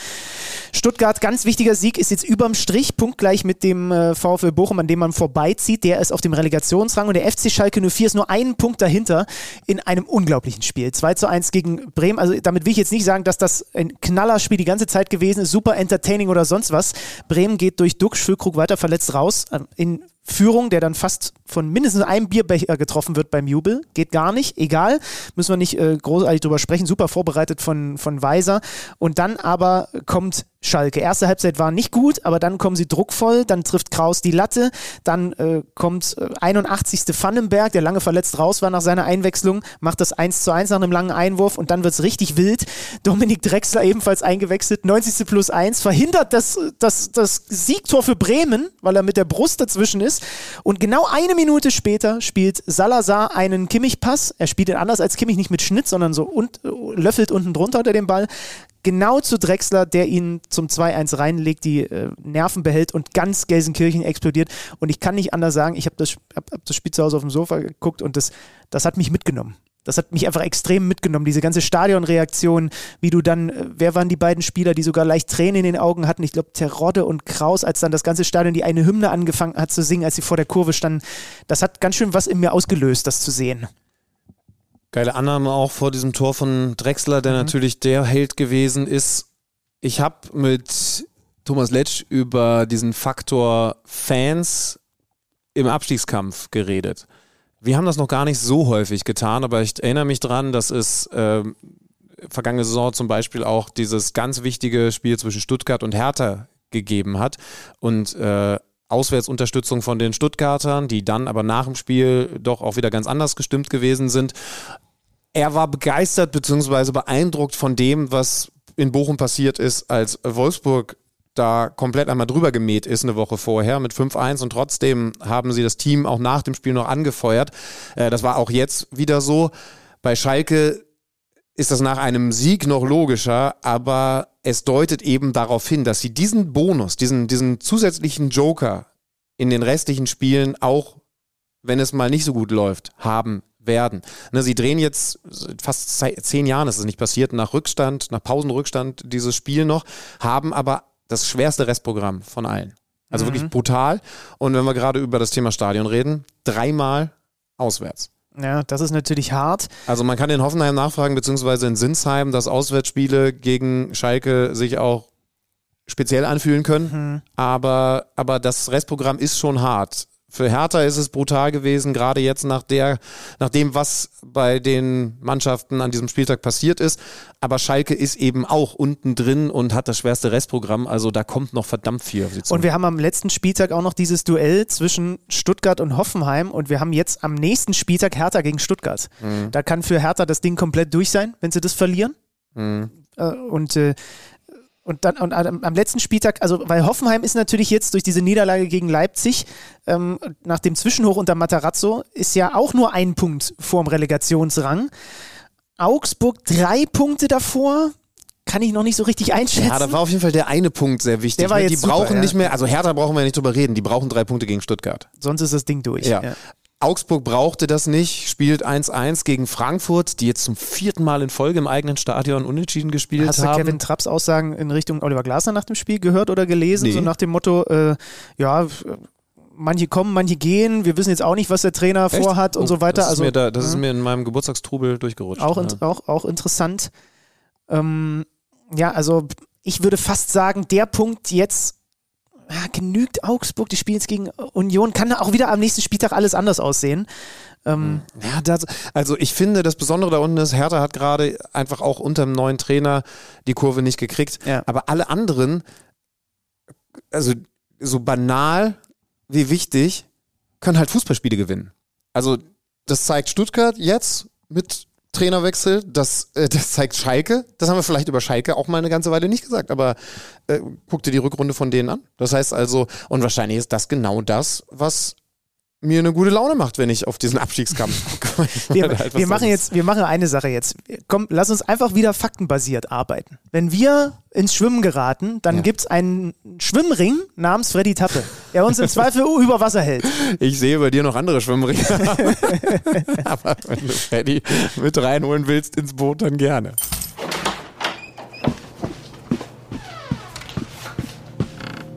Stuttgart, ganz wichtiger Sieg, ist jetzt überm Strich, punktgleich mit dem äh, VfL Bochum, an dem man vorbeizieht. Der ist auf dem Relegationsrang und der FC Schalke 04 ist nur einen Punkt dahinter in einem unglaublichen Spiel. 2 zu 1 gegen Bremen. Also damit will ich jetzt nicht sagen, dass das ein Knallerspiel die ganze Zeit gewesen ist, super entertaining oder sonst was. Bremen geht durch Duck, Füllkrug weiter verletzt raus. äh, In Führung, der dann fast von mindestens einem Bierbecher getroffen wird beim Jubel. Geht gar nicht, egal. Müssen wir nicht äh, großartig drüber sprechen. Super vorbereitet von, von Weiser. Und dann aber kommt Schalke. Erste Halbzeit war nicht gut, aber dann kommen sie druckvoll. Dann trifft Kraus die Latte. Dann äh, kommt äh, 81. Vandenberg, der lange verletzt raus war nach seiner Einwechslung, macht das 1 zu 1 nach einem langen Einwurf und dann wird es richtig wild. Dominik Drexler ebenfalls eingewechselt. 90. plus 1 verhindert das, das, das Siegtor für Bremen, weil er mit der Brust dazwischen ist. Und genau eine Minute später spielt Salazar einen Kimmich-Pass. Er spielt ihn anders als Kimmich, nicht mit Schnitt, sondern so und, löffelt unten drunter unter dem Ball. genau zu Drexler, der ihn zum 2-1 reinlegt, die äh, Nerven behält und ganz Gelsenkirchen explodiert. Und ich kann nicht anders sagen, ich habe das, hab, hab das Spiel zu Hause auf dem Sofa geguckt und das, das hat mich mitgenommen. Das hat mich einfach extrem mitgenommen, diese ganze Stadionreaktion, wie du dann, äh, wer waren die beiden Spieler, die sogar leicht Tränen in den Augen hatten? Ich glaube, Terodde und Kraus, als dann das ganze Stadion die eine Hymne angefangen hat zu singen, als sie vor der Kurve standen. Das hat ganz schön was in mir ausgelöst, das zu sehen. Geile Annahme auch vor diesem Tor von Drexler, der mhm. natürlich der Held gewesen ist. Ich habe mit Thomas Letsch über diesen Faktor Fans im Abstiegskampf geredet. Wir haben das noch gar nicht so häufig getan, aber ich erinnere mich dran, dass es äh, vergangene Saison zum Beispiel auch dieses ganz wichtige Spiel zwischen Stuttgart und Hertha gegeben hat und äh, Auswärtsunterstützung von den Stuttgartern, die dann aber nach dem Spiel doch auch wieder ganz anders gestimmt gewesen sind. Er war begeistert bzw. beeindruckt von dem, was in Bochum passiert ist, als Wolfsburg da komplett einmal drüber gemäht ist eine Woche vorher mit 5-1 und trotzdem haben sie das Team auch nach dem Spiel noch angefeuert. Äh, das war auch jetzt wieder so. Bei Schalke ist das nach einem Sieg noch logischer, aber es deutet eben darauf hin, dass sie diesen Bonus, diesen, diesen zusätzlichen Joker in den restlichen Spielen auch, wenn es mal nicht so gut läuft, haben werden. Ne, sie drehen jetzt fast zehn Jahren, ist es nicht passiert, nach Rückstand, nach Pausenrückstand dieses Spiel noch, haben aber das schwerste Restprogramm von allen. Also mhm. wirklich brutal. Und wenn wir gerade über das Thema Stadion reden, dreimal auswärts. Ja, das ist natürlich hart. Also man kann in Hoffenheim nachfragen, beziehungsweise in Sinsheim, dass Auswärtsspiele gegen Schalke sich auch speziell anfühlen können. Mhm. Aber, aber das Restprogramm ist schon hart. Für Hertha ist es brutal gewesen, gerade jetzt nach der, nach dem, was bei den Mannschaften an diesem Spieltag passiert ist. Aber Schalke ist eben auch unten drin und hat das schwerste Restprogramm. Also da kommt noch verdammt viel. Und wir haben am letzten Spieltag auch noch dieses Duell zwischen Stuttgart und Hoffenheim. Und wir haben jetzt am nächsten Spieltag Hertha gegen Stuttgart. Mhm. Da kann für Hertha das Ding komplett durch sein, wenn sie das verlieren. Mhm. Und äh, und dann und am letzten Spieltag, also weil Hoffenheim ist natürlich jetzt durch diese Niederlage gegen Leipzig ähm, nach dem Zwischenhoch unter Matarazzo ist ja auch nur ein Punkt vorm Relegationsrang. Augsburg drei Punkte davor. Kann ich noch nicht so richtig einschätzen. Ja, da war auf jeden Fall der eine Punkt sehr wichtig. Der war ne? jetzt die super, brauchen ja. nicht mehr, also Hertha brauchen wir nicht drüber reden, die brauchen drei Punkte gegen Stuttgart. Sonst ist das Ding durch. Ja. ja. Augsburg brauchte das nicht, spielt 1-1 gegen Frankfurt, die jetzt zum vierten Mal in Folge im eigenen Stadion unentschieden gespielt Hast haben. Hast du Kevin Trapps Aussagen in Richtung Oliver Glasner nach dem Spiel gehört oder gelesen? Nee. So nach dem Motto, äh, ja, manche kommen, manche gehen, wir wissen jetzt auch nicht, was der Trainer Echt? vorhat und oh, so weiter. Das, ist, also, mir, da, das ist mir in meinem Geburtstagstrubel durchgerutscht. Auch, ja. auch, auch interessant. Ähm, ja, also ich würde fast sagen, der Punkt jetzt ja, genügt Augsburg, die spielen jetzt gegen Union, kann auch wieder am nächsten Spieltag alles anders aussehen. Ähm ja, das, also ich finde, das Besondere da unten ist, Hertha hat gerade einfach auch unter dem neuen Trainer die Kurve nicht gekriegt. Ja. Aber alle anderen, also so banal wie wichtig, können halt Fußballspiele gewinnen. Also das zeigt Stuttgart jetzt mit Trainerwechsel, das, äh, das zeigt Schalke. Das haben wir vielleicht über Schalke auch mal eine ganze Weile nicht gesagt, aber äh, guck dir die Rückrunde von denen an. Das heißt also, und wahrscheinlich ist das genau das, was mir eine gute Laune macht, wenn ich auf diesen Abstiegskampf gucke. wir, halt wir machen jetzt, wir machen eine Sache jetzt. Komm, lass uns einfach wieder faktenbasiert arbeiten. Wenn wir ins Schwimmen geraten, dann ja. gibt es einen Schwimmring namens Freddy Tappe, der uns im Zweifel über Wasser hält. Ich sehe bei dir noch andere Schwimmringe. Aber wenn du Freddy mit reinholen willst ins Boot, dann gerne.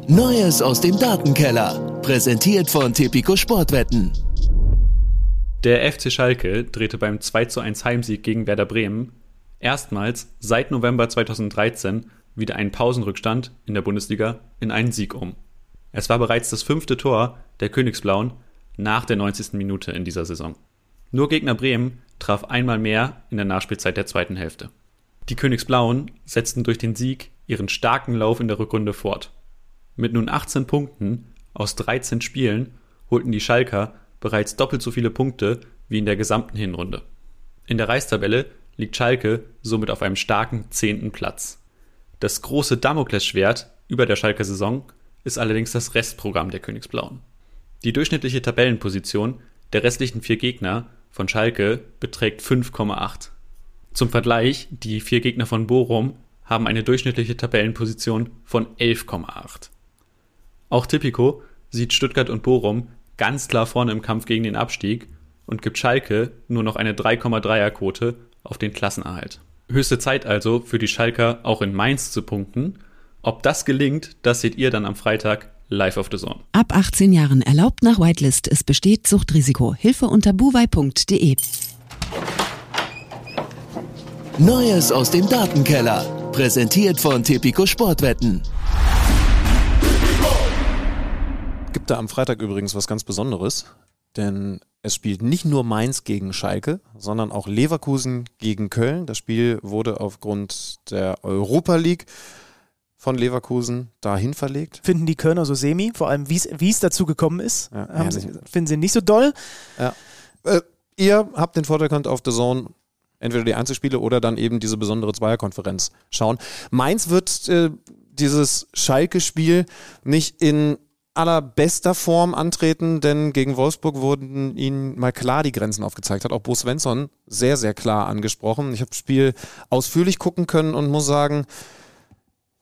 Neues aus dem Datenkeller. Präsentiert von Tipico Sportwetten. Der FC Schalke drehte beim 2:1 Heimsieg gegen Werder Bremen erstmals seit November 2013 wieder einen Pausenrückstand in der Bundesliga in einen Sieg um. Es war bereits das fünfte Tor der Königsblauen nach der 90. Minute in dieser Saison. Nur Gegner Bremen traf einmal mehr in der Nachspielzeit der zweiten Hälfte. Die Königsblauen setzten durch den Sieg ihren starken Lauf in der Rückrunde fort. Mit nun 18 Punkten aus 13 Spielen holten die Schalker bereits doppelt so viele Punkte wie in der gesamten Hinrunde. In der Reichstabelle liegt Schalke somit auf einem starken zehnten Platz. Das große Damoklesschwert über der Schalker Saison ist allerdings das Restprogramm der Königsblauen. Die durchschnittliche Tabellenposition der restlichen vier Gegner von Schalke beträgt 5,8. Zum Vergleich, die vier Gegner von Bochum haben eine durchschnittliche Tabellenposition von 11,8. Auch Tipico sieht Stuttgart und Bochum ganz klar vorne im Kampf gegen den Abstieg und gibt Schalke nur noch eine 3,3er Quote auf den Klassenerhalt. Höchste Zeit also für die Schalker auch in Mainz zu punkten. Ob das gelingt, das seht ihr dann am Freitag live auf The Zone. Ab 18 Jahren erlaubt nach Whitelist. Es besteht Suchtrisiko. Hilfe unter buwei.de. Neues aus dem Datenkeller. Präsentiert von Tipico Sportwetten. Gibt da am Freitag übrigens was ganz Besonderes, denn es spielt nicht nur Mainz gegen Schalke, sondern auch Leverkusen gegen Köln. Das Spiel wurde aufgrund der Europa League von Leverkusen dahin verlegt. Finden die Kölner so semi, vor allem wie es dazu gekommen ist. Ja, herrlich. sie, finden sie nicht so doll. Ja. Äh, ihr habt den Vorteil, könnt auf The Zone entweder die Einzelspiele oder dann eben diese besondere Zweierkonferenz schauen. Mainz wird äh, dieses Schalke-Spiel nicht in allerbester Form antreten, denn gegen Wolfsburg wurden ihnen mal klar die Grenzen aufgezeigt. Hat auch Bo Svensson sehr, sehr klar angesprochen. Ich habe das Spiel ausführlich gucken können und muss sagen,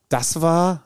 das war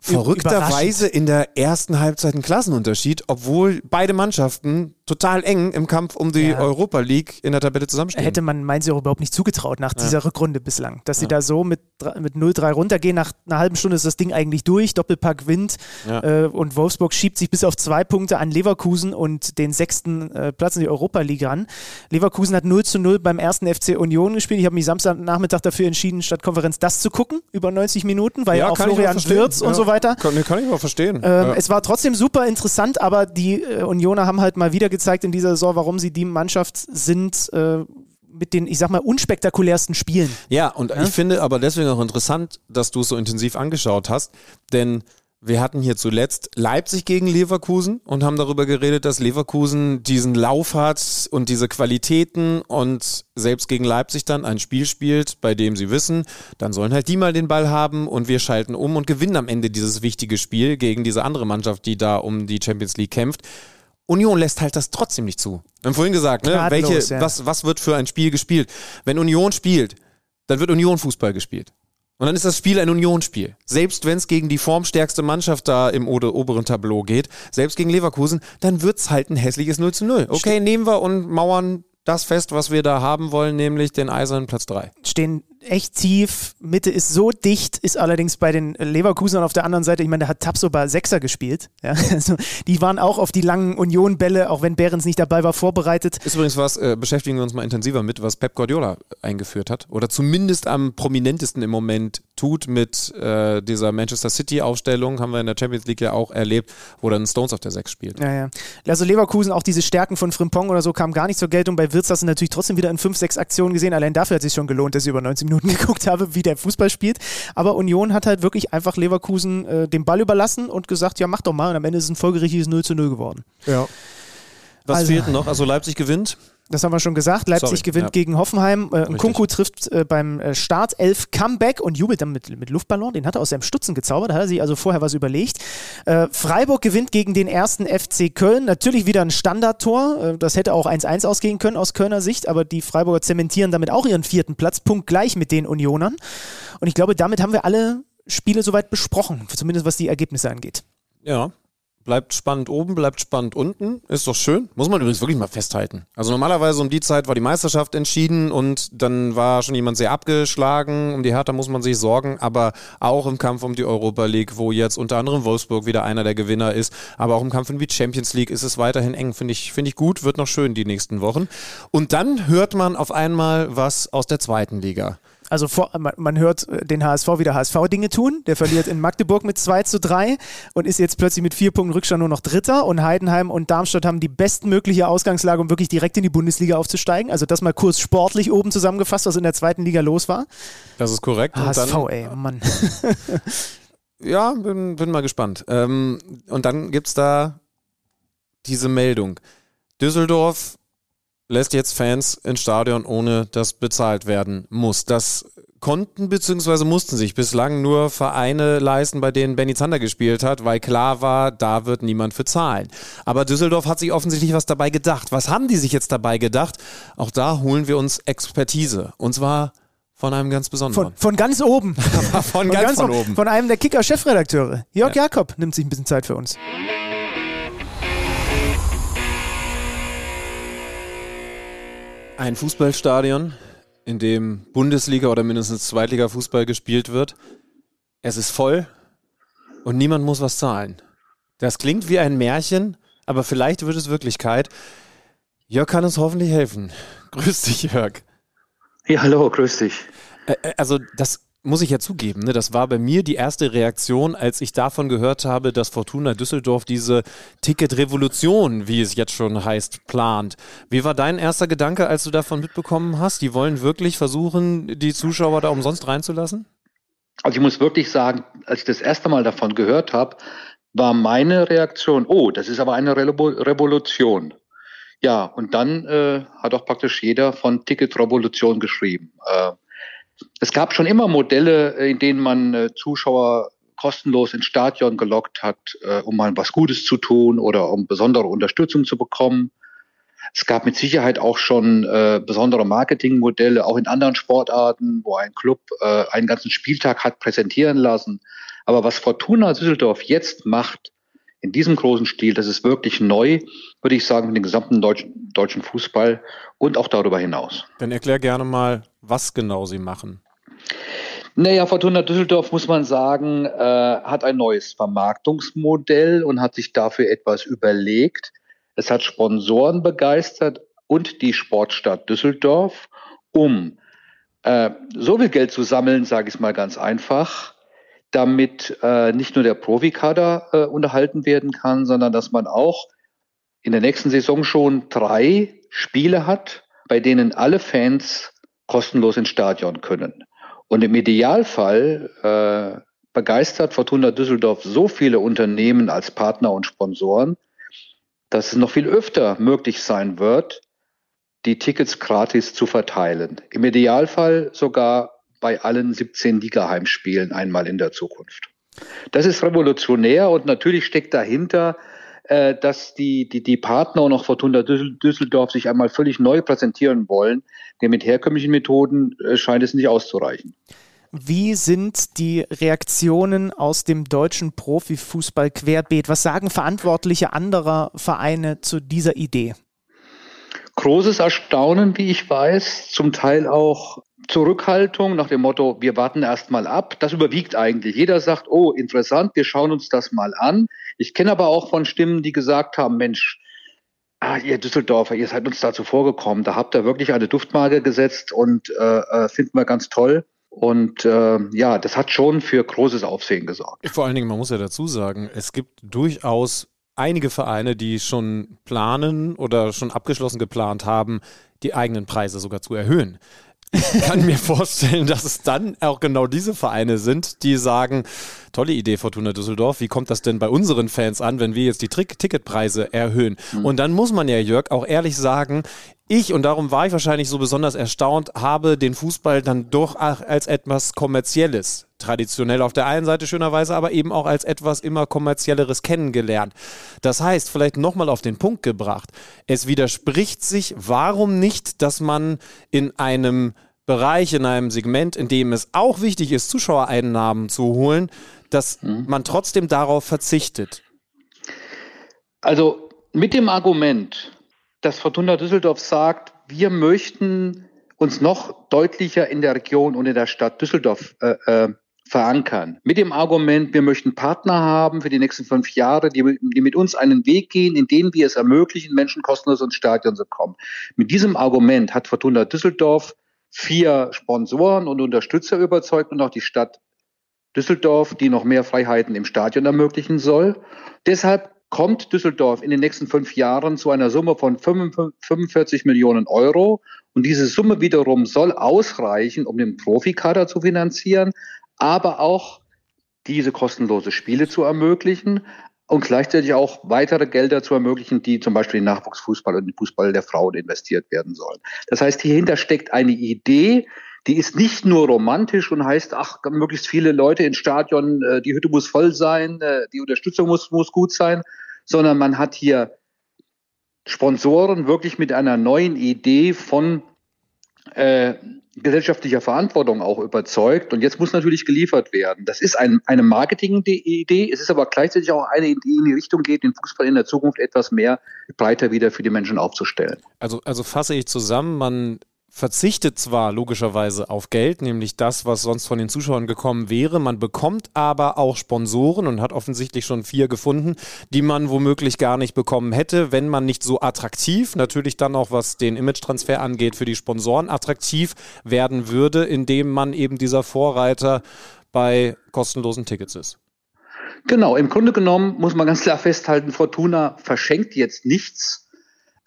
verrückterweise in der ersten Halbzeit ein Klassenunterschied, obwohl beide Mannschaften total eng im Kampf um die Ja. Europa League in der Tabelle zusammenstehen. Hätte man Mainz ja auch überhaupt nicht zugetraut nach dieser Rückrunde bislang. Dass sie da so mit, mit 0-3 runtergehen, nach einer halben Stunde ist das Ding eigentlich durch, Doppelpack Wind Ja. äh, und Wolfsburg schiebt sich bis auf zwei Punkte an Leverkusen und den sechsten äh, Platz in die Europa League ran. Leverkusen hat 0 zu 0 beim ersten FC Union gespielt. Ich habe mich Samstagnachmittag dafür entschieden, statt Konferenz das zu gucken, über 90 Minuten, weil ja, auch Florian. Wirtz und Ja. so weiter. Kann, kann ich aber verstehen. Ähm, Ja. Es war trotzdem super interessant, aber die äh, Unioner haben halt mal wieder gezeigt in dieser Saison, warum sie die Mannschaft sind äh, mit den, ich sag mal, unspektakulärsten Spielen. Ja, und ich finde aber deswegen auch interessant, dass du es so intensiv angeschaut hast, denn wir hatten hier zuletzt Leipzig gegen Leverkusen und haben darüber geredet, dass Leverkusen diesen Lauf hat und diese Qualitäten und selbst gegen Leipzig dann ein Spiel spielt, bei dem sie wissen, dann sollen halt die mal den Ball haben und wir schalten um und gewinnen am Ende dieses wichtige Spiel gegen diese andere Mannschaft, die da um die Champions League kämpft. Union lässt halt das trotzdem nicht zu. Wir haben vorhin gesagt, ne, welche, ja. was, was wird für ein Spiel gespielt? Wenn Union spielt, dann wird Union Fußball gespielt. Und dann ist das Spiel ein Unionsspiel. Selbst wenn es gegen die formstärkste Mannschaft da im oberen Tableau geht, selbst gegen Leverkusen, dann wird's halt ein hässliches 0 zu 0. Okay, nehmen wir und mauern das fest, was wir da haben wollen, nämlich den eisernen Platz 3. Stehen echt tief, Mitte ist so dicht, ist allerdings bei den Leverkusenern auf der anderen Seite, ich meine, da hat Tapsoba Sechser gespielt. Ja, also die waren auch auf die langen Union-Bälle, auch wenn Behrens nicht dabei war, vorbereitet. Ist übrigens was, äh, beschäftigen wir uns mal intensiver mit, was Pep Guardiola eingeführt hat. Oder zumindest am prominentesten im Moment tut mit äh, dieser Manchester City-Aufstellung, haben wir in der Champions League ja auch erlebt, wo dann Stones auf der 6 spielt. Ja, ja. Also Leverkusen, auch diese Stärken von Frimpong oder so, kamen gar nicht zur Geltung. Bei Wirtz hast du natürlich trotzdem wieder in fünf, sechs Aktionen gesehen. Allein dafür hat es sich schon gelohnt, dass ich über 90 Minuten geguckt habe, wie der Fußball spielt. Aber Union hat halt wirklich einfach Leverkusen äh, den Ball überlassen und gesagt, ja, mach doch mal. Und am Ende ist es ein folgerichtiges 0 zu 0 geworden. Ja. Was Also- fehlt noch? Also Leipzig gewinnt. Das haben wir schon gesagt. Leipzig Sorry, gewinnt ja. gegen Hoffenheim. Äh, Nkunku trifft äh, beim äh, Start 11 Comeback und jubelt dann mit, mit Luftballon. Den hat er aus seinem Stutzen gezaubert. Da hat er sich also vorher was überlegt. Äh, Freiburg gewinnt gegen den ersten FC Köln. Natürlich wieder ein Standardtor. Äh, das hätte auch 1-1 ausgehen können aus Kölner Sicht. Aber die Freiburger zementieren damit auch ihren vierten Platz. Punktgleich mit den Unionern. Und ich glaube, damit haben wir alle Spiele soweit besprochen. Zumindest was die Ergebnisse angeht. Ja. Bleibt spannend oben, bleibt spannend unten. Ist doch schön. Muss man übrigens wirklich mal festhalten. Also normalerweise um die Zeit war die Meisterschaft entschieden und dann war schon jemand sehr abgeschlagen. Um die Hertha muss man sich sorgen, aber auch im Kampf um die Europa League, wo jetzt unter anderem Wolfsburg wieder einer der Gewinner ist, aber auch im Kampf um die Champions League ist es weiterhin eng. Finde ich, finde ich gut, wird noch schön die nächsten Wochen. Und dann hört man auf einmal was aus der zweiten Liga. Also vor, man, man hört äh, den HSV wieder HSV-Dinge tun. Der verliert in Magdeburg mit 2 zu 3 und ist jetzt plötzlich mit vier Punkten Rückstand nur noch Dritter. Und Heidenheim und Darmstadt haben die bestmögliche Ausgangslage, um wirklich direkt in die Bundesliga aufzusteigen. Also das mal kurz sportlich oben zusammengefasst, was in der zweiten Liga los war. Das ist korrekt. Und HSV, dann- ey, oh Mann. Ja, bin, bin mal gespannt. Ähm, und dann gibt's da diese Meldung. Düsseldorf lässt jetzt Fans ins Stadion, ohne dass bezahlt werden muss. Das konnten bzw. mussten sich bislang nur Vereine leisten, bei denen Benny Zander gespielt hat, weil klar war, da wird niemand für zahlen. Aber Düsseldorf hat sich offensichtlich was dabei gedacht. Was haben die sich jetzt dabei gedacht? Auch da holen wir uns Expertise. Und zwar Von einem ganz besonderen. Von, von ganz oben. von, ganz, von oben. Von einem der Kicker-Chefredakteure. Jörg ja. Jakob nimmt sich ein bisschen Zeit für uns. Ein Fußballstadion, in dem Bundesliga oder mindestens Zweitliga-Fußball gespielt wird. Es ist voll und niemand muss was zahlen. Das klingt wie ein Märchen, aber vielleicht wird es Wirklichkeit. Jörg kann uns hoffentlich helfen. Grüß dich, Jörg. Ja, hallo, grüß dich. Also das muss ich ja zugeben, ne, das war bei mir die erste Reaktion, als ich davon gehört habe, dass Fortuna Düsseldorf diese Ticket-Revolution, wie es jetzt schon heißt, plant. Wie war dein erster Gedanke, als du davon mitbekommen hast? Die wollen wirklich versuchen, die Zuschauer da umsonst reinzulassen? Also ich muss wirklich sagen, als ich das erste Mal davon gehört habe, war meine Reaktion, oh, das ist aber eine Revolution. Ja, und dann äh, hat auch praktisch jeder von Ticket-Revolution geschrieben. Äh, es gab schon immer Modelle, äh, in denen man äh, Zuschauer kostenlos ins Stadion gelockt hat, äh, um mal was Gutes zu tun oder um besondere Unterstützung zu bekommen. Es gab mit Sicherheit auch schon äh, besondere Marketingmodelle, auch in anderen Sportarten, wo ein Club äh, einen ganzen Spieltag hat präsentieren lassen. Aber was Fortuna Düsseldorf jetzt macht, in diesem großen Stil, das ist wirklich neu, würde ich sagen, mit dem gesamten deutschen, deutschen Fußball und auch darüber hinaus. Dann erklär gerne mal, was genau Sie machen. Naja, Fortuna Düsseldorf, muss man sagen, äh, hat ein neues Vermarktungsmodell und hat sich dafür etwas überlegt. Es hat Sponsoren begeistert und die Sportstadt Düsseldorf, um äh, so viel Geld zu sammeln, sage ich es mal ganz einfach, damit äh, nicht nur der Profikader äh, unterhalten werden kann, sondern dass man auch in der nächsten Saison schon drei Spiele hat, bei denen alle Fans kostenlos ins Stadion können. Und im Idealfall äh, begeistert Fortuna Düsseldorf so viele Unternehmen als Partner und Sponsoren, dass es noch viel öfter möglich sein wird, die Tickets gratis zu verteilen. Im Idealfall sogar bei allen 17 Liga-Heimspielen einmal in der Zukunft. Das ist revolutionär und natürlich steckt dahinter, äh, dass die, die, die Partner und auch Fortuna Düsseldorf sich einmal völlig neu präsentieren wollen. Denn mit herkömmlichen Methoden äh, scheint es nicht auszureichen. Wie sind die Reaktionen aus dem deutschen Profifußball querbeet? Was sagen Verantwortliche anderer Vereine zu dieser Idee? Großes Erstaunen, wie ich weiß, zum Teil auch Zurückhaltung nach dem Motto, wir warten erst mal ab. Das überwiegt eigentlich. Jeder sagt, oh, interessant, wir schauen uns das mal an. Ich kenne aber auch von Stimmen, die gesagt haben, Mensch, ah, ihr Düsseldorfer, ihr seid uns dazu vorgekommen. Da habt ihr wirklich eine Duftmarke gesetzt und äh, äh, finden wir ganz toll. Und äh, ja, das hat schon für großes Aufsehen gesorgt. Vor allen Dingen, man muss ja dazu sagen, es gibt durchaus einige Vereine, die schon planen oder schon abgeschlossen geplant haben, die eigenen Preise sogar zu erhöhen. Ich kann mir vorstellen, dass es dann auch genau diese Vereine sind, die sagen, tolle Idee, Fortuna Düsseldorf, wie kommt das denn bei unseren Fans an, wenn wir jetzt die Trick Ticketpreise erhöhen? Mhm. Und dann muss man ja, Jörg, auch ehrlich sagen, ich, und darum war ich wahrscheinlich so besonders erstaunt, habe den Fußball dann doch als etwas Kommerzielles, traditionell auf der einen Seite schönerweise, aber eben auch als etwas immer kommerzielleres kennengelernt. Das heißt, vielleicht nochmal auf den Punkt gebracht, es widerspricht sich, warum nicht, dass man in einem Bereich, in einem Segment, in dem es auch wichtig ist, Zuschauereinnahmen zu holen, dass mhm. man trotzdem darauf verzichtet? Also mit dem Argument, dass Fortuna Düsseldorf sagt, wir möchten uns noch deutlicher in der Region und in der Stadt Düsseldorf äh, äh, verankern. Mit dem Argument, wir möchten Partner haben für die nächsten fünf Jahre, die, die mit uns einen Weg gehen, in dem wir es ermöglichen, Menschen kostenlos ins Stadion zu kommen. Mit diesem Argument hat Fortuna Düsseldorf vier Sponsoren und Unterstützer überzeugt und auch die Stadt Düsseldorf, die noch mehr Freiheiten im Stadion ermöglichen soll. Deshalb kommt Düsseldorf in den nächsten fünf Jahren zu einer Summe von 45 Millionen Euro. Und diese Summe wiederum soll ausreichen, um den Profikader zu finanzieren, aber auch diese kostenlose Spiele zu ermöglichen und gleichzeitig auch weitere Gelder zu ermöglichen, die zum Beispiel in Nachwuchsfußball und den Fußball der Frauen investiert werden sollen. Das heißt, hierhinter steckt eine Idee, die ist nicht nur romantisch und heißt, ach, möglichst viele Leute ins Stadion, äh, die Hütte muss voll sein, äh, die Unterstützung muss, muss gut sein, sondern man hat hier Sponsoren wirklich mit einer neuen Idee von äh, gesellschaftlicher Verantwortung auch überzeugt. Und jetzt muss natürlich geliefert werden. Das ist ein, eine Marketing-Idee. Es ist aber gleichzeitig auch eine, die in die Richtung geht, den Fußball in der Zukunft etwas mehr breiter wieder für die Menschen aufzustellen. Also, also fasse ich zusammen, man verzichtet zwar logischerweise auf Geld, nämlich das, was sonst von den Zuschauern gekommen wäre, man bekommt aber auch Sponsoren und hat offensichtlich schon vier gefunden, die man womöglich gar nicht bekommen hätte, wenn man nicht so attraktiv, natürlich dann auch was den Image-Transfer angeht, für die Sponsoren attraktiv werden würde, indem man eben dieser Vorreiter bei kostenlosen Tickets ist. Genau, im Grunde genommen muss man ganz klar festhalten, Fortuna verschenkt jetzt nichts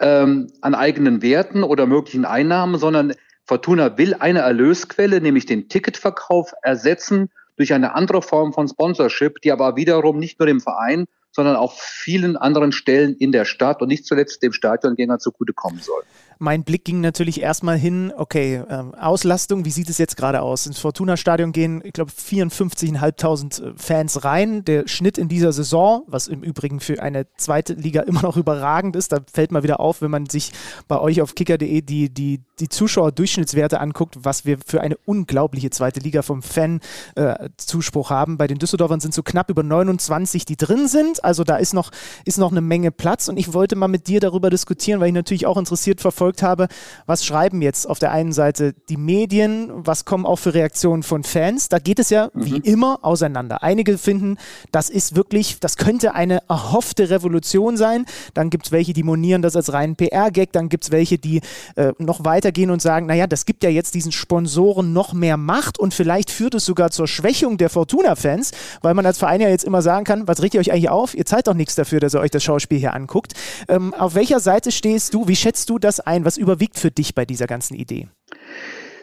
ähm, an eigenen Werten oder möglichen Einnahmen, sondern Fortuna will eine Erlösquelle, nämlich den Ticketverkauf, ersetzen durch eine andere Form von Sponsorship, die aber wiederum nicht nur dem Verein, sondern auch vielen anderen Stellen in der Stadt und nicht zuletzt dem Stadiongänger zugutekommen soll. Mein Blick ging natürlich erstmal hin, okay, ähm, Auslastung, wie sieht es jetzt gerade aus? Ins Fortuna-Stadion gehen, ich glaube, 54.500 äh, Fans rein. Der Schnitt in dieser Saison, was im Übrigen für eine zweite Liga immer noch überragend ist, da fällt mal wieder auf, wenn man sich bei euch auf kicker.de die, die, die Zuschauer-Durchschnittswerte anguckt, was wir für eine unglaubliche zweite Liga vom Fan-Zuspruch äh, haben. Bei den Düsseldorfern sind so knapp über 29, die drin sind. Also da ist noch, ist noch eine Menge Platz und ich wollte mal mit dir darüber diskutieren, weil ich natürlich auch interessiert verfolge, verfolgt habe, was schreiben jetzt auf der einen Seite die Medien, was kommen auch für Reaktionen von Fans. Da geht es ja mhm. wie immer auseinander. Einige finden, das ist wirklich, das könnte eine erhoffte Revolution sein. Dann gibt es welche, die monieren das als reinen PR-Gag. Dann gibt es welche, die äh, noch weitergehen und sagen, naja, das gibt ja jetzt diesen Sponsoren noch mehr Macht und vielleicht führt es sogar zur Schwächung der Fortuna-Fans, weil man als Verein ja jetzt immer sagen kann, was regt ihr euch eigentlich auf? Ihr zahlt doch nichts dafür, dass ihr euch das Schauspiel hier anguckt. Ähm, auf welcher Seite stehst du? Wie schätzt du das ein? Was überwiegt für dich bei dieser ganzen Idee?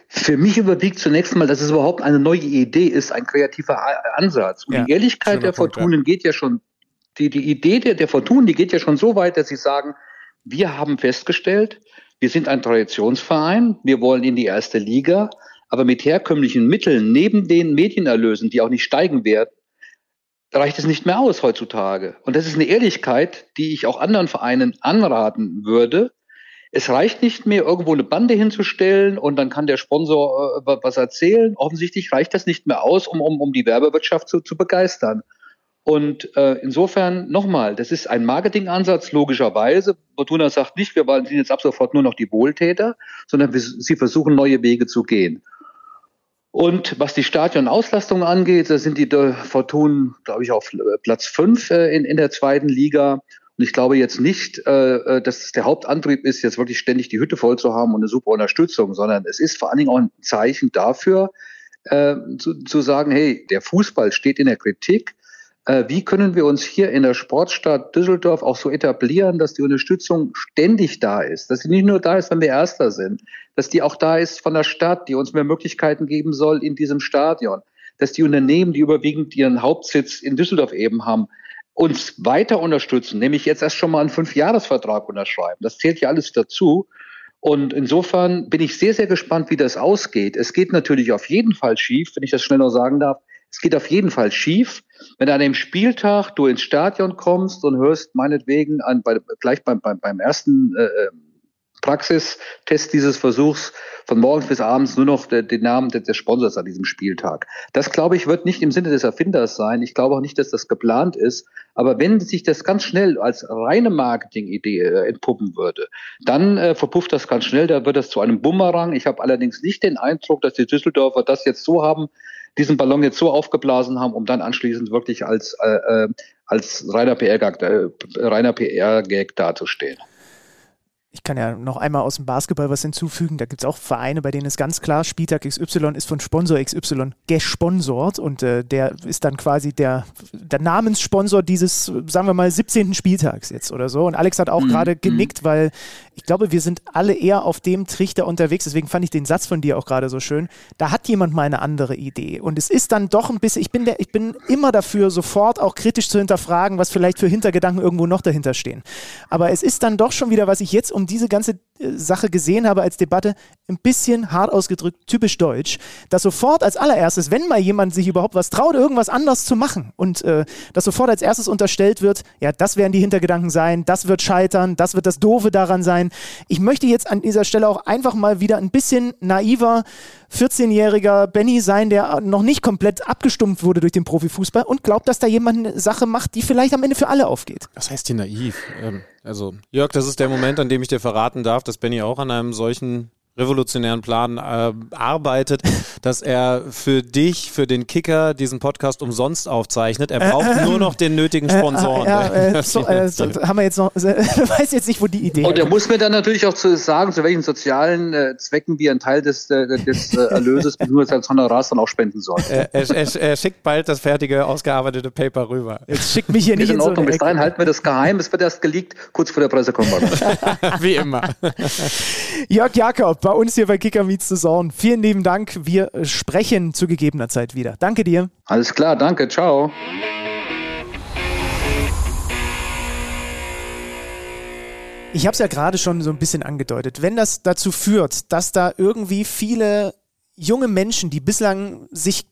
Für mich überwiegt zunächst mal, dass es überhaupt eine neue Idee ist, ein kreativer Ansatz. Und ja, die Ehrlichkeit der Punkt, Fortunen ja. geht ja schon, die, die Idee der, der Fortunen, die geht ja schon so weit, dass sie sagen, wir haben festgestellt, wir sind ein Traditionsverein, wir wollen in die erste Liga, aber mit herkömmlichen Mitteln, neben den Medienerlösen, die auch nicht steigen werden, reicht es nicht mehr aus heutzutage. Und das ist eine Ehrlichkeit, die ich auch anderen Vereinen anraten würde, es reicht nicht mehr, irgendwo eine Bande hinzustellen und dann kann der Sponsor äh, was erzählen. Offensichtlich reicht das nicht mehr aus, um, um, um die Werbewirtschaft zu, zu begeistern. Und äh, insofern nochmal, das ist ein Marketingansatz, logischerweise. Fortuna sagt nicht, wir sind jetzt ab sofort nur noch die Wohltäter, sondern wir, sie versuchen neue Wege zu gehen. Und was die Stadionauslastung angeht, da sind die Fortunen, glaube ich, auf Platz fünf äh, in, in der zweiten Liga. Und ich glaube jetzt nicht, äh, äh, dass der Hauptantrieb ist, jetzt wirklich ständig die Hütte voll zu haben und eine super Unterstützung, sondern es ist vor allen Dingen auch ein Zeichen dafür, äh, zu, zu sagen, hey, der Fußball steht in der Kritik. Äh, wie können wir uns hier in der Sportstadt Düsseldorf auch so etablieren, dass die Unterstützung ständig da ist, dass sie nicht nur da ist, wenn wir Erster sind, dass die auch da ist von der Stadt, die uns mehr Möglichkeiten geben soll in diesem Stadion, dass die Unternehmen, die überwiegend ihren Hauptsitz in Düsseldorf eben haben, uns weiter unterstützen, nämlich jetzt erst schon mal einen Fünfjahresvertrag unterschreiben. Das zählt ja alles dazu. Und insofern bin ich sehr, sehr gespannt, wie das ausgeht. Es geht natürlich auf jeden Fall schief, wenn ich das schnell noch sagen darf. Es geht auf jeden Fall schief, wenn an dem Spieltag du ins Stadion kommst und hörst meinetwegen an, bei, gleich beim, beim, beim ersten äh, äh Praxistest dieses Versuchs von morgens bis abends nur noch der, den Namen des, Sponsors an diesem Spieltag. Das, glaube ich, wird nicht im Sinne des Erfinders sein. Ich glaube auch nicht, dass das geplant ist. Aber wenn sich das ganz schnell als reine Marketingidee äh, entpuppen würde, dann äh, verpufft das ganz schnell. Da wird das zu einem Bumerang. Ich habe allerdings nicht den Eindruck, dass die Düsseldorfer das jetzt so haben, diesen Ballon jetzt so aufgeblasen haben, um dann anschließend wirklich als, äh, äh als reiner PR-Gag äh, PR dazustehen. Ich kann ja noch einmal aus dem Basketball was hinzufügen. Da gibt es auch Vereine, bei denen ist ganz klar, Spieltag XY ist von Sponsor XY gesponsort und äh, der ist dann quasi der, der Namenssponsor dieses, sagen wir mal, 17. Spieltags jetzt oder so. Und Alex hat auch mhm. gerade mhm. genickt, weil ich glaube, wir sind alle eher auf dem Trichter unterwegs. Deswegen fand ich den Satz von dir auch gerade so schön. Da hat jemand mal eine andere Idee. Und es ist dann doch ein bisschen, ich bin, der, ich bin immer dafür, sofort auch kritisch zu hinterfragen, was vielleicht für Hintergedanken irgendwo noch dahinter stehen. Aber es ist dann doch schon wieder, was ich jetzt um um diese ganze äh, Sache gesehen habe als Debatte, ein bisschen hart ausgedrückt, typisch deutsch, dass sofort als allererstes, wenn mal jemand sich überhaupt was traut, irgendwas anders zu machen und äh, dass sofort als erstes unterstellt wird, ja, das werden die Hintergedanken sein, das wird scheitern, das wird das Doofe daran sein. Ich möchte jetzt an dieser Stelle auch einfach mal wieder ein bisschen naiver 14-jähriger Benny sein, der noch nicht komplett abgestumpft wurde durch den Profifußball und glaubt, dass da jemand eine Sache macht, die vielleicht am Ende für alle aufgeht. Was heißt hier naiv? Ähm, also, Jörg, das ist der Moment, an dem ich dir verraten darf, dass Benny auch an einem solchen revolutionären Plan äh, arbeitet, dass er für dich, für den Kicker diesen Podcast umsonst aufzeichnet. Er braucht äh, äh, nur noch den nötigen Sponsoren. ja, äh, so, äh, so, haben wir jetzt noch, weiß jetzt nicht, wo die Idee ist. Und er muss mir dann natürlich auch zu sagen, zu welchen sozialen äh, Zwecken wir einen Teil des, des Erlöses bzw. als Honorars dann auch spenden sollen. Er, er, er, schickt bald das fertige, ausgearbeitete Paper rüber. Jetzt schickt mich hier nicht in, in Ordnung. So Bis dahin halten wir das geheim. Es wird erst geleakt, kurz vor der Pressekonferenz. Wie immer. Jörg Jakob, bei uns hier bei Kicker Meets the Zone. Vielen lieben Dank. Wir sprechen zu gegebener Zeit wieder. Danke dir. Alles klar, danke. Ciao. Ich habe es ja gerade schon so ein bisschen angedeutet. Wenn das dazu führt, dass da irgendwie viele junge Menschen, die bislang sich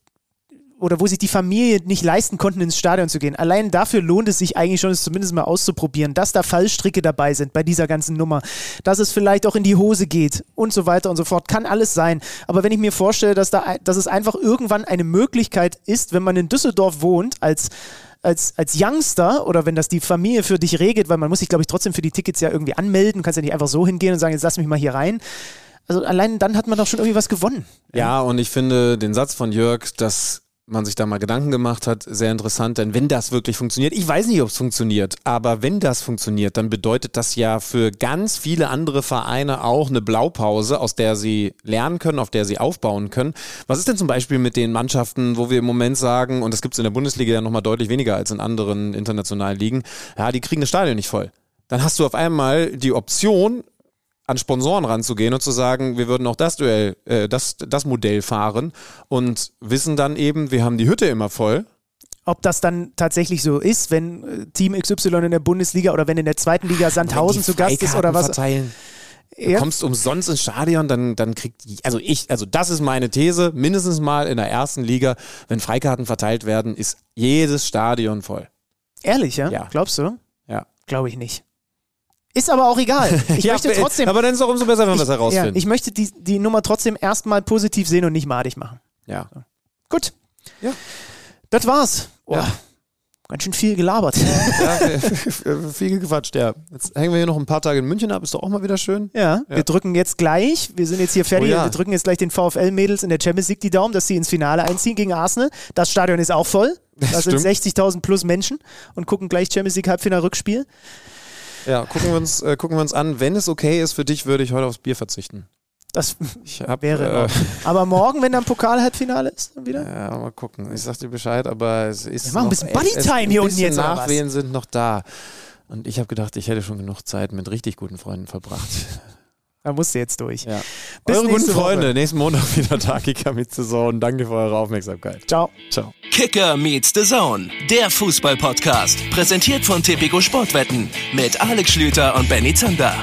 oder wo sich die Familie nicht leisten konnten, ins Stadion zu gehen. Allein dafür lohnt es sich eigentlich schon, es zumindest mal auszuprobieren, dass da Fallstricke dabei sind bei dieser ganzen Nummer, dass es vielleicht auch in die Hose geht und so weiter und so fort. Kann alles sein. Aber wenn ich mir vorstelle, dass, da, dass es einfach irgendwann eine Möglichkeit ist, wenn man in Düsseldorf wohnt, als als, als Youngster oder wenn das die Familie für dich regelt, weil man muss sich, glaube ich, trotzdem für die Tickets ja irgendwie anmelden, kannst ja nicht einfach so hingehen und sagen, jetzt lass mich mal hier rein. Also allein dann hat man doch schon irgendwie was gewonnen. Ja, und ich finde den Satz von Jörg, dass man sich da mal Gedanken gemacht hat, sehr interessant, denn wenn das wirklich funktioniert, ich weiß nicht, ob es funktioniert, aber wenn das funktioniert, dann bedeutet das ja für ganz viele andere Vereine auch eine Blaupause, aus der sie lernen können, auf der sie aufbauen können. Was ist denn zum Beispiel mit den Mannschaften, wo wir im Moment sagen, und das gibt es in der Bundesliga ja nochmal deutlich weniger als in anderen internationalen Ligen, ja, die kriegen das Stadion nicht voll. Dann hast du auf einmal die Option, an Sponsoren ranzugehen und zu sagen, wir würden auch das Duell, äh, das, das Modell fahren und wissen dann eben, wir haben die Hütte immer voll. Ob das dann tatsächlich so ist, wenn äh, Team XY in der Bundesliga oder wenn in der zweiten Liga Sandhausen zu Gast ist oder was. Verteilen. Du ja. kommst umsonst ins Stadion, dann, dann kriegt, also ich, also das ist meine These, mindestens mal in der ersten Liga, wenn Freikarten verteilt werden, ist jedes Stadion voll. Ehrlich, ja? ja. Glaubst du? Ja. Glaube ich nicht. Ist aber auch egal. Ich ja, möchte trotzdem. Aber dann ist es auch umso besser, wenn wir es herausfinden. Ja, ich möchte die, die Nummer trotzdem erstmal positiv sehen und nicht madig machen. Ja. So. Gut. Ja. Das war's. Oh, ja. Ganz schön viel gelabert. Ja, viel gequatscht, ja. Jetzt hängen wir hier noch ein paar Tage in München ab, ist doch auch mal wieder schön. Ja, ja. wir drücken jetzt gleich, wir sind jetzt hier fertig, oh ja. wir drücken jetzt gleich den VfL-Mädels in der Champions League die Daumen, dass sie ins Finale einziehen gegen Arsenal. Das Stadion ist auch voll. Da sind 60.000 plus Menschen und gucken gleich Champions League Halbfinal-Rückspiel. Ja, gucken wir, uns, äh, gucken wir uns an. Wenn es okay ist für dich, würde ich heute aufs Bier verzichten. Das hab, wäre. Äh, aber morgen, wenn dann Pokal-Halbfinale ist, dann wieder? Ja, mal gucken. Ich sag dir Bescheid, aber es ist. Wir machen ein bisschen Bodytime hier unten jetzt. Die Nachwehen sind noch da. Und ich habe gedacht, ich hätte schon genug Zeit mit richtig guten Freunden verbracht. Da musst du jetzt durch. Ja. Eure guten Freunde, Woche. nächsten Montag wieder da, Kicker meets the Zone. Danke für eure Aufmerksamkeit. Ciao. Ciao. Kicker meets the Zone, der Fußball-Podcast. Präsentiert von Tipico Sportwetten mit Alex Schlüter und Benny Zander.